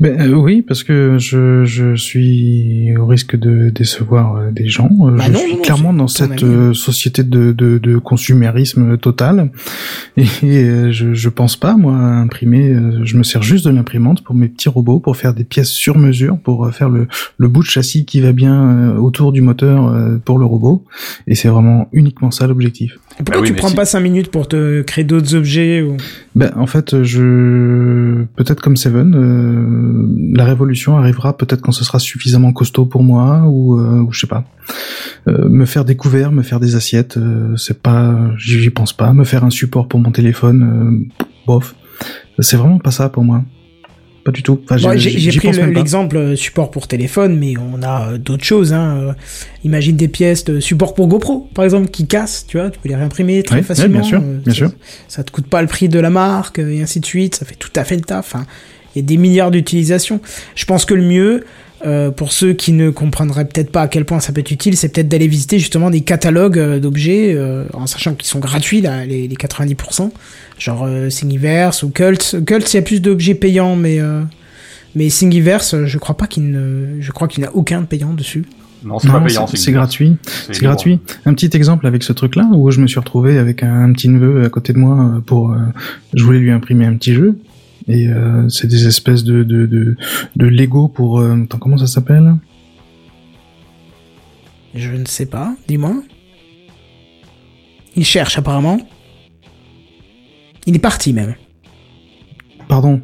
Ben, euh, oui, parce que je, je suis au risque de décevoir euh, des gens. Euh, Bah je non, suis non, clairement dans cette avis. euh, société de, de, de consumérisme total. Et euh, je, je pense pas, moi, à imprimer. je me sers juste de l'imprimante pour mes petits robots, pour faire des pièces sur mesure, pour faire le, le bout de châssis qui va bien autour du moteur pour le robot. Et c'est vraiment uniquement ça l'objectif. Pourquoi Bah oui, tu prends si- pas 5 minutes pour te créer d'autres objets ou... Ben, en fait, je peut-être comme Seven, euh, la révolution arrivera peut-être quand ce sera suffisamment costaud pour moi ou, euh, ou je sais pas. Euh, me faire des couverts, me faire des assiettes, euh, c'est pas, j'y pense pas. Me faire un support pour mon téléphone, bof. C'est vraiment pas ça pour moi. Pas du tout. Enfin, J'ai pris l'exemple support pour téléphone, mais on a d'autres choses. Hein. Imagine des pièces de support pour GoPro, par exemple, qui cassent, tu vois, tu peux les réimprimer très facilement. bien sûr, bien ça, sûr. Ça te coûte pas le prix de la marque, et ainsi de suite. Ça fait tout à fait le taf. hein. Il y a des milliards d'utilisations. Je pense que le mieux, euh, pour ceux qui ne comprendraient peut-être pas à quel point ça peut être utile, c'est peut-être d'aller visiter justement des catalogues euh, d'objets, euh, en sachant qu'ils sont gratuits, là, les, les 90%, genre euh, Thingiverse ou Cult. Cult, il y a plus d'objets payants, mais... Euh, mais Thingiverse, je crois pas qu'il ne, je crois qu'il n'a aucun de payant dessus. Non, c'est pas Non, payant, c'est gratuit. C'est gratuit. Un petit exemple avec ce truc-là où je me suis retrouvé avec un, un petit neveu à côté de moi pour, euh, je voulais lui imprimer un petit jeu et euh, c'est des espèces de de de, de Lego pour, euh, attends, comment ça s'appelle? Je ne sais pas, dis-moi. Il cherche apparemment. Il est parti même. Pardon.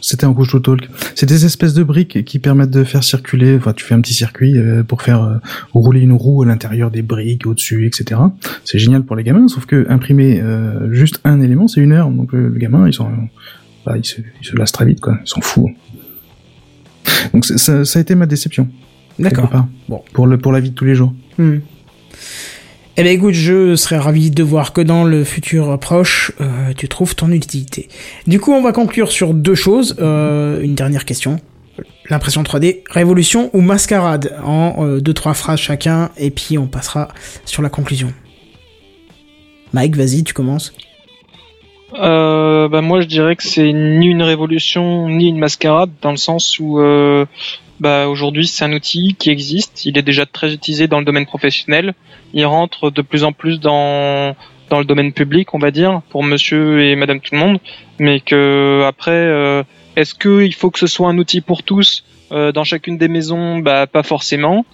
C'était en couche to talk. C'est des espèces de briques qui permettent de faire circuler. Enfin, tu fais un petit circuit euh, pour faire euh, rouler une roue à l'intérieur des briques, au-dessus, etc. C'est génial pour les gamins, sauf que imprimer euh, juste un élément, c'est une heure. Donc le gamin, ils sont, bah, ils se, ils se lassent très vite, quoi. Ils s'en foutent. Donc ça, ça a été ma déception. D'accord. Bon. Pour le pour la vie de tous les jours. Hmm. Eh bien écoute, je serais ravi de voir que dans le futur proche, euh, tu trouves ton utilité. Du coup, on va conclure sur deux choses. Euh, une dernière question. L'impression 3D, révolution ou mascarade? En euh, deux, trois phrases chacun, et puis on passera sur la conclusion. Mike, vas-y, tu commences. Euh, bah moi je dirais que c'est ni une révolution ni une mascarade dans le sens où euh, bah aujourd'hui c'est un outil qui existe, il est déjà très utilisé dans le domaine professionnel, il rentre de plus en plus dans dans le domaine public on va dire pour monsieur et madame tout le monde, mais que après euh, est-ce que il faut que ce soit un outil pour tous euh, dans chacune des maisons bah pas forcément.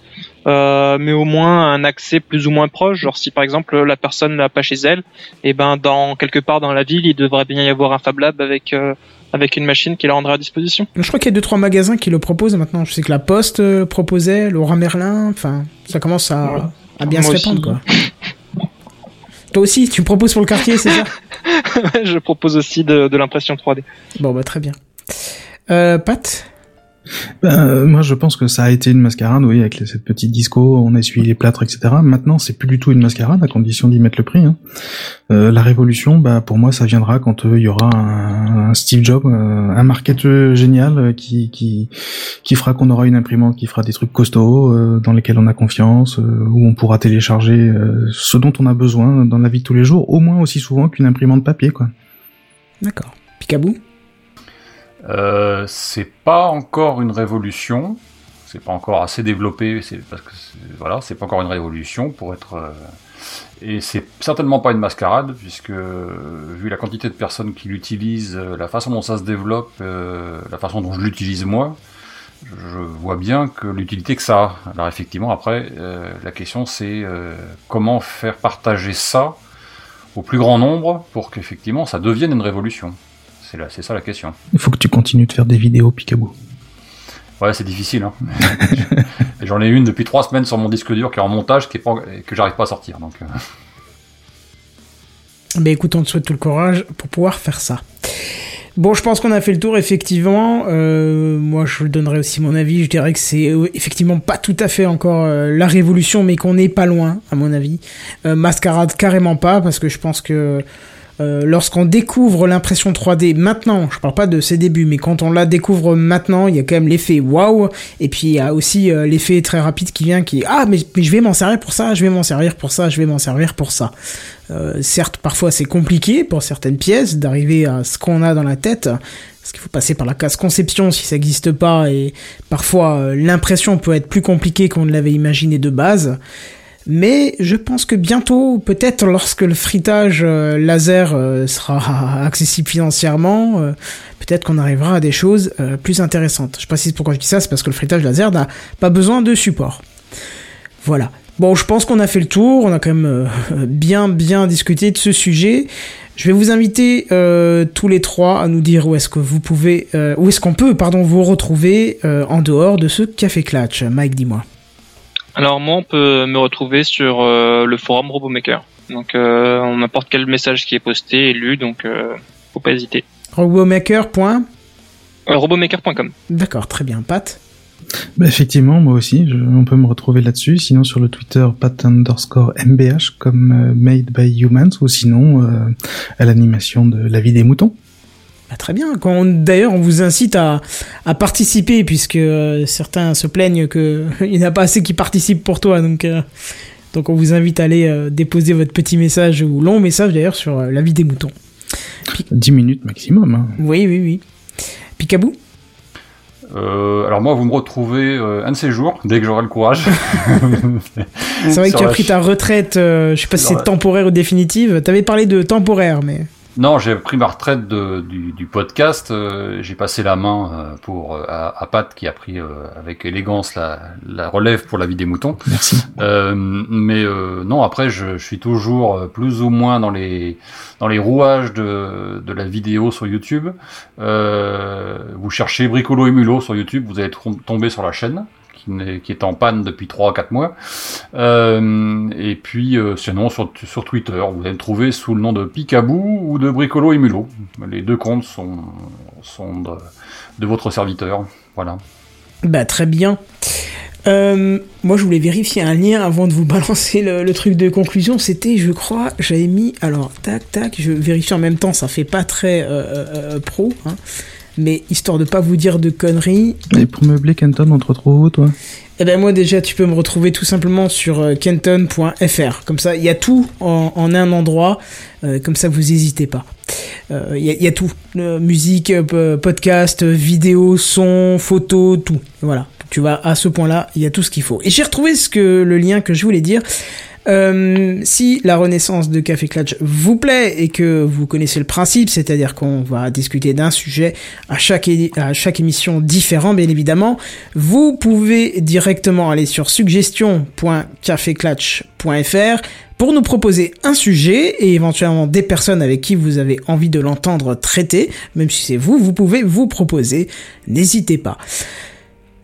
Euh, mais au moins un accès plus ou moins proche. Genre si par exemple la personne l'a pas chez elle, et ben dans quelque part dans la ville, il devrait bien y avoir un Fab Lab avec euh, avec une machine qui la rendra à disposition. Je crois qu'il y a deux trois magasins qui le proposent maintenant. Je sais que la Poste euh, proposait, Laura Merlin. Enfin, ça commence à, à bien Moi se répandre, aussi. quoi. Toi aussi, tu proposes pour le quartier, c'est ça? <laughs> Je propose aussi de, de l'impression 3D. Bon, bah très bien. Euh, Pat? Ben, euh, moi, je pense que ça a été une mascarade, oui, avec cette petite disco, on a essuyé les plâtres, etc. Maintenant, c'est plus du tout une mascarade, à condition d'y mettre le prix. hein. Euh, la révolution, bah, pour moi, ça viendra quand euh, il y aura un, Steve Jobs, euh, un marketeur génial qui, qui, qui fera qu'on aura une imprimante qui fera des trucs costauds, dans lesquels on a confiance, où on pourra télécharger ce dont on a besoin dans la vie de tous les jours, au moins aussi souvent qu'une imprimante papier, quoi. D'accord. Picabou Euh, c'est pas encore une révolution, c'est pas encore assez développé, c'est parce que voilà, c'est pas encore une révolution pour être euh, et c'est certainement pas une mascarade puisque euh, vu la quantité de personnes qui l'utilisent, la façon dont ça se développe, la façon dont je l'utilise moi, je vois bien que l'utilité que ça a. Alors effectivement après la question c'est comment faire partager ça au plus grand nombre pour qu'effectivement ça devienne une révolution. C'est ça la question. Il faut que tu continues de faire des vidéos, Picaboo. Ouais, c'est difficile. Hein. <laughs> J'en ai une depuis trois semaines sur mon disque dur qui est en montage, qui est pas, que j'arrive pas à sortir. Donc, euh, Ben écoute, on te souhaite tout le courage pour pouvoir faire ça. Bon, je pense qu'on a fait le tour, effectivement. Euh, moi, je donnerai aussi mon avis. Je dirais que c'est euh, effectivement pas tout à fait encore euh, la révolution, mais qu'on n'est pas loin, à mon avis. Euh, Mascarade, carrément pas, parce que je pense que euh, lorsqu'on découvre l'impression 3D maintenant, je parle pas de ses débuts, mais quand on la découvre maintenant, il y a quand même l'effet waouh, et puis il y a aussi euh, l'effet très rapide qui vient, qui est ah mais, je vais m'en servir pour ça, je vais m'en servir pour ça, je vais m'en servir pour ça. Euh, certes, parfois c'est compliqué pour certaines pièces d'arriver à ce qu'on a dans la tête, parce qu'il faut passer par la case conception si ça n'existe pas, et parfois l'impression peut être plus compliquée qu'on ne l'avait imaginé de base. Mais je pense que bientôt, peut-être lorsque le fritage euh, laser euh, sera <laughs> accessible financièrement, euh, peut-être qu'on arrivera à des choses plus intéressantes. Je précise pourquoi je dis ça, c'est parce que le fritage laser n'a pas besoin de support. Voilà. Bon, je pense qu'on a fait le tour, on a quand même <laughs> bien bien discuté de ce sujet. Je vais vous inviter tous les trois à nous dire où est-ce que vous pouvez, où est-ce qu'on peut, pardon, vous retrouver en dehors de ce café clutch. Mike, dis-moi. Alors moi, on peut me retrouver sur euh, le forum RoboMaker. Donc euh, on n'importe quel message qui est posté est lu, donc euh, faut pas hésiter. Robomaker. point. Euh, robomaker.com. D'accord, très bien, Pat. Bah, effectivement, moi aussi, je- on peut me retrouver là-dessus. Sinon, sur le Twitter, pat underscore mbh, comme euh, made by humans, ou sinon, euh, à l'animation de La vie des moutons. Bah, très bien. D'ailleurs, on vous incite à, à participer, puisque euh, certains se plaignent que <laughs> il n'y en a pas assez qui participent pour toi. Donc, euh, donc on vous invite à aller euh, déposer votre petit message, ou long message d'ailleurs, sur euh, la vie des moutons. 10 minutes maximum. hein. Oui, oui, oui. Picabou? Euh, alors moi, vous me retrouvez euh, un de ces jours, dès que j'aurai le courage. <laughs> C'est vrai que tu as pris ta retraite, euh, je sais pas si c'est la- temporaire ou définitive. T'avais parlé de temporaire, mais... Non, j'ai pris ma retraite de, du, du podcast. euh, j'ai passé la main euh, pour euh, à, à Pat qui a pris euh, avec élégance la, la relève pour la vie des moutons. Merci. Euh, mais euh, non, après, je, je suis toujours plus ou moins dans les dans les rouages de, de la vidéo sur YouTube. Euh, vous cherchez Bricolo et Mulot sur YouTube, vous allez tomber sur la chaîne qui, est en panne depuis 3 à 4 mois. Euh, et puis, euh, sinon, sur, Twitter, vous allez me trouver sous le nom de Picaboo ou de Bricolo et Mulot. Les deux comptes sont, de, votre serviteur. Voilà. Bah très bien. Euh, moi je voulais vérifier un lien avant de vous <laughs> balancer le, le truc de conclusion. C'était, je crois, j'avais mis. Alors, tac, tac, je vérifie en même temps, ça fait pas très pro, hein. Mais histoire de pas vous dire de conneries, Et pour meubler Kenton, on te retrouve où, toi? Eh ben moi déjà tu peux me retrouver tout simplement sur euh, kenton.fr. Comme ça, il y a tout en, en un endroit. Euh, comme ça, vous hésitez pas. Euh, Il y, a- il y a tout. Euh, musique, po- podcast, vidéo, son, photo, tout. Voilà. Tu vas à ce point-là, il y a tout ce qu'il faut. Et j'ai retrouvé ce que le lien que je voulais dire. Euh, si la renaissance de Café Clutch vous plaît et que vous connaissez le principe, c'est-à-dire qu'on va discuter d'un sujet à chaque, à chaque émission différent, bien évidemment, vous pouvez directement aller sur suggestion.caféclatch.fr pour nous proposer un sujet et éventuellement des personnes avec qui vous avez envie de l'entendre traiter, même si c'est vous, vous pouvez vous proposer, n'hésitez pas.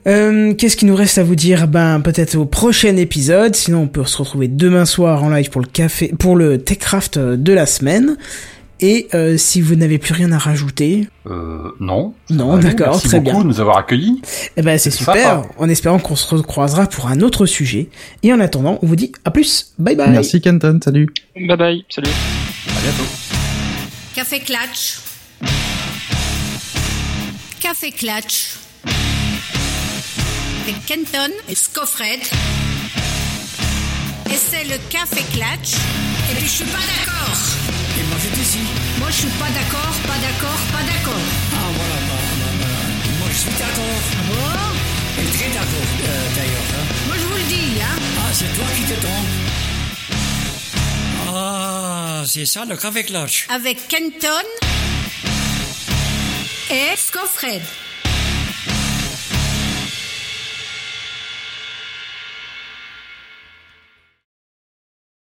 Euh, Qu'est-ce qu'il nous reste à vous dire? Ben peut-être au prochain épisode. Sinon, on peut se retrouver demain soir en live pour le café, pour le Techcraft de la semaine. Et euh, si vous n'avez plus rien à rajouter, Euh, non. Non, d'accord, merci très beaucoup bien. de nous avoir accueillis. eh ben c'est super. sympa. En espérant qu'on se recroisera pour un autre sujet. Et en attendant, on vous dit à plus. Bye bye. Merci Kenton, salut. Bye bye, salut. À bientôt. Café Clutch. Café Clutch. Avec Kenton et Scoffred. Et c'est le Café Clutch. Et puis je suis pas d'accord. Et moi j'étais ici. Moi je suis pas d'accord, pas d'accord, pas d'accord. Ah voilà, bah, bah, bah, moi je suis d'accord. Bon? Et très d'accord euh, d'ailleurs. hein. Moi je vous le dis, hein. Ah, c'est toi qui te trompes. Ah, c'est ça le café clutch. Avec Kenton et Scoffred.